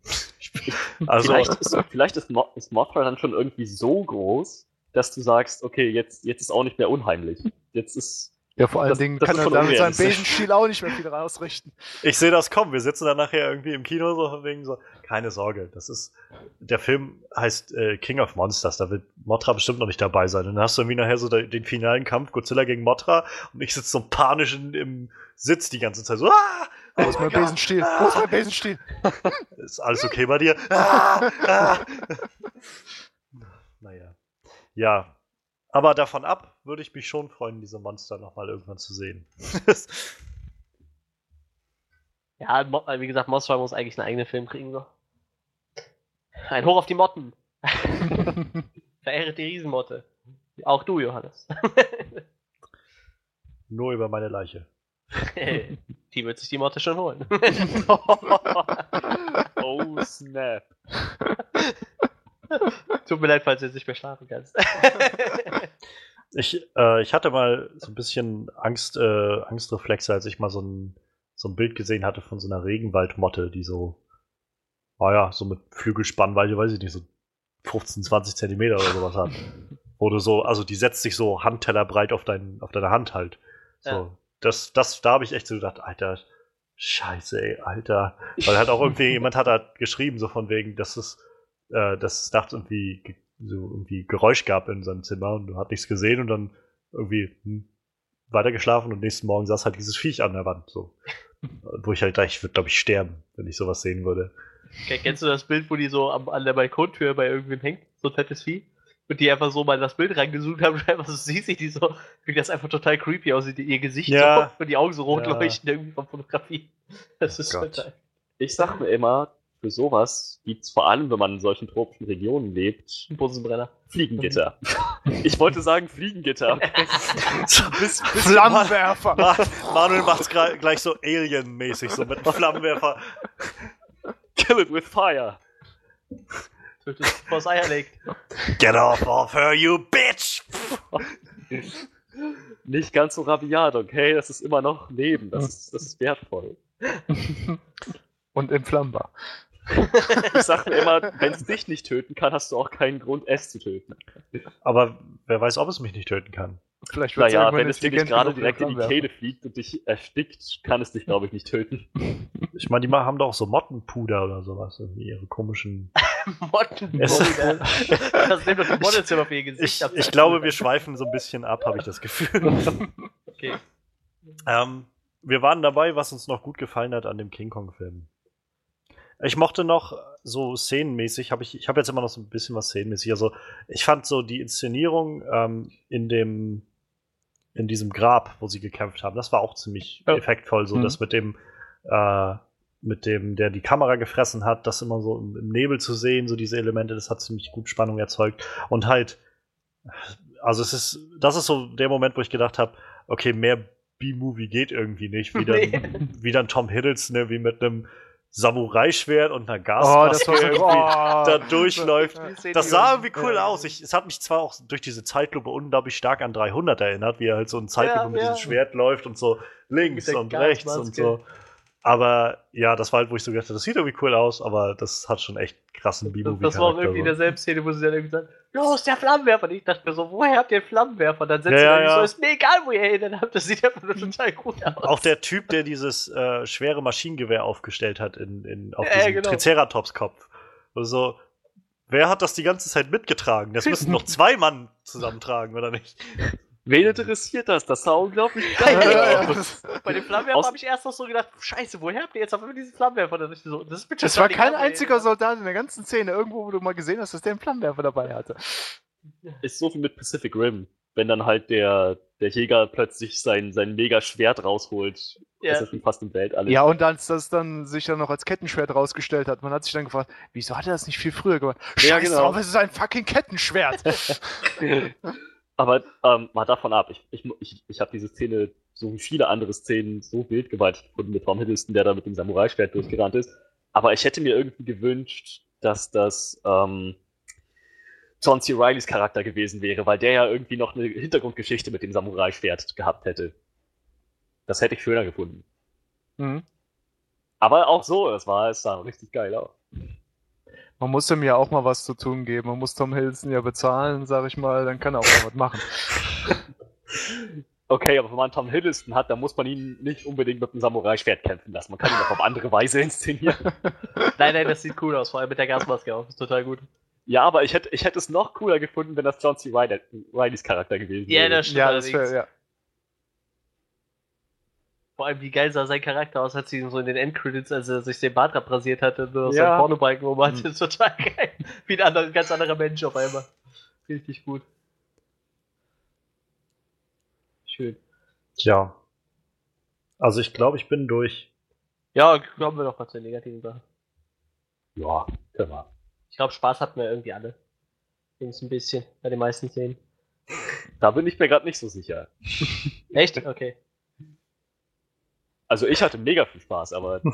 Also vielleicht ist, vielleicht ist, Mo ist Mothra dann schon irgendwie so groß, dass du sagst, okay, jetzt, jetzt ist auch nicht mehr unheimlich. Jetzt ist. Ja, vor allen Das- Dingen das kann er schon da mit seinem unrealistisch. Besenstiel auch nicht mehr viel ausrichten. ich sehe das kommen. Wir sitzen dann nachher irgendwie im Kino so von wegen so, keine Sorge, das ist der Film heißt äh, King of Monsters, da wird Mothra bestimmt noch nicht dabei sein. Und dann hast du irgendwie nachher so de- den finalen Kampf Godzilla gegen Mothra und ich sitze so panisch in, im Sitz die ganze Zeit so, ah! Wo ist mein. Besenstiel? Wo ist mein Besenstiel? Ist alles okay bei dir? Ah, ah. Naja. Ja. Aber davon ab würde ich mich schon freuen, diese Monster nochmal irgendwann zu sehen. Ja, Mo- wie gesagt, Mothra muss eigentlich einen eigenen Film kriegen. So. Ein Hoch auf die Motten. Verehret die Riesenmotte. Auch du, Johannes. Nur über meine Leiche. die wird sich die Motte schon holen. Oh, snap. Tut mir leid, falls du jetzt nicht mehr schlafen kannst. Ich, äh, ich hatte mal so ein bisschen Angst, äh, Angstreflexe, als ich mal so ein, so ein Bild gesehen hatte von so einer Regenwaldmotte, die so, naja, so mit Flügelspannweite, weiß ich nicht, so 15, 20 Zentimeter oder sowas hat. Wo du so, also die setzt sich so handtellerbreit auf, dein, auf deine Hand halt. So, Ja. das, das, da habe ich echt so gedacht, Alter, scheiße, ey, Alter. Weil halt auch irgendwie, jemand hat halt geschrieben, so von wegen, dass es, äh, dass es nachts irgendwie ge- so irgendwie Geräusch gab in seinem Zimmer und du hat nichts gesehen und dann irgendwie hm, weitergeschlafen und nächsten Morgen saß halt dieses Viech an der Wand. So. Wo ich halt dachte, ich würde, glaube ich, sterben, wenn ich sowas sehen würde. Okay, Kennst du das Bild, wo die so am, an der Balkontür bei irgendwem hängt? So ein fettes Vieh? Und die einfach so mal das Bild reingezoomt haben und einfach so siehst, wie die so, wie das einfach total creepy aussieht, ihr Gesicht Ja. so und die Augen so rot Ja. leuchten irgendwie von Fotografie. Das ist Gott. total. Ich sag mir immer, für sowas gibt's vor allem, wenn man in solchen tropischen Regionen lebt, Ein Busenbrenner. Fliegengitter. Ich wollte sagen Fliegengitter. bis, bis Flammenwerfer! Ma Manuel macht's gra- gleich so Alien-mäßig, so mit Flammenwerfer. Kill it with fire. Tötet es, bevor es Eier legt. Get off of her, you bitch! Nicht ganz so rabiat, okay? Das ist immer noch Leben. Das ist, das ist wertvoll. Und entflammbar. Ich sag mir immer, wenn es dich nicht töten kann, hast du auch keinen Grund, es zu töten. Aber wer weiß, ob es mich nicht töten kann. Vielleicht Naja, wenn es dir nicht gerade direkt in die. Kehle fliegt und dich erstickt, kann es dich, glaube ich, nicht töten. Ich meine, die haben doch so Mottenpuder oder sowas, irgendwie ihre komischen. Motten. Es- das nimmt doch die Models immer für ihr Gesicht Ich, ab. ich glaube, wir schweifen so ein bisschen ab, habe ich das Gefühl. Okay. ähm, wir waren dabei, was uns noch gut gefallen hat an dem King Kong-Film. Ich mochte noch so szenenmäßig, habe ich, ich habe jetzt immer noch so ein bisschen was szenenmäßig. Also ich fand so die Inszenierung ähm, in dem in diesem Grab, wo sie gekämpft haben, das war auch ziemlich Ja. effektvoll. So Mhm. das mit dem äh, mit dem, der die Kamera gefressen hat, das immer so im, im Nebel zu sehen, so diese Elemente, das hat ziemlich gut Spannung erzeugt. Und halt, also es ist, das ist so der Moment, wo ich gedacht habe, okay, mehr B-Movie geht irgendwie nicht. Wie dann, Nee. wie dann Tom Hiddleston irgendwie mit einem Samurai-Schwert und einer Oh, Gasmaske so, irgendwie oh, da durchläuft. Das sah irgendwie cool ja. aus. Ich, es hat mich zwar auch durch diese Zeitlupe unglaublich stark an 300 erinnert, wie er halt so in Zeitlupe Ja, mit ja. diesem Schwert läuft und so links und rechts und so. Aber ja, das war halt, wo ich so gedacht habe, das sieht irgendwie cool aus, aber das hat schon echt krassen B-Movie. das war auch irgendwie in derselben Szene, wo sie dann irgendwie sagt, los, der Flammenwerfer. Und ich dachte mir so, woher habt ihr den Flammenwerfer? Dann setzt Ja, sie ja, dann ja. so, ist mir egal, wo ihr hin dann habt. Das sieht einfach nur total gut aus. Auch der Typ, der dieses äh, schwere Maschinengewehr aufgestellt hat in, in, auf Ja, diesem genau. Triceratops-Kopf. Also, wer hat das die ganze Zeit mitgetragen? Das müssen noch zwei Mann zusammentragen, oder nicht? Wen interessiert das? Das sah unglaublich geil ja, aus. ja. Bei dem Flammenwerfer habe ich erst noch so gedacht, scheiße, woher habt ihr jetzt auf einmal diesen Flammenwerfer? Das ist, so, das ist Es war kein einziger Soldat in der ganzen Szene irgendwo, wo du mal gesehen hast, dass der einen Flammenwerfer dabei hatte. Ist so viel mit Pacific Rim, wenn dann halt der, der Jäger plötzlich sein, sein mega Schwert rausholt. Ja. Das ist schon fast im Weltall. Ja, und als das dann sich dann noch als Kettenschwert rausgestellt hat, man hat sich dann gefragt, wieso hat er das nicht viel früher gemacht? Ja, Scheiß genau. drauf, es ist ein fucking Kettenschwert. Aber ähm, mal davon ab, ich, ich, ich, ich habe diese Szene, so wie viele andere Szenen, so wildgewaltig gefunden mit Tom Hiddleston, der da mit dem Samurai-Schwert durchgerannt ist. Aber ich hätte mir irgendwie gewünscht, dass das ähm, John C. Reillys Charakter gewesen wäre, weil der ja irgendwie noch eine Hintergrundgeschichte mit dem Samurai-Schwert gehabt hätte. Das hätte ich schöner gefunden. Mhm. Aber auch so, es war, es sah richtig geil aus. Man muss ihm ja auch mal was zu tun geben. Man muss Tom Hiddleston ja bezahlen, sag ich mal, dann kann er auch mal was machen. Okay, aber wenn man Tom Hiddleston hat, dann muss man ihn nicht unbedingt mit einem Samurai-Schwert kämpfen lassen. Man kann ihn auch auf andere Weise inszenieren. Nein, nein, das sieht cool aus, vor allem mit der Gasmaske auch. Das ist total gut. Ja, aber ich hätte, ich hätte es noch cooler gefunden, wenn das John C. Reilly, Rileys Charakter gewesen Ja, wäre. das stimmt ja, das wär, ja. Vor allem, wie geil sah sein Charakter aus, als sie ihn so in den Endcredits, als er sich den Bart abrasiert hatte, nur aus Ja. seinem Pornobalken rum hatte. Das ist total geil. Wie ein anderer, ganz anderer Mensch auf einmal. Richtig gut. Schön. Tja. Also ich glaube, ich bin durch. Ja, kommen wir doch mal zur negativen Sache. Ja, können wir. Ich glaube, Spaß hatten wir irgendwie alle. Wenigstens ein bisschen, bei den meisten Szenen. Da bin ich mir gerade nicht so sicher. Echt? Okay. Also ich hatte mega viel Spaß, aber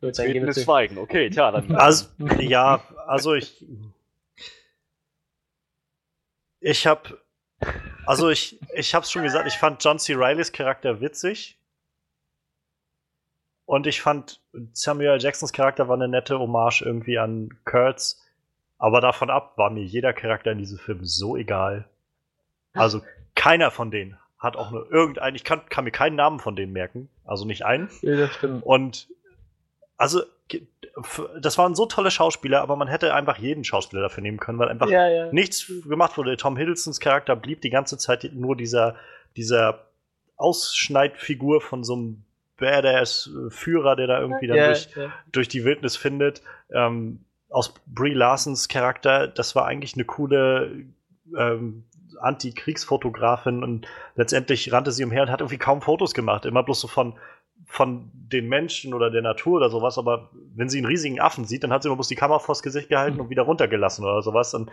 Gut, dann gehen. Schweigen. Okay, tja, dann. Also, ja, also ich. Ich habe. Also ich, ich habe es schon gesagt, ich fand John C. Rileys Charakter witzig. Und ich fand Samuel Jacksons Charakter war eine nette Hommage irgendwie an Kurtz. Aber davon ab war mir jeder Charakter in diesem Film so egal. Also keiner von denen hat auch nur irgendeinen, ich kann, kann mir keinen Namen von denen merken. Also nicht einen. Ja, das stimmt. Und also, das waren so tolle Schauspieler, aber man hätte einfach jeden Schauspieler dafür nehmen können, weil einfach Ja, ja. nichts gemacht wurde. Tom Hiddlestons Charakter blieb die ganze Zeit nur dieser, dieser Ausschneidfigur von so einem Badass-Führer, der da irgendwie dann ja, durch, durch die Wildnis findet. Ähm, aus Brie Larsons Charakter, das war eigentlich eine coole ähm, Anti-Kriegsfotografin und letztendlich rannte sie umher und hat irgendwie kaum Fotos gemacht. Immer bloß so von, von den Menschen oder der Natur oder sowas. Aber wenn sie einen riesigen Affen sieht, dann hat sie immer bloß die Kamera vors Gesicht gehalten und wieder runtergelassen oder sowas. Und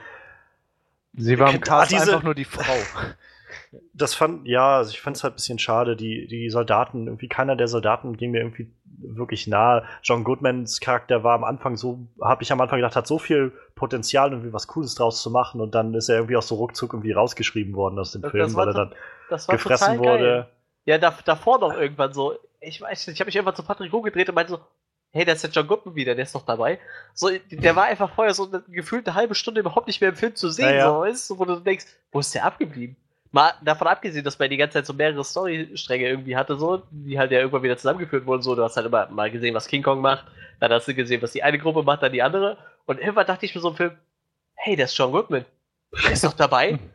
Sie war im Ah, Cast diese- einfach nur die Frau. Das fand, ja, also ich fand es halt ein bisschen schade. Die, die Soldaten, irgendwie keiner der Soldaten ging mir irgendwie wirklich nahe. John Goodmans Charakter war am Anfang so, habe ich am Anfang gedacht, hat so viel Potenzial, irgendwie was Cooles draus zu machen und dann ist er irgendwie auch so ruckzuck irgendwie rausgeschrieben worden aus dem Das- Film, das weil er dann gefressen wurde. Ja, da, davor noch irgendwann so. Ich weiß nicht, ich habe mich irgendwann zu Patrick rumgedreht und meinte so, hey, da ist der John Goodman wieder, der ist noch dabei. So, der war einfach vorher so eine gefühlte halbe Stunde überhaupt nicht mehr im Film zu sehen, Ja, ja. so, weißt wo du denkst, wo ist der abgeblieben? Mal davon abgesehen, dass man die ganze Zeit so mehrere Storystränge irgendwie hatte, so, die halt ja irgendwann wieder zusammengeführt wurden, so, du hast halt immer mal gesehen, was King Kong macht, dann hast du gesehen, was die eine Gruppe macht, dann die andere, und irgendwann dachte ich mir so im Film, hey, der ist John Goodman, der ist doch dabei.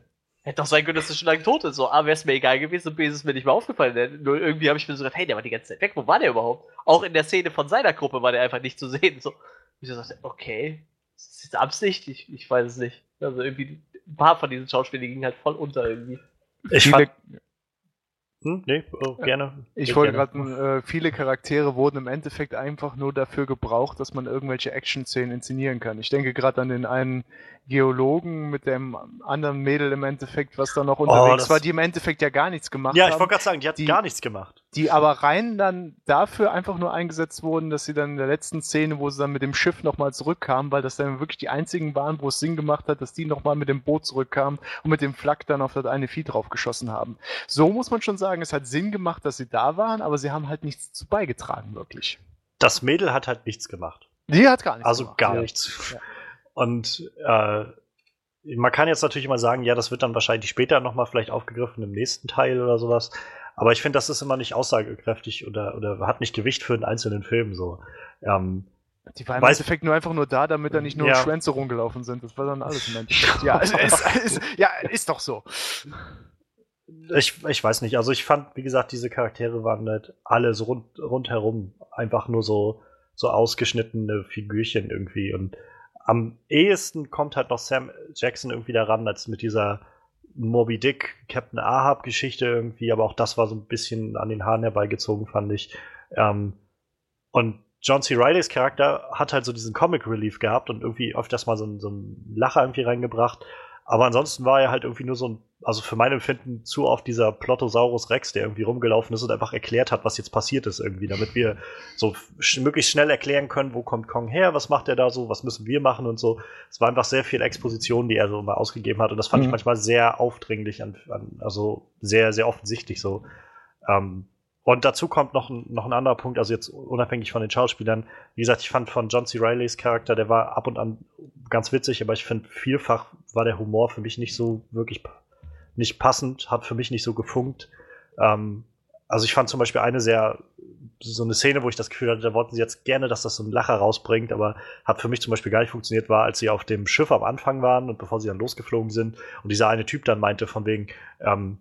Hätte doch sein können, dass er schon lange tot ist. So, A, wäre es mir egal gewesen und B, ist es mir nicht mehr aufgefallen. Denn Nur irgendwie habe ich mir so gedacht, hey, der war die ganze Zeit weg. Wo war der überhaupt? Auch in der Szene von seiner Gruppe war der einfach nicht zu sehen. So, ich so dachte, okay, ist das jetzt Absicht? Ich, ich weiß es nicht. Also irgendwie, ein paar von diesen Schauspielern gingen halt voll unter irgendwie. Ich Viele- fand, Hm? Nee, oh, gerne. Ich Sehr wollte gerade, äh, viele Charaktere wurden im Endeffekt einfach nur dafür gebraucht, dass man irgendwelche Action-Szenen inszenieren kann. Ich denke gerade an den einen Geologen mit dem anderen Mädel im Endeffekt, was da noch unterwegs Oh, war, die im Endeffekt ja gar nichts gemacht Ja, ich haben. wollte gerade sagen, die hat die- gar nichts gemacht. die aber rein dann dafür einfach nur eingesetzt wurden, dass sie dann in der letzten Szene, wo sie dann mit dem Schiff nochmal zurückkamen, weil das dann wirklich die einzigen waren, wo es Sinn gemacht hat, dass die nochmal mit dem Boot zurückkamen und mit dem Flak dann auf das eine Vieh drauf geschossen haben. So muss man schon sagen, es hat Sinn gemacht, dass sie da waren, aber sie haben halt nichts zu beigetragen, wirklich. Das Mädel hat halt nichts gemacht. Die hat gar nichts Also gemacht. gar Ja. nichts. Ja. Und äh, man kann jetzt natürlich immer sagen, ja, das wird dann wahrscheinlich später nochmal vielleicht aufgegriffen im nächsten Teil oder sowas. Aber ich finde, das ist immer nicht aussagekräftig oder, oder hat nicht Gewicht für einen einzelnen Film so. Ähm, Die war im Endeffekt nur einfach nur da, damit da nicht nur Ja. Schwänze rumgelaufen sind. Das war dann alles im Endeffekt. Ja, es, es, ja ist doch so. ich, ich weiß nicht, also ich fand, wie gesagt, diese Charaktere waren halt alle so rund, rundherum einfach nur so, so ausgeschnittene Figürchen irgendwie. Und am ehesten kommt halt noch Sam Jackson irgendwie daran, als mit dieser Moby Dick, Captain Ahab Geschichte irgendwie, aber auch das war so ein bisschen an den Haaren herbeigezogen, fand ich. Ähm, und John C. Reillys Charakter hat halt so diesen Comic Relief gehabt und irgendwie öfters mal so, so einen Lacher irgendwie reingebracht. Aber ansonsten war er halt irgendwie nur so ein, also für mein Empfinden zu oft dieser Plottosaurus Rex, der irgendwie rumgelaufen ist und einfach erklärt hat, was jetzt passiert ist irgendwie, damit wir so sch möglichst schnell erklären können, wo kommt Kong her, was macht er da so, was müssen wir machen und so. Es war einfach sehr viel Exposition, die er so mal ausgegeben hat und das fand ich Mhm. manchmal sehr aufdringlich, an, an, also sehr, sehr offensichtlich so. Ähm, und dazu kommt noch ein, noch ein anderer Punkt, also jetzt unabhängig von den Schauspielern. Wie gesagt, ich fand von John C. Reillys Charakter, der war ab und an ganz witzig, aber ich finde, vielfach war der Humor für mich nicht so wirklich nicht passend, hat für mich nicht so gefunkt. Ähm, also ich fand zum Beispiel eine sehr, so eine Szene, wo ich das Gefühl hatte, da wollten sie jetzt gerne, dass das so einen Lacher rausbringt, aber hat für mich zum Beispiel gar nicht funktioniert, war, als sie auf dem Schiff am Anfang waren und bevor sie dann losgeflogen sind und dieser eine Typ dann meinte von wegen, ähm,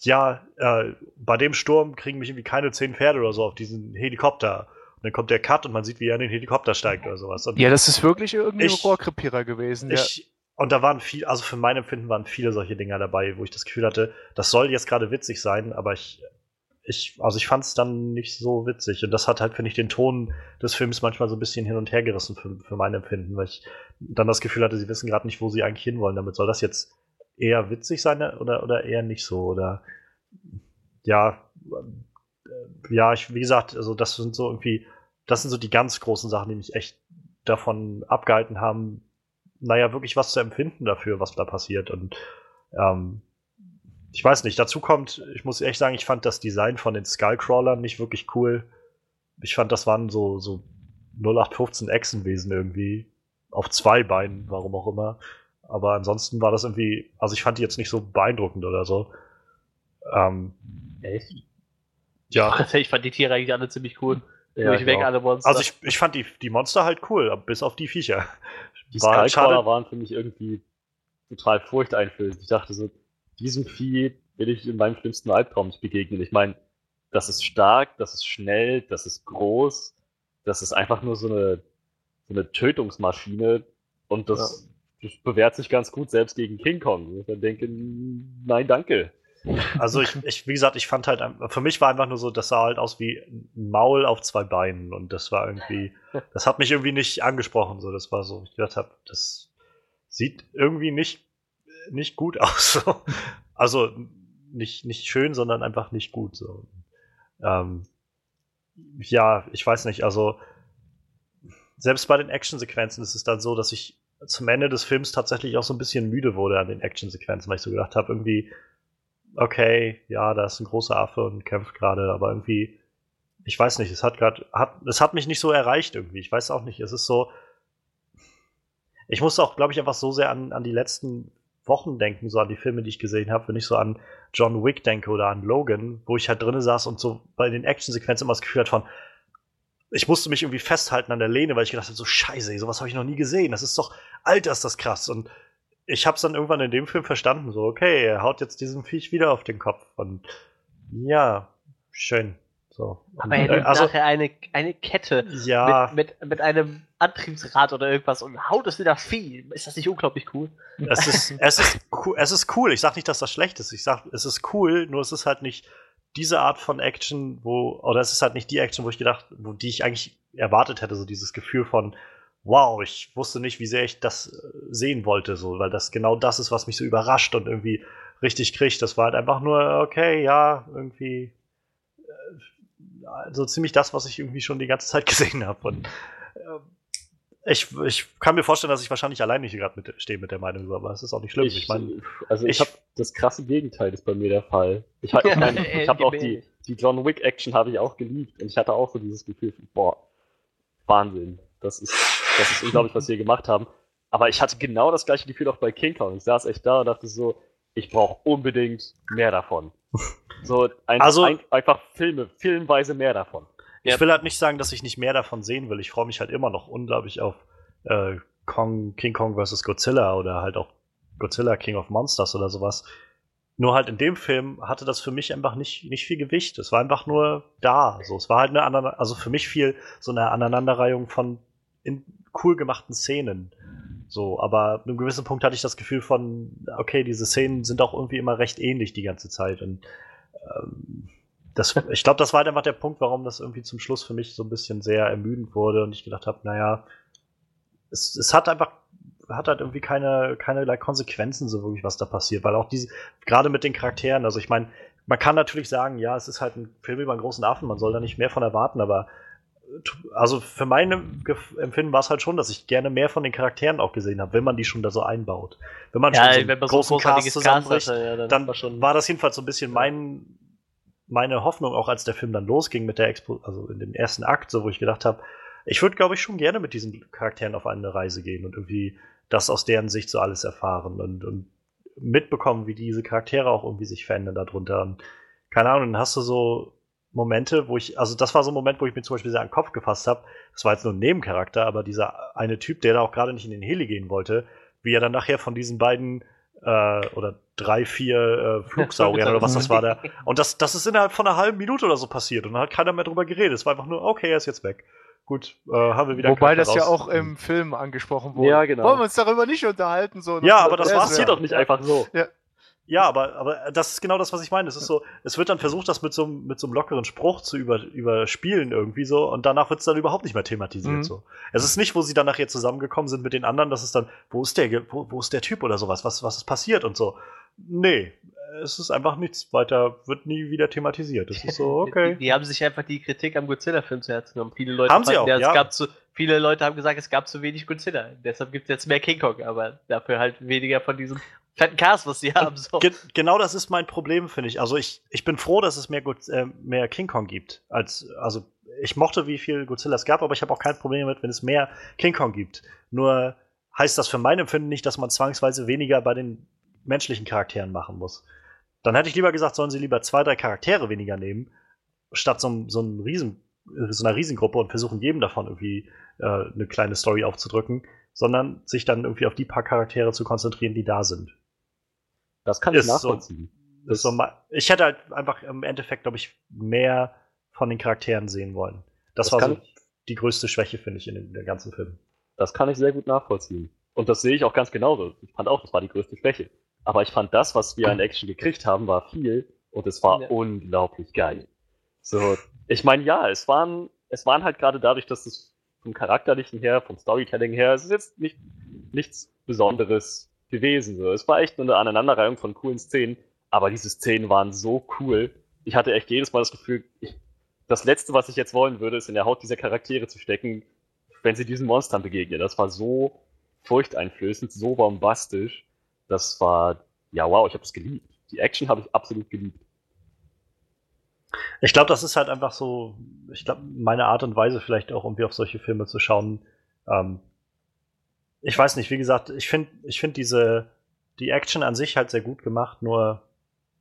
ja, äh, bei dem Sturm kriegen mich irgendwie keine zehn Pferde oder so auf diesen Helikopter. Und dann kommt der Cut und man sieht, wie er in den Helikopter steigt oder sowas. Und Ja, das ist wirklich irgendwie ein Rohrkrepierer gewesen. Ich, und da waren viel, also für mein Empfinden waren viele solche Dinger dabei, wo ich das Gefühl hatte, das soll jetzt gerade witzig sein, aber ich, ich, also ich fand es dann nicht so witzig. Und das hat halt, finde ich, den Ton des Films manchmal so ein bisschen hin und her gerissen für, für mein Empfinden, weil ich dann das Gefühl hatte, sie wissen gerade nicht, wo sie eigentlich hinwollen. Damit soll das jetzt eher witzig sein oder, oder eher nicht so? Oder ja, äh, ja, ich, wie gesagt, also das sind so irgendwie, das sind so die ganz großen Sachen, die mich echt davon abgehalten haben, naja, wirklich was zu empfinden dafür, was da passiert. Und ähm, ich weiß nicht, dazu kommt, ich muss echt sagen, ich fand das Design von den Skullcrawlern nicht wirklich cool. Ich fand, das waren so, so 0815 Echsenwesen irgendwie. Auf zwei Beinen, warum auch immer. Aber ansonsten war das irgendwie, also ich fand die jetzt nicht so beeindruckend oder so. Ähm, Echt? ja, Ich fand die Tiere eigentlich alle ziemlich cool. Ja, genau. alle Monster. also ich, ich fand die, die Monster halt cool, bis auf die Viecher. Die War halt Skullcrawler schade. waren für mich irgendwie total furchteinflößend. Ich dachte so, diesem Vieh will ich in meinem schlimmsten Albtraum nicht begegnen. Ich meine, das ist stark, das ist schnell, das ist groß, das ist einfach nur so eine, so eine Tötungsmaschine und das, das bewährt sich ganz gut selbst gegen King Kong. Ich dann denke, nein, danke. Also ich, ich, wie gesagt, ich fand halt, ein- für mich war einfach nur so, das sah halt aus wie ein Maul auf zwei Beinen und das war irgendwie, das hat mich irgendwie nicht angesprochen, so, das war so, ich gedacht habe, das sieht irgendwie nicht, nicht gut aus, so. Also nicht, nicht schön, sondern einfach nicht gut, so. Ähm, ja, ich weiß nicht, also selbst bei den Actionsequenzen ist es dann so, dass ich zum Ende des Films tatsächlich auch so ein bisschen müde wurde an den Actionsequenzen, weil ich so gedacht habe, irgendwie, okay, ja, da ist ein großer Affe und kämpft gerade, aber irgendwie, ich weiß nicht, es hat gerade, hat, es hat mich nicht so erreicht irgendwie. Ich weiß auch nicht, es ist so, ich musste auch, glaube ich, einfach so sehr an, an die letzten Wochen denken, so an die Filme, die ich gesehen habe, wenn ich so an John Wick denke oder an Logan, wo ich halt drinne saß und so bei den Actionsequenzen immer das Gefühl hatte von, ich musste mich irgendwie festhalten an der Lehne, weil ich gedacht habe, so scheiße, sowas habe ich noch nie gesehen. Das ist doch, Alter, ist das krass. Und ich habe es dann irgendwann in dem Film verstanden, so, okay, er haut jetzt diesen Viech wieder auf den Kopf. Und ja, schön. So. Aber er nimmt also, nachher eine, eine Kette ja, mit, mit, mit einem Antriebsrad oder irgendwas und haut es in das Vieh. Ist das nicht unglaublich cool? es ist, es, ist cool, es ist cool. Ich sag nicht, dass das schlecht ist. Ich sag, es ist cool, nur es ist halt nicht diese Art von Action, wo, oder es ist halt nicht die Action, wo ich gedacht, wo die ich eigentlich erwartet hätte, so dieses Gefühl von, wow, ich wusste nicht, wie sehr ich das äh, sehen wollte, so, weil das genau das ist, was mich so überrascht und irgendwie richtig kriegt. Das war halt einfach nur, okay, ja, irgendwie äh, so ziemlich das, was ich irgendwie schon die ganze Zeit gesehen habe. Und äh, ich, ich kann mir vorstellen, dass ich wahrscheinlich allein nicht gerade mit, stehe mit der Meinung, aber es ist auch nicht schlimm. Ich, Ich, meine, also ich, ich- habe das krasse Gegenteil ist bei mir der Fall. Ich, hab- ich, mein, ich habe auch die, die John Wick Action habe ich auch geliebt und ich hatte auch so dieses Gefühl, von, boah, Wahnsinn, das ist, das ist unglaublich, was wir gemacht haben. Aber ich hatte genau das gleiche Gefühl auch bei King Kong. Ich saß echt da und dachte so, ich brauche unbedingt mehr davon. So ein, Also- ein, einfach Filme, filmweise mehr davon. ich will halt nicht sagen, dass ich nicht mehr davon sehen will. Ich freue mich halt immer noch unglaublich auf äh, Kong, King Kong vs. Godzilla oder halt auch Godzilla King of Monsters oder sowas. Nur halt in dem Film hatte das für mich einfach nicht, nicht viel Gewicht. Es war einfach nur da. So, es war halt eine andere, also für mich viel so eine Aneinanderreihung von in cool gemachten Szenen. So, aber ab einem gewissen Punkt hatte ich das Gefühl von, okay, diese Szenen sind auch irgendwie immer recht ähnlich die ganze Zeit. Und ähm, das, ich glaube, das war halt einfach der Punkt, warum das irgendwie zum Schluss für mich so ein bisschen sehr ermüdend wurde und ich gedacht habe, naja, es, es hat einfach, hat halt irgendwie keine, keinerlei Konsequenzen, so wirklich, was da passiert, weil auch diese, gerade mit den Charakteren, also ich meine, man kann natürlich sagen, ja, es ist halt ein Film über einen großen Affen, man soll da nicht mehr von erwarten, aber also für mein Empfinden war es halt schon, dass ich gerne mehr von den Charakteren auch gesehen habe, wenn man die schon da so einbaut. Wenn man Ja, schon so wenn man so großen Cast großartiges Cast zusammenbricht, hatte, ja, dann, dann war das jedenfalls so ein bisschen mein, meine Hoffnung, auch als der Film dann losging mit der Expo, also in dem ersten Akt, so wo ich gedacht habe, ich würde, glaube ich, schon gerne mit diesen Charakteren auf eine Reise gehen und irgendwie das aus deren Sicht so alles erfahren und, und mitbekommen, wie diese Charaktere auch irgendwie sich verändern darunter. Und keine Ahnung, dann hast du so Momente, wo ich, also das war so ein Moment, wo ich mir zum Beispiel sehr an den Kopf gefasst habe. Das war jetzt nur ein Nebencharakter, aber dieser eine Typ, der da auch gerade nicht in den Heli gehen wollte, wie er dann nachher von diesen beiden äh, oder drei, vier äh, Flugsauriern oder was das war da. Und das, das ist innerhalb von einer halben Minute oder so passiert und dann hat keiner mehr drüber geredet. Es war einfach nur, okay, er ist jetzt weg. Gut, äh, haben wir wieder Wobei das ja raus. auch im Film angesprochen wurde. Ja, genau. Wollen wir uns darüber nicht unterhalten? So, Ja, aber das Ja, war's so. Passiert doch nicht einfach so. Ja, aber, aber das ist genau das, was ich meine. Es ist so, es wird dann versucht, das mit so, einem- mit so einem lockeren Spruch zu über, überspielen irgendwie so und danach wird es dann überhaupt nicht mehr thematisiert. Mhm. So. Es ist nicht, wo sie dann nachher zusammengekommen sind mit den anderen, das ist dann, wo ist der, wo, wo ist der Typ oder sowas, was, was ist passiert und so. Nee, es ist einfach nichts weiter, wird nie wieder thematisiert. Es ist so, Die, okay. die haben sich einfach die Kritik am Godzilla-Film zu Herzen genommen. Viele Leute Haben sie auch, es ja. gab zu, viele Leute haben gesagt, es gab zu wenig Godzilla. Deshalb gibt es jetzt mehr King Kong, aber dafür halt weniger von diesem fetten Cast, was sie haben. So. Ge genau das ist mein Problem, finde ich. Also ich, ich bin froh, dass es mehr, Good äh, mehr King Kong gibt. Als, also ich mochte, wie viel Godzilla es gab, aber ich habe auch kein Problem damit, wenn es mehr King Kong gibt. Nur heißt das für mein Empfinden nicht, dass man zwangsweise weniger bei den menschlichen Charakteren machen muss. Dann hätte ich lieber gesagt, sollen sie lieber zwei, drei Charaktere weniger nehmen, statt so, so, einem Riesen, so einer Riesengruppe und versuchen, jedem davon irgendwie äh, eine kleine Story aufzudrücken, sondern sich dann irgendwie auf die paar Charaktere zu konzentrieren, die da sind. Das kann ich Ist so. nachvollziehen. Das ist so ich hätte halt einfach im Endeffekt, glaube ich, mehr von den Charakteren sehen wollen. Das, Das war so die größte Schwäche, finde ich, in dem, der ganzen Film. Das kann ich sehr gut nachvollziehen. Und das sehe ich auch ganz genauso. Ich fand auch, das war die größte Schwäche. Aber ich fand das, was wir an Action gekriegt haben, war viel und es war Ja. unglaublich geil. So, ich meine, ja, es waren, es waren halt gerade dadurch, dass es vom Charakterlichen her, vom Storytelling her, es ist jetzt nicht, nichts Besonderes gewesen. So. Es war echt nur eine Aneinanderreihung von coolen Szenen, aber diese Szenen waren so cool. Ich hatte echt jedes Mal das Gefühl, ich, das Letzte, was ich jetzt wollen würde, ist in der Haut dieser Charaktere zu stecken, wenn sie diesen Monstern begegnen. Das war so furchteinflößend, so bombastisch. Das war, ja wow, ich habe es geliebt. Die Action habe ich absolut geliebt. Ich glaube, das ist halt einfach so, ich glaube, meine Art und Weise vielleicht auch irgendwie auf solche Filme zu schauen. Ähm, ich weiß nicht, wie gesagt, ich finde ich find diese, die Action an sich halt sehr gut gemacht, nur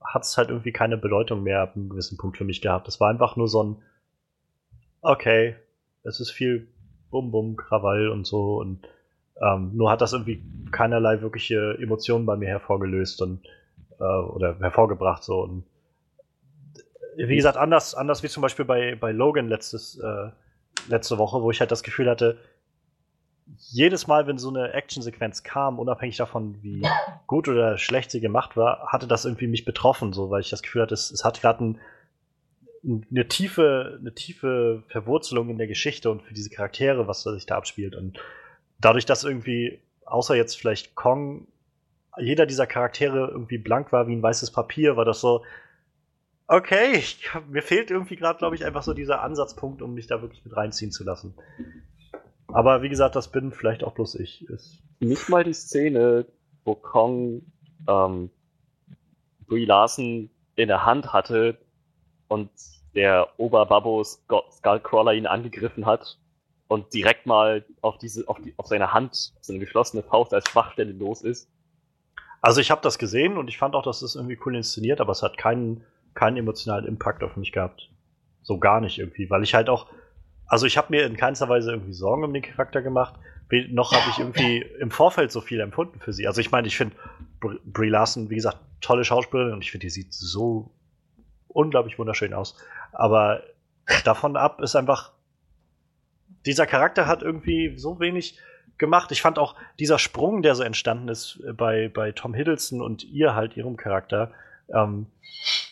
hat es halt irgendwie keine Bedeutung mehr ab einem gewissen Punkt für mich gehabt. Es war einfach nur so ein, okay, es ist viel Bum Bum, Krawall und so und ähm, nur hat das irgendwie keinerlei wirkliche Emotionen bei mir hervorgelöst und äh, oder hervorgebracht so und wie gesagt, anders, anders wie zum Beispiel bei, bei Logan letztes, äh, letzte Woche, wo ich halt das Gefühl hatte, jedes Mal, wenn so eine Actionsequenz kam, unabhängig davon, wie gut oder schlecht sie gemacht war, hatte das irgendwie mich betroffen, so, weil ich das Gefühl hatte, es, es hat gerade ein eine tiefe, eine tiefe Verwurzelung in der Geschichte und für diese Charaktere, was sich da abspielt. Und dadurch, dass irgendwie, außer jetzt vielleicht Kong, jeder dieser Charaktere irgendwie blank war wie ein weißes Papier, war das so, okay, ich, mir fehlt irgendwie gerade, glaube ich, einfach so dieser Ansatzpunkt, um mich da wirklich mit reinziehen zu lassen. Aber wie gesagt, das bin vielleicht auch bloß ich. Ist Nicht mal die Szene, wo Kong ähm, Brie Larson in der Hand hatte und der Oberbabbo Skullcrawler ihn angegriffen hat und direkt mal auf diese, auf, die, auf seine Hand, so eine geschlossene Faust als Schwachstelle los ist. Also ich habe das gesehen und ich fand auch, dass das irgendwie cool inszeniert, aber es hat keinen, keinen emotionalen Impact auf mich gehabt. So gar nicht irgendwie, weil ich halt auch, also ich habe mir in keinster Weise irgendwie Sorgen um den Charakter gemacht, noch habe ich irgendwie im Vorfeld so viel empfunden für sie. Also ich meine, ich finde Brie Larson, wie gesagt, tolle Schauspielerin und ich finde, die sieht so unglaublich wunderschön aus. Aber davon ab ist einfach, dieser Charakter hat irgendwie so wenig gemacht. Ich fand auch dieser Sprung, der so entstanden ist bei, bei Tom Hiddleston und ihr halt, ihrem Charakter, ähm,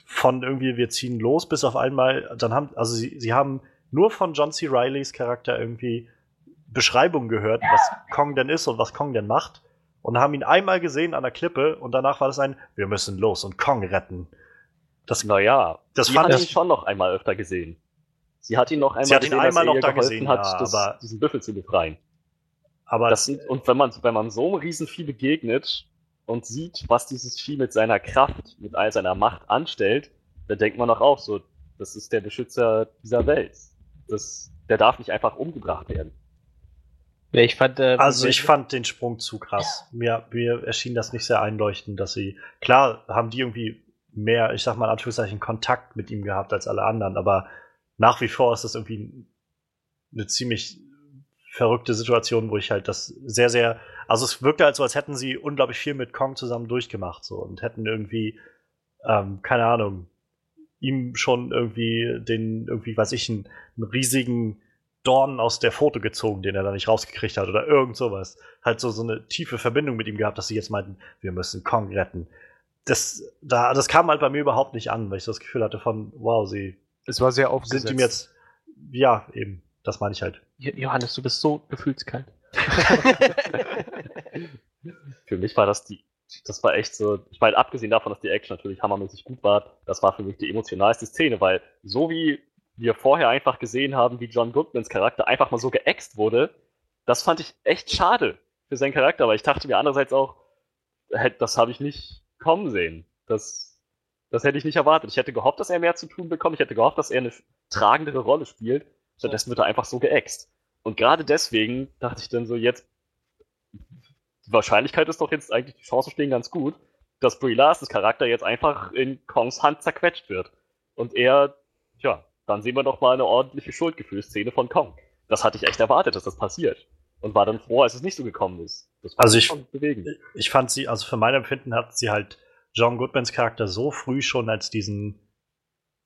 von irgendwie, wir ziehen los, bis auf einmal, dann haben, also sie, sie haben nur von John C. Rileys Charakter irgendwie Beschreibung gehört, was Kong denn ist und was Kong denn macht. Und haben ihn einmal gesehen an der Klippe und danach war das ein, wir müssen los und Kong retten. Das, naja, das sie fand hat ich ihn schon noch einmal öfter gesehen. Sie hat ihn noch einmal Sie hat ihn gesehen, einmal er noch da geholfen gesehen, hat, ja, das, aber- diesen Büffel zu befreien. aber Das sind, und wenn man, wenn man so einem Riesenvieh begegnet und sieht, was dieses Vieh mit seiner Kraft, mit all seiner Macht anstellt, dann denkt man doch auch so, das ist der Beschützer dieser Welt. Das, der darf nicht einfach umgebracht werden. Ja, ich fand, äh, Also ich fand den Sprung zu krass. Mir, mir erschien das nicht sehr einleuchtend, dass sie. Klar haben die irgendwie mehr, ich sag mal in Anführungszeichen, Kontakt mit ihm gehabt als alle anderen, aber nach wie vor ist das irgendwie eine ziemlich verrückte Situation, wo ich halt das sehr, sehr. Also es wirkte halt so, als hätten sie unglaublich viel mit Kong zusammen durchgemacht so und hätten irgendwie, ähm, keine Ahnung, ihm schon irgendwie den, irgendwie, weiß ich, einen, einen riesigen Dorn aus der Foto gezogen, den er da nicht rausgekriegt hat oder irgend sowas. Halt so, so eine tiefe Verbindung mit ihm gehabt, dass sie jetzt meinten, wir müssen Kong retten. Das, da, das kam halt bei mir überhaupt nicht an, weil ich so das Gefühl hatte von, wow, sie Es war sehr aufgesetzt. sind ihm jetzt, ja, eben, das meine ich halt. Jo- Johannes, du bist so gefühlskalt. Für mich war das die, das war echt so, ich meine, abgesehen davon, dass die Action natürlich hammermäßig gut war, das war für mich die emotionalste Szene, weil so wie wir vorher einfach gesehen haben, wie John Goodmans Charakter einfach mal so geäxt wurde, das fand ich echt schade für seinen Charakter, weil ich dachte mir andererseits auch, das habe ich nicht kommen sehen. Das, das hätte ich nicht erwartet. Ich hätte gehofft, dass er mehr zu tun bekommt. Ich hätte gehofft, dass er eine tragendere Rolle spielt. Stattdessen wird er einfach so geäxt. Und gerade deswegen dachte ich dann so, jetzt Wahrscheinlichkeit ist doch jetzt eigentlich, die Chancen stehen ganz gut, dass Brie Larsons Charakter jetzt einfach in Kongs Hand zerquetscht wird. Und er, tja, dann sehen wir doch mal eine ordentliche Schuldgefühlsszene von Kong. Das hatte ich echt erwartet, dass das passiert. Und war dann froh, als es nicht so gekommen ist. Also ich-. Ich fand sie, also für mein Empfinden hat sie halt John Goodmans Charakter so früh schon als diesen,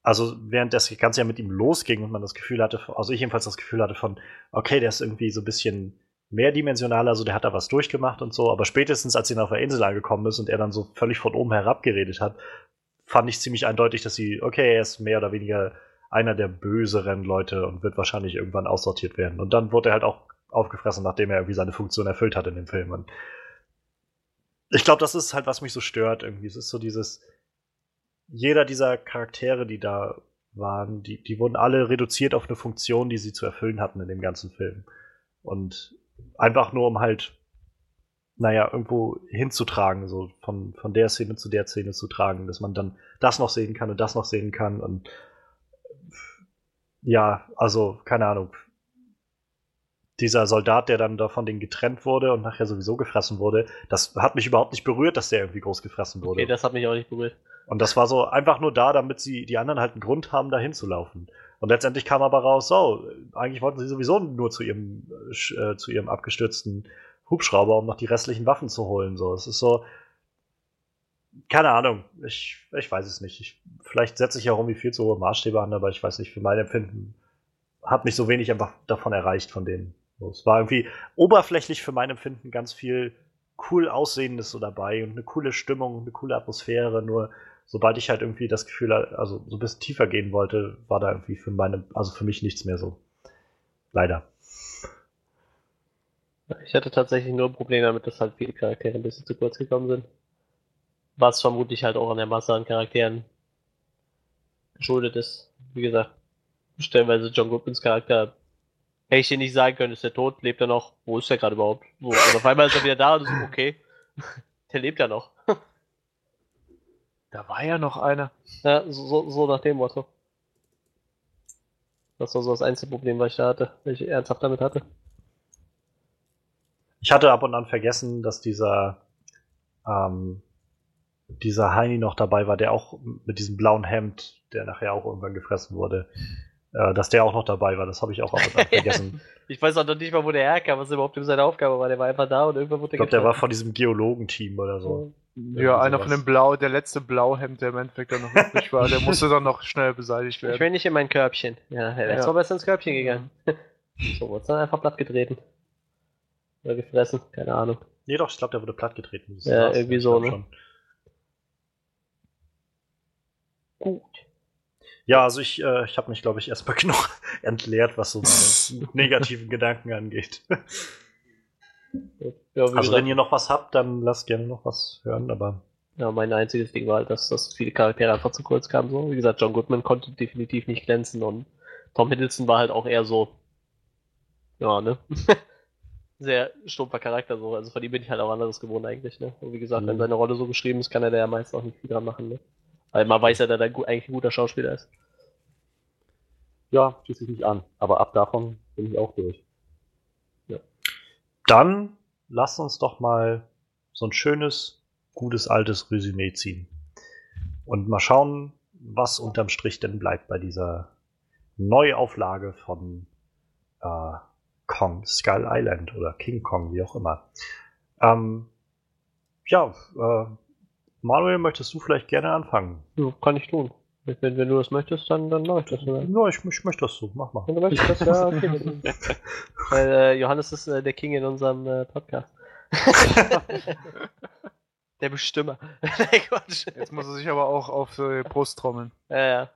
also während das Ganze ja mit ihm losging und man das Gefühl hatte, also ich jedenfalls das Gefühl hatte von, okay, der ist irgendwie so ein bisschen mehrdimensionaler, also der hat da was durchgemacht und so, aber spätestens als sie auf der Insel angekommen ist und er dann so völlig von oben herab geredet hat, fand ich ziemlich eindeutig, dass sie, okay, er ist mehr oder weniger einer der böseren Leute und wird wahrscheinlich irgendwann aussortiert werden. Und dann wurde er halt auch aufgefressen, nachdem er irgendwie seine Funktion erfüllt hat in dem Film. Und ich glaube, das ist halt, was mich so stört irgendwie. Es ist so dieses, jeder dieser Charaktere, die da waren, die, die wurden alle reduziert auf eine Funktion, die sie zu erfüllen hatten in dem ganzen Film. Und einfach nur, um halt, naja, irgendwo hinzutragen, so von, von der Szene zu der Szene zu tragen, dass man dann das noch sehen kann und das noch sehen kann und ja, also, keine Ahnung. Dieser Soldat, der dann da von denen getrennt wurde und nachher sowieso gefressen wurde, das hat mich überhaupt nicht berührt, dass der irgendwie groß gefressen wurde. Okay, das hat mich auch nicht berührt. Und das war so einfach nur da, damit sie die anderen halt einen Grund haben, da hinzulaufen. Und letztendlich kam aber raus, so, eigentlich wollten sie sowieso nur zu ihrem, äh, äh, zu ihrem abgestürzten Hubschrauber, um noch die restlichen Waffen zu holen. So, es ist so, keine Ahnung, ich, ich weiß es nicht. Ich, vielleicht setze ich ja irgendwie viel zu hohe Maßstäbe an, aber ich weiß nicht, für mein Empfinden hat mich so wenig einfach davon erreicht von denen. Es war irgendwie oberflächlich für mein Empfinden ganz viel cool Aussehendes so dabei und eine coole Stimmung, eine coole Atmosphäre, nur sobald ich halt irgendwie das Gefühl, also so ein bisschen tiefer gehen wollte, war da irgendwie für meine, also für mich nichts mehr so. Leider. Ich hatte tatsächlich nur ein Problem damit, dass halt viele Charaktere ein bisschen zu kurz gekommen sind. Was vermutlich halt auch an der Masse an Charakteren geschuldet ist. Wie gesagt, stellenweise John Goodmans Charakter hätte ich dir nicht sagen können, ist der tot, lebt er noch, wo ist er gerade überhaupt? So, und auf einmal ist er wieder da und ist okay, der lebt ja noch. Da war ja noch einer. Ja, so, so nach dem Motto. Das war so das einzige Problem, was ich da hatte, was ich ernsthaft damit hatte. Ich hatte ab und an vergessen, dass dieser ähm, dieser Heini noch dabei war, der auch mit diesem blauen Hemd, der nachher auch irgendwann gefressen wurde, dass der auch noch dabei war. Das habe ich auch ab und an vergessen. ich weiß auch noch nicht mal, wo der herkam, was überhaupt seine Aufgabe war. Der war einfach da und irgendwann wurde Ich glaube, der war von diesem Geologenteam oder so. Ja, einer von dem Blau, der letzte Blauhemd, der im Endeffekt dann noch übrig war, der musste dann noch schnell beseitigt werden. Ich will nicht in mein Körbchen. Ja, er ist Ja. ja. besser ins Körbchen gegangen. so, wurde dann einfach platt getreten. Oder gefressen, keine Ahnung. Nee, doch, ich glaube, der wurde plattgetreten. Ja, irgendwie Ich so, ne? schon. Gut. Ja, also ich, äh, ich habe mich, glaube ich, erstmal genug entleert, was so meine negativen Gedanken angeht. Ja, Also gesagt, wenn ihr noch was habt, dann lasst gerne noch was hören, aber ja, mein einziges Ding war halt, dass, dass viele Charaktere einfach zu kurz kamen. So. Wie gesagt, John Goodman konnte definitiv nicht glänzen und Tom Hiddleston war halt auch eher so, ja, ne? Sehr stumpfer Charakter so. Also von ihm bin ich halt auch anderes gewohnt eigentlich, ne? Und wie gesagt, wenn Mhm. seine Rolle so geschrieben ist, kann er da ja meist auch nicht viel dran machen, ne? Weil man weiß ja, dass er eigentlich ein guter Schauspieler ist. Ja, schließe ich nicht an. Aber ab davon bin ich auch durch. dann lasst uns doch mal so ein schönes, gutes, altes Resümee ziehen. Und mal schauen, was unterm Strich denn bleibt bei dieser Neuauflage von äh, Kong, Skull Island oder King Kong, wie auch immer. Ähm, ja, äh, Manuel, möchtest du vielleicht gerne anfangen? Ja, kann ich tun. Wenn, wenn du das möchtest, dann, dann mache ich das. Oder? Ja, ich, ich möchte das so. Mach mal. Wenn du möchtest, das ja okay. Weil äh, Johannes ist äh, der King in unserem äh, Podcast. der Bestimmer. Jetzt muss er sich aber auch auf äh, Brust trommeln. Ja, ja.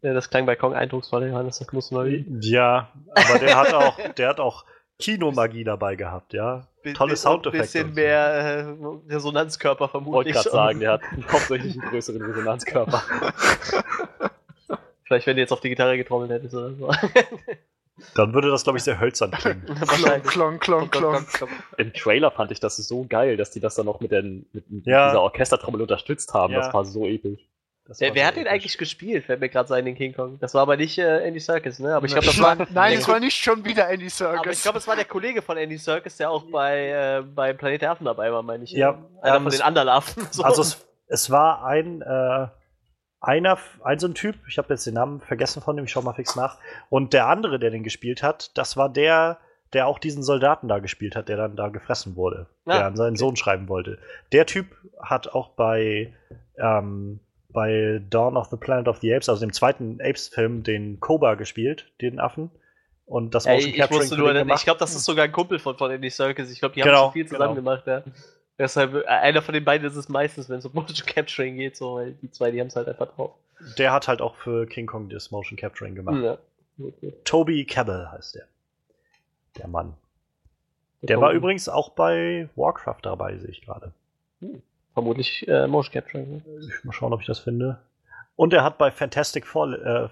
ja. Das klang bei Kong eindrucksvoll, Johannes, das muss mal Ja, aber der hat auch, der hat auch Kinomagie dabei gehabt, ja. Tolle Ein Soundeffekte. bisschen und so. mehr äh, Resonanzkörper Wollte vermutlich. gerade schon. sagen, der hat hauptsächlich einen größeren Resonanzkörper. Vielleicht, wenn du jetzt auf die Gitarre getrommelt hättest oder so. Dann würde das, glaube ich, sehr hölzern klingen. Klong, klong, klong, klong. Im Trailer fand ich das so geil, dass die das dann noch mit, den, mit, mit Ja. dieser Orchestertrommel unterstützt haben. Ja. Das war so episch. Das Wer, wer hat den eigentlich gespielt? Fällt mir gerade sein, den King Kong. Das war aber nicht äh, Andy Serkis, ne? Aber ich glaube, das Nein, war. Nein, es war nicht schon wieder Andy Serkis. Aber ich glaube, es war der Kollege von Andy Serkis, der auch bei, äh, bei Planet der Affen dabei war, meine ich. Ja, Einer ähm, von den anderen Affen. So. Also es, es war ein äh, einer, ein so ein Typ, ich habe jetzt den Namen vergessen von dem, ich schau mal fix nach. Und der andere, der den gespielt hat, das war der, der auch diesen Soldaten da gespielt hat, der dann da gefressen wurde, Ah, der an seinen okay. Sohn schreiben wollte. Der Typ hat auch bei ähm, bei Dawn of the Planet of the Apes, also dem zweiten Apes-Film, den Koba gespielt, den Affen. Und das Ey, Motion ich Capturing wusste für nur, ich glaube, das ist sogar ein Kumpel von, von Andy Serkis. Ich glaube, die haben Genau, schon viel zusammen genau. gemacht, ja. Deshalb, äh, einer von den beiden ist es meistens, wenn es um Motion Capturing geht, so, weil die zwei, die haben es halt einfach drauf. Der hat halt auch für King Kong das Motion Capturing gemacht. Ja. Gut. Toby Cabell heißt der. Der Mann. Der war übrigens auch bei Warcraft dabei, sehe ich gerade. Vermutlich äh, Motion Capturing. Ich mal schauen, ob ich das finde. Und er hat bei Fantastic Four, äh,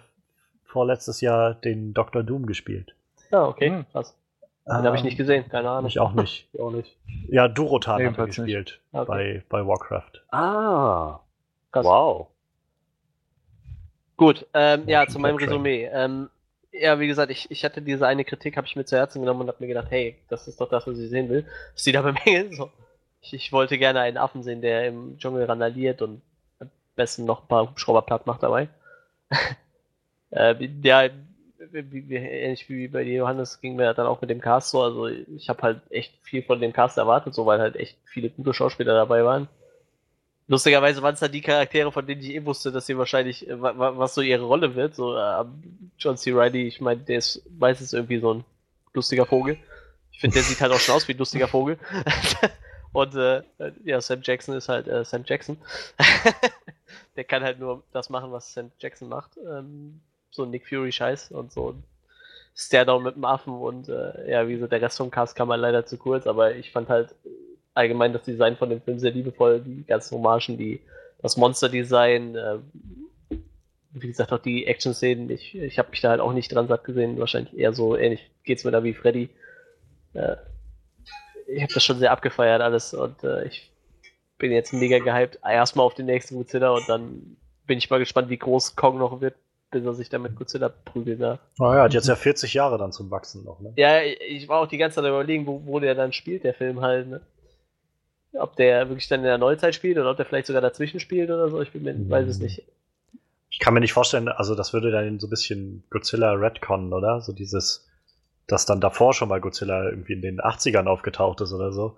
vorletztes Jahr den Dr. Doom gespielt. Ja, okay, Hm. krass. Den habe ich Ähm, nicht gesehen, keine Ahnung. Ich auch nicht. Ich auch nicht. Ja, Durotan hat er gespielt Okay. bei, bei Warcraft. Ah, Krass. wow. Gut, ähm, ja, zu meinem Capturing. Resümee. Ähm, ja, wie gesagt, ich, ich hatte diese eine Kritik, habe ich mir zu Herzen genommen und habe mir gedacht, hey, das ist doch das, was ich sehen will. Was die da bemängeln. So. Ich, ich wollte gerne einen Affen sehen, der im Dschungel randaliert und am besten noch ein paar Hubschrauber platt macht dabei. äh, ja, ähnlich wie bei Johannes, ging mir dann auch mit dem Cast so. Also ich habe halt echt viel von dem Cast erwartet, so weil halt echt viele gute Schauspieler dabei waren. Lustigerweise waren es dann die Charaktere, von denen ich eh wusste, dass sie wahrscheinlich, äh, wa- wa- was so ihre Rolle wird. So, äh, John C. Reilly, ich meine, der ist meistens irgendwie so ein lustiger Vogel. Ich finde, der sieht halt auch schon aus wie ein lustiger Vogel. Und äh, ja, Sam Jackson ist halt äh, Sam Jackson. der kann halt nur das machen, was Sam Jackson macht. Ähm, so Nick Fury-Scheiß und so ein Stairdown mit dem Affen und äh, ja, wie gesagt, der Rest vom Cast kam halt leider zu kurz, aber ich fand halt allgemein das Design von dem Film sehr liebevoll, die ganzen Hommagen, die, das Monster-Design, äh, wie gesagt, auch die Action-Szenen, ich, ich habe mich da halt auch nicht dran satt gesehen, wahrscheinlich eher so ähnlich geht's mir da wie Freddy. Äh, ich habe das schon sehr abgefeiert alles und äh, ich bin jetzt mega gehypt. Erstmal auf den nächsten Godzilla und dann bin ich mal gespannt, wie groß Kong noch wird, bis er sich dann mit Godzilla prügeln darf. Oh ja, hat jetzt ja 40 Jahre dann zum Wachsen noch, ne? Ja, ich war auch die ganze Zeit überlegen, wo, wo der dann spielt, der Film halt, ne? Ob der wirklich dann in der Neuzeit spielt oder ob der vielleicht sogar dazwischen spielt oder so, ich bin mir, weiß es nicht. Ich kann mir nicht vorstellen, also das würde dann so ein bisschen Godzilla Redcon, oder? So dieses, dass dann davor schon mal Godzilla irgendwie in den 80ern aufgetaucht ist oder so.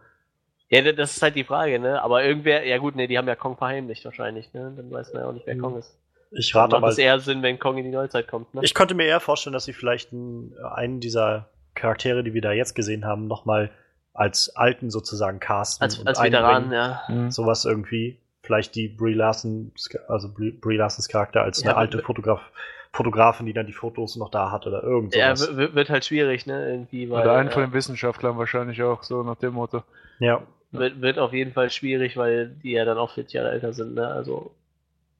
Ja, das ist halt die Frage, ne? Aber irgendwer, ja gut, ne, die haben ja Kong verheimlicht wahrscheinlich, ne? Dann weiß man ja auch nicht, wer Mhm. Kong ist. Ich Dann rate macht mal. es eher Sinn, wenn Kong in die Neuzeit kommt, ne? Ich könnte mir eher vorstellen, dass sie vielleicht einen, dieser Charaktere, die wir da jetzt gesehen haben, nochmal als alten sozusagen casten. als und als Veteran, einbringen. ja. Mhm. Sowas irgendwie. Vielleicht die Brie Larson, also Brie, Brie Larsons Charakter als eine Ja, alte w- Fotograf, Fotografin, die dann die Fotos noch da hat oder irgend Ja, sowas. wird halt schwierig, ne? Irgendwie, weil Oder einen äh, von den Wissenschaftlern wahrscheinlich auch, so nach dem Motto. Ja. wird, wird auf jeden Fall schwierig, weil die ja dann auch 40 Jahre älter sind, ne? Also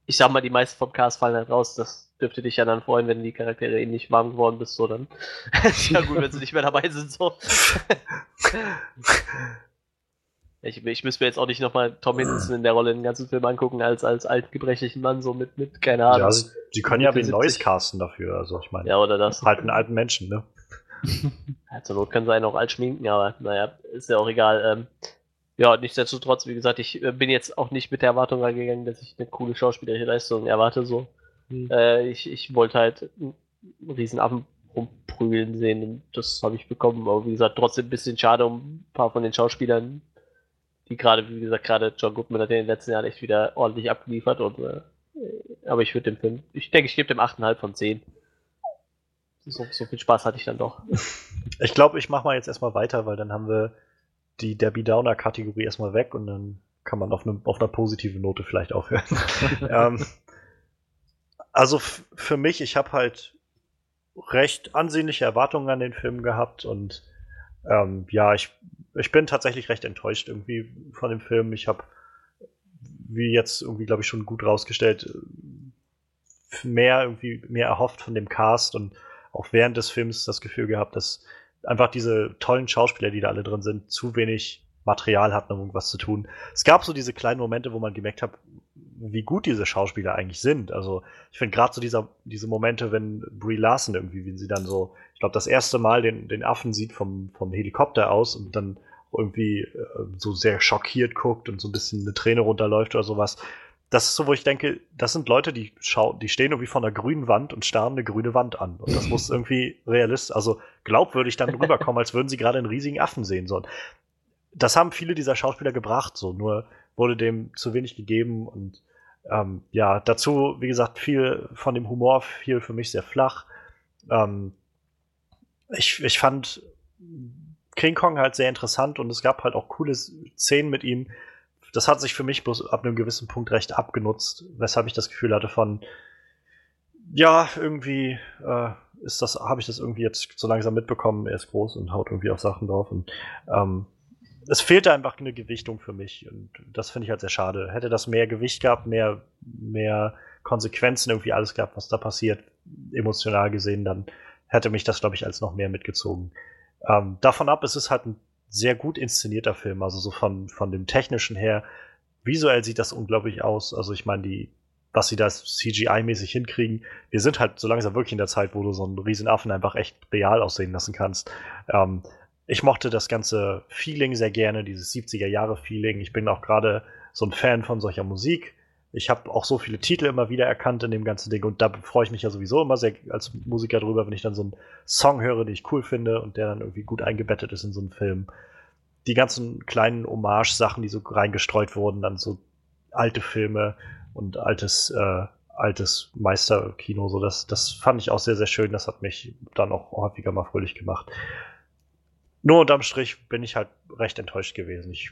ich sag mal, die meisten vom Cast fallen halt raus. Das dürfte dich ja dann freuen, wenn die Charaktere ähnlich warm geworden bist, so dann. ist ja gut, wenn sie nicht mehr dabei sind, so. Ich, ich müsste mir jetzt auch nicht nochmal Tom Hiddleston in der Rolle den ganzen Film angucken, als, als alten gebrechlichen Mann, so mit, mit keine Ahnung. ja, sie, sie können ja wen Neues 70. casten dafür. Also ich meine, Ja, oder das. halt einen alten Menschen, ne? Ja, zur Not können sie einen auch alt schminken, aber naja, ist ja auch egal. Ähm, ja, nichtsdestotrotz, wie gesagt, ich äh, bin jetzt auch nicht mit der Erwartung reingegangen, dass ich eine coole schauspielerische Leistung erwarte. So. Hm. Äh, ich, ich wollte halt einen riesen Affen rumprügeln sehen und das habe ich bekommen. Aber wie gesagt, trotzdem ein bisschen schade um ein paar von den Schauspielern, die gerade, wie gesagt, gerade John Goodman hat in den letzten Jahren echt wieder ordentlich abgeliefert. Und, äh, aber ich würde dem Film, ich denke, ich gebe dem 8,5 von 10. So, so viel Spaß hatte ich dann doch. Ich glaube, ich mache mal jetzt erstmal weiter, weil dann haben wir die Debbie Downer-Kategorie erstmal weg und dann kann man auf, ne, auf einer positiven Note vielleicht aufhören. ähm, also für mich, ich habe halt recht ansehnliche Erwartungen an den Film gehabt und ähm, ja, ich, ich bin tatsächlich recht enttäuscht irgendwie von dem Film. Ich habe, wie jetzt irgendwie, glaube ich, schon gut rausgestellt, mehr irgendwie mehr erhofft von dem Cast und auch während des Films das Gefühl gehabt, dass einfach diese tollen Schauspieler, die da alle drin sind, zu wenig Material hatten, um irgendwas zu tun. Es gab so diese kleinen Momente, wo man gemerkt hat, wie gut diese Schauspieler eigentlich sind. Also ich finde gerade so dieser, diese Momente, wenn Brie Larson irgendwie, wie sie dann so, ich glaube, das erste Mal den, den Affen sieht vom, vom Helikopter aus und dann irgendwie äh, so sehr schockiert guckt und so ein bisschen eine Träne runterläuft oder sowas. Das ist so, wo ich denke, das sind Leute, die schauen, die stehen irgendwie vor einer grünen Wand und starren eine grüne Wand an. Und das muss irgendwie realistisch, also glaubwürdig dann rüberkommen, als würden sie gerade einen riesigen Affen sehen sollen. Das haben viele dieser Schauspieler gebracht, so, nur wurde dem zu wenig gegeben und ähm, ja, dazu, wie gesagt, viel von dem Humor fiel für mich sehr flach. Ähm, ich, ich fand King Kong halt sehr interessant und es gab halt auch coole Szenen mit ihm. Das hat sich für mich bloß ab einem gewissen Punkt recht abgenutzt, weshalb ich das Gefühl hatte von, ja, irgendwie äh, ist das, habe ich das irgendwie jetzt so langsam mitbekommen, er ist groß und haut irgendwie auf Sachen drauf und ähm, es fehlte einfach eine Gewichtung für mich und das finde ich halt sehr schade. Hätte das mehr Gewicht gehabt, mehr, mehr Konsequenzen irgendwie alles gehabt, was da passiert, emotional gesehen, dann hätte mich das, glaube ich, als noch mehr mitgezogen. Ähm, davon ab, es ist halt ein sehr gut inszenierter Film, also so von, von dem technischen her. Visuell sieht das unglaublich aus. Also ich meine, die, was sie da CGI-mäßig hinkriegen, wir sind halt so langsam wirklich in der Zeit, wo du so einen riesen Affen einfach echt real aussehen lassen kannst. Ähm, ich mochte das ganze Feeling sehr gerne, dieses 70er-Jahre-Feeling. Ich bin auch gerade so ein Fan von solcher Musik. Ich habe auch so viele Titel immer wieder erkannt in dem ganzen Ding und da freue ich mich ja sowieso immer sehr als Musiker drüber, wenn ich dann so einen Song höre, den ich cool finde und der dann irgendwie gut eingebettet ist in so einen Film. Die ganzen kleinen Hommage-Sachen, die so reingestreut wurden, dann so alte Filme und altes, äh, altes Meisterkino, so das, das fand ich auch sehr, sehr schön. Das hat mich dann auch häufiger mal fröhlich gemacht nur unterm Strich bin ich halt recht enttäuscht gewesen. Ich,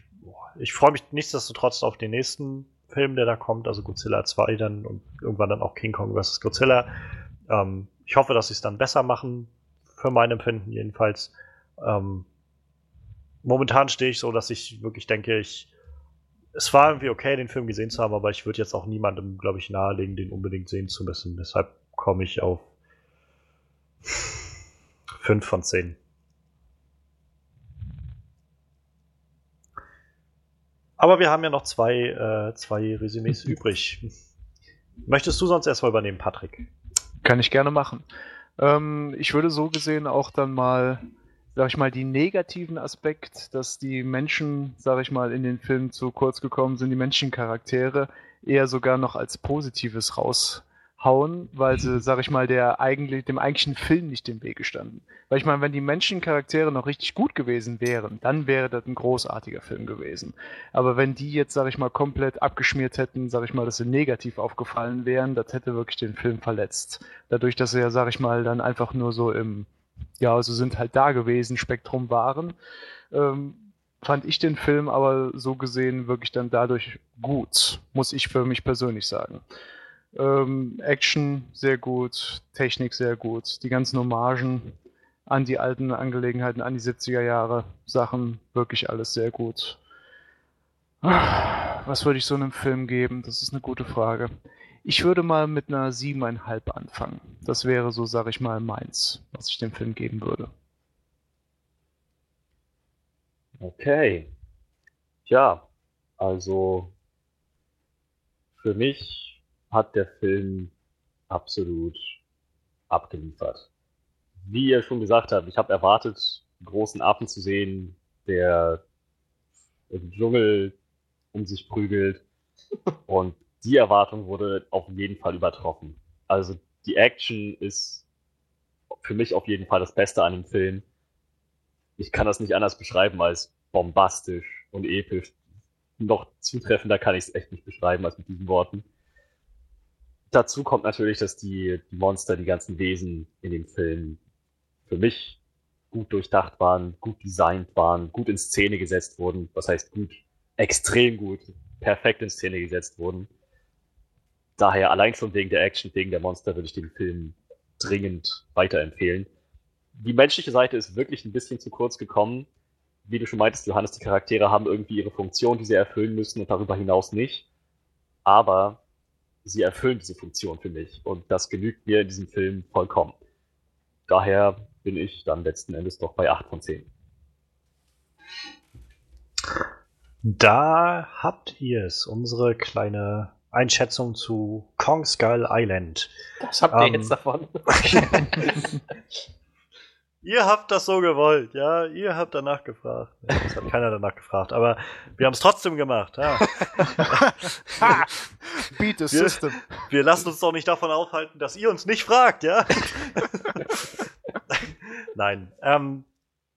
ich freue mich nichtsdestotrotz auf den nächsten Film, der da kommt, also Godzilla 2 dann und irgendwann dann auch King Kong vs. Godzilla. Ähm, ich hoffe, dass sie es dann besser machen, für mein Empfinden jedenfalls. Ähm, momentan stehe ich so, dass ich wirklich denke, ich es war irgendwie okay, den Film gesehen zu haben, aber ich würde jetzt auch niemandem, glaube ich, nahelegen, den unbedingt sehen zu müssen. Deshalb komme ich auf 5 von 10. Aber wir haben ja noch zwei, äh, zwei Resümees übrig. Möchtest du sonst erstmal übernehmen, Patrick? Kann ich gerne machen. Ähm, ich würde so gesehen auch dann mal sag ich mal, die negativen Aspekt, dass die Menschen, sag ich mal, in den Filmen zu kurz gekommen sind, die Menschencharaktere, eher sogar noch als Positives raushauen, weil sie, sag ich mal, der eigentlich, dem eigentlichen Film nicht im Wege standen. Weil ich meine, wenn die Menschencharaktere noch richtig gut gewesen wären, dann wäre das ein großartiger Film gewesen. Aber wenn die jetzt, sag ich mal, komplett abgeschmiert hätten, sag ich mal, dass sie negativ aufgefallen wären, das hätte wirklich den Film verletzt. Dadurch, dass sie ja, sag ich mal, dann einfach nur so im ja, also sind halt da gewesen, Spektrum waren. Ähm, fand ich den Film aber so gesehen wirklich dann dadurch gut, muss ich für mich persönlich sagen. Ähm, Action sehr gut, Technik sehr gut, die ganzen Hommagen an die alten Angelegenheiten, an die 70er Jahre Sachen, wirklich alles sehr gut. Was würde ich so einem Film geben? Das ist eine gute Frage. Ich würde mal mit einer 7,5 anfangen. Das wäre so, sag ich mal, meins, was ich dem Film geben würde. Okay. Ja, also für mich hat der Film absolut abgeliefert. Wie ihr schon gesagt habt, ich habe erwartet, einen großen Affen zu sehen, der im Dschungel um sich prügelt. Und die Erwartung wurde auf jeden Fall übertroffen. Also die Action ist für mich auf jeden Fall das Beste an dem Film. Ich kann das nicht anders beschreiben als bombastisch und episch. Noch zutreffender kann ich es echt nicht beschreiben als mit diesen Worten. Dazu kommt natürlich, dass die, die Monster, die ganzen Wesen in dem Film für mich gut durchdacht waren, gut designt waren, gut in Szene gesetzt wurden. Was heißt gut? Extrem gut, perfekt in Szene gesetzt wurden daher allein schon wegen der Action, wegen der Monster würde ich den Film dringend weiterempfehlen. Die menschliche Seite ist wirklich ein bisschen zu kurz gekommen. Wie du schon meintest, Johannes, die Charaktere haben irgendwie ihre Funktion, die sie erfüllen müssen und darüber hinaus nicht. Aber sie erfüllen diese Funktion für mich und das genügt mir in diesem Film vollkommen. Daher bin ich dann letzten Endes doch bei 8 von 10. Da habt ihr es, unsere kleine Einschätzung zu Kong Skull Island. Was habt ihr ähm, jetzt davon? ihr habt das so gewollt, ja. Ihr habt danach gefragt. Das hat keiner danach gefragt, aber wir haben es trotzdem gemacht. Ja. Beat the wir, system. Wir lassen uns doch nicht davon aufhalten, dass ihr uns nicht fragt, ja. Nein. Ähm,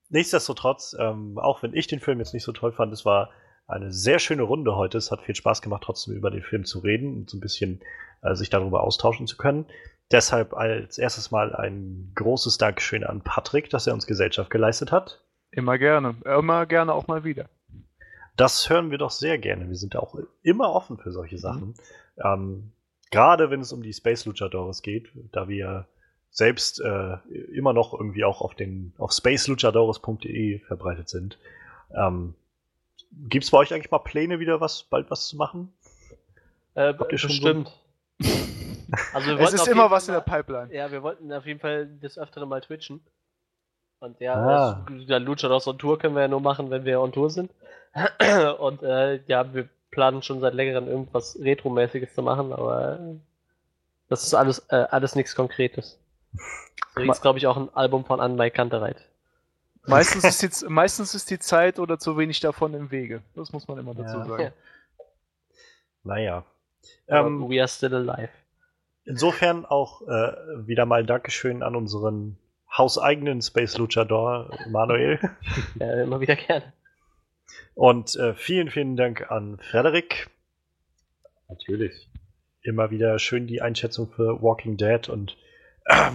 nichtsdestotrotz, ähm, auch wenn ich den Film jetzt nicht so toll fand, es war eine sehr schöne Runde heute. Es hat viel Spaß gemacht, trotzdem über den Film zu reden und so ein bisschen äh, sich darüber austauschen zu können. Deshalb als erstes mal ein großes Dankeschön an Patrick, dass er uns Gesellschaft geleistet hat. Immer gerne. Immer gerne auch mal wieder. Das hören wir doch sehr gerne. Wir sind auch immer offen für solche Sachen. Mhm. Ähm, Gerade wenn es um die Space Luchadores geht, da wir selbst äh, immer noch irgendwie auch auf den auf spaceluchadores.de verbreitet sind. Ähm, Gibt es bei euch eigentlich mal Pläne, wieder was, bald was zu machen? Äh, Habt ihr schon bestimmt. So? Also es ist immer was in der Pipeline. Ja, wir wollten auf jeden Fall das öftere mal twitchen. Und ja, ah. der Luchados on Tour können wir ja nur machen, wenn wir on Tour sind. Und äh, ja, wir planen schon seit längerem irgendwas Retro-mäßiges zu machen, aber das ist alles, äh, alles nichts Konkretes. So ist, glaube ich, auch ein Album von Anne Mai Kantereit. Meistens ist, die, meistens ist die Zeit oder zu wenig davon im Wege. Das muss man immer dazu ja. sagen. Naja. Ähm, we are still alive. Insofern auch äh, wieder mal Dankeschön an unseren hauseigenen Space Luchador, Manuel. ja, immer wieder gerne. Und äh, vielen, vielen Dank an Frederik. Natürlich. Immer wieder schön die Einschätzung für Walking Dead und äh,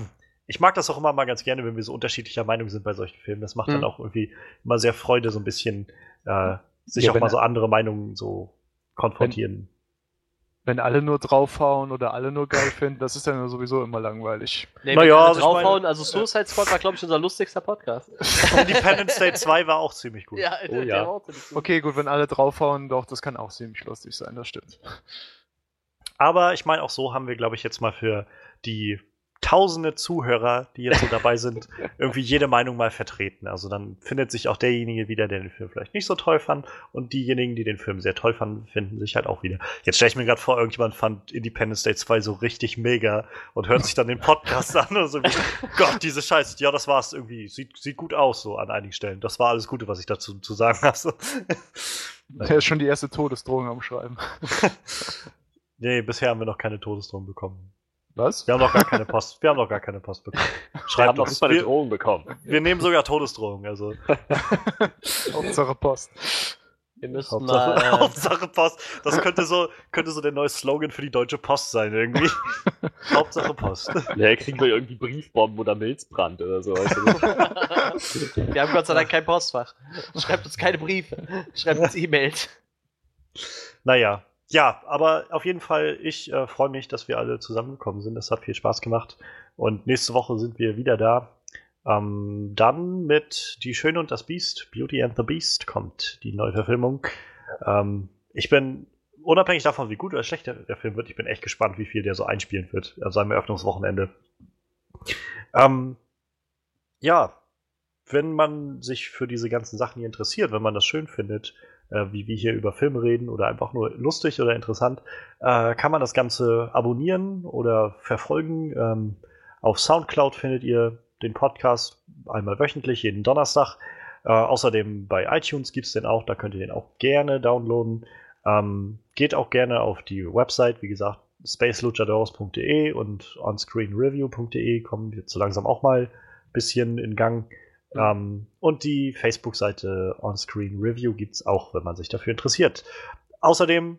ich mag das auch immer mal ganz gerne, wenn wir so unterschiedlicher Meinung sind bei solchen Filmen. Das macht Mhm. dann auch irgendwie immer sehr Freude, so ein bisschen äh, sich Ja, auch mal so andere Meinungen so konfrontieren. Wenn alle nur draufhauen oder alle nur geil finden, das ist dann ja sowieso immer langweilig. Nee, Na wenn ja, alle also ich meine- draufhauen, also Suicide Squad war, glaube ich, unser lustigster Podcast. Independence Day 2 war auch ziemlich gut. Ja, Oh der ja. war auch ziemlich gut. Okay, gut, wenn alle draufhauen, doch, das kann auch ziemlich lustig sein, das stimmt. Aber ich meine, auch so haben wir, glaube ich, jetzt mal für die tausende Zuhörer, die jetzt so dabei sind, irgendwie jede Meinung mal vertreten. Also dann findet sich auch derjenige wieder, der den Film vielleicht nicht so toll fand und diejenigen, die den Film sehr toll fanden, finden sich halt auch wieder. Jetzt stelle ich mir gerade vor, irgendjemand fand Independence Day 2 so richtig mega und hört sich dann den Podcast an und so wie, Gott, diese Scheiße, ja, das war's irgendwie. Sieht, sieht gut aus so an einigen Stellen. Das war alles Gute, was ich dazu zu sagen habe. Der ist schon die erste Todesdrohung am Schreiben. nee, bisher haben wir noch keine Todesdrohung bekommen. Was? Wir haben noch gar keine Post. Wir haben noch gar keine Post bekommen. Wir haben Schreibt noch uns. nicht mal eine Wir, Drohung bekommen. wir nehmen sogar Todesdrohungen. Also Hauptsache Post. Wir müssen Hauptsache, mal. Äh, Hauptsache Post. Das könnte so, könnte so der neue Slogan für die Deutsche Post sein irgendwie. Hauptsache Post. Ja, kriegen wir irgendwie Briefbomben oder Milzbrand oder so. wir haben Gott sei Dank kein Postfach. Schreibt uns keine Briefe. Schreibt uns E-Mails. Naja. Ja, aber auf jeden Fall, ich äh, freue mich, dass wir alle zusammengekommen sind. Das hat viel Spaß gemacht. Und nächste Woche sind wir wieder da. Ähm, dann mit Die Schöne und das Biest, Beauty and the Beast, kommt die Neuverfilmung. Ähm, ich bin, unabhängig davon, wie gut oder schlecht der, der Film wird, ich bin echt gespannt, wie viel der so einspielen wird, also am Eröffnungswochenende. Ähm, ja, wenn man sich für diese ganzen Sachen hier interessiert, wenn man das schön findet, äh, wie wir hier über Filme reden oder einfach nur lustig oder interessant, äh, kann man das Ganze abonnieren oder verfolgen. Ähm, auf Soundcloud findet ihr den Podcast einmal wöchentlich, jeden Donnerstag. Äh, außerdem bei iTunes gibt es den auch, da könnt ihr den auch gerne downloaden. Ähm, geht auch gerne auf die Website, wie gesagt, spaceluchadores.de und onscreenreview.de kommen jetzt so langsam auch mal ein bisschen in Gang. Ähm, und die Facebook-Seite Onscreen Review gibt es auch, wenn man sich dafür interessiert. Außerdem,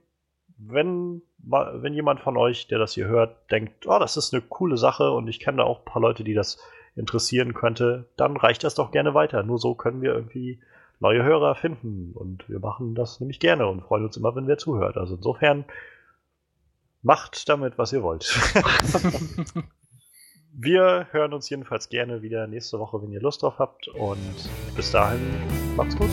wenn, wenn jemand von euch, der das hier hört, denkt, oh, das ist eine coole Sache und ich kenne da auch ein paar Leute, die das interessieren könnte, dann reicht das doch gerne weiter. Nur so können wir irgendwie neue Hörer finden. Und wir machen das nämlich gerne und freuen uns immer, wenn wer zuhört. Also insofern macht damit, was ihr wollt. wir hören uns jedenfalls gerne wieder nächste Woche, wenn ihr Lust drauf habt. Und bis dahin, macht's gut.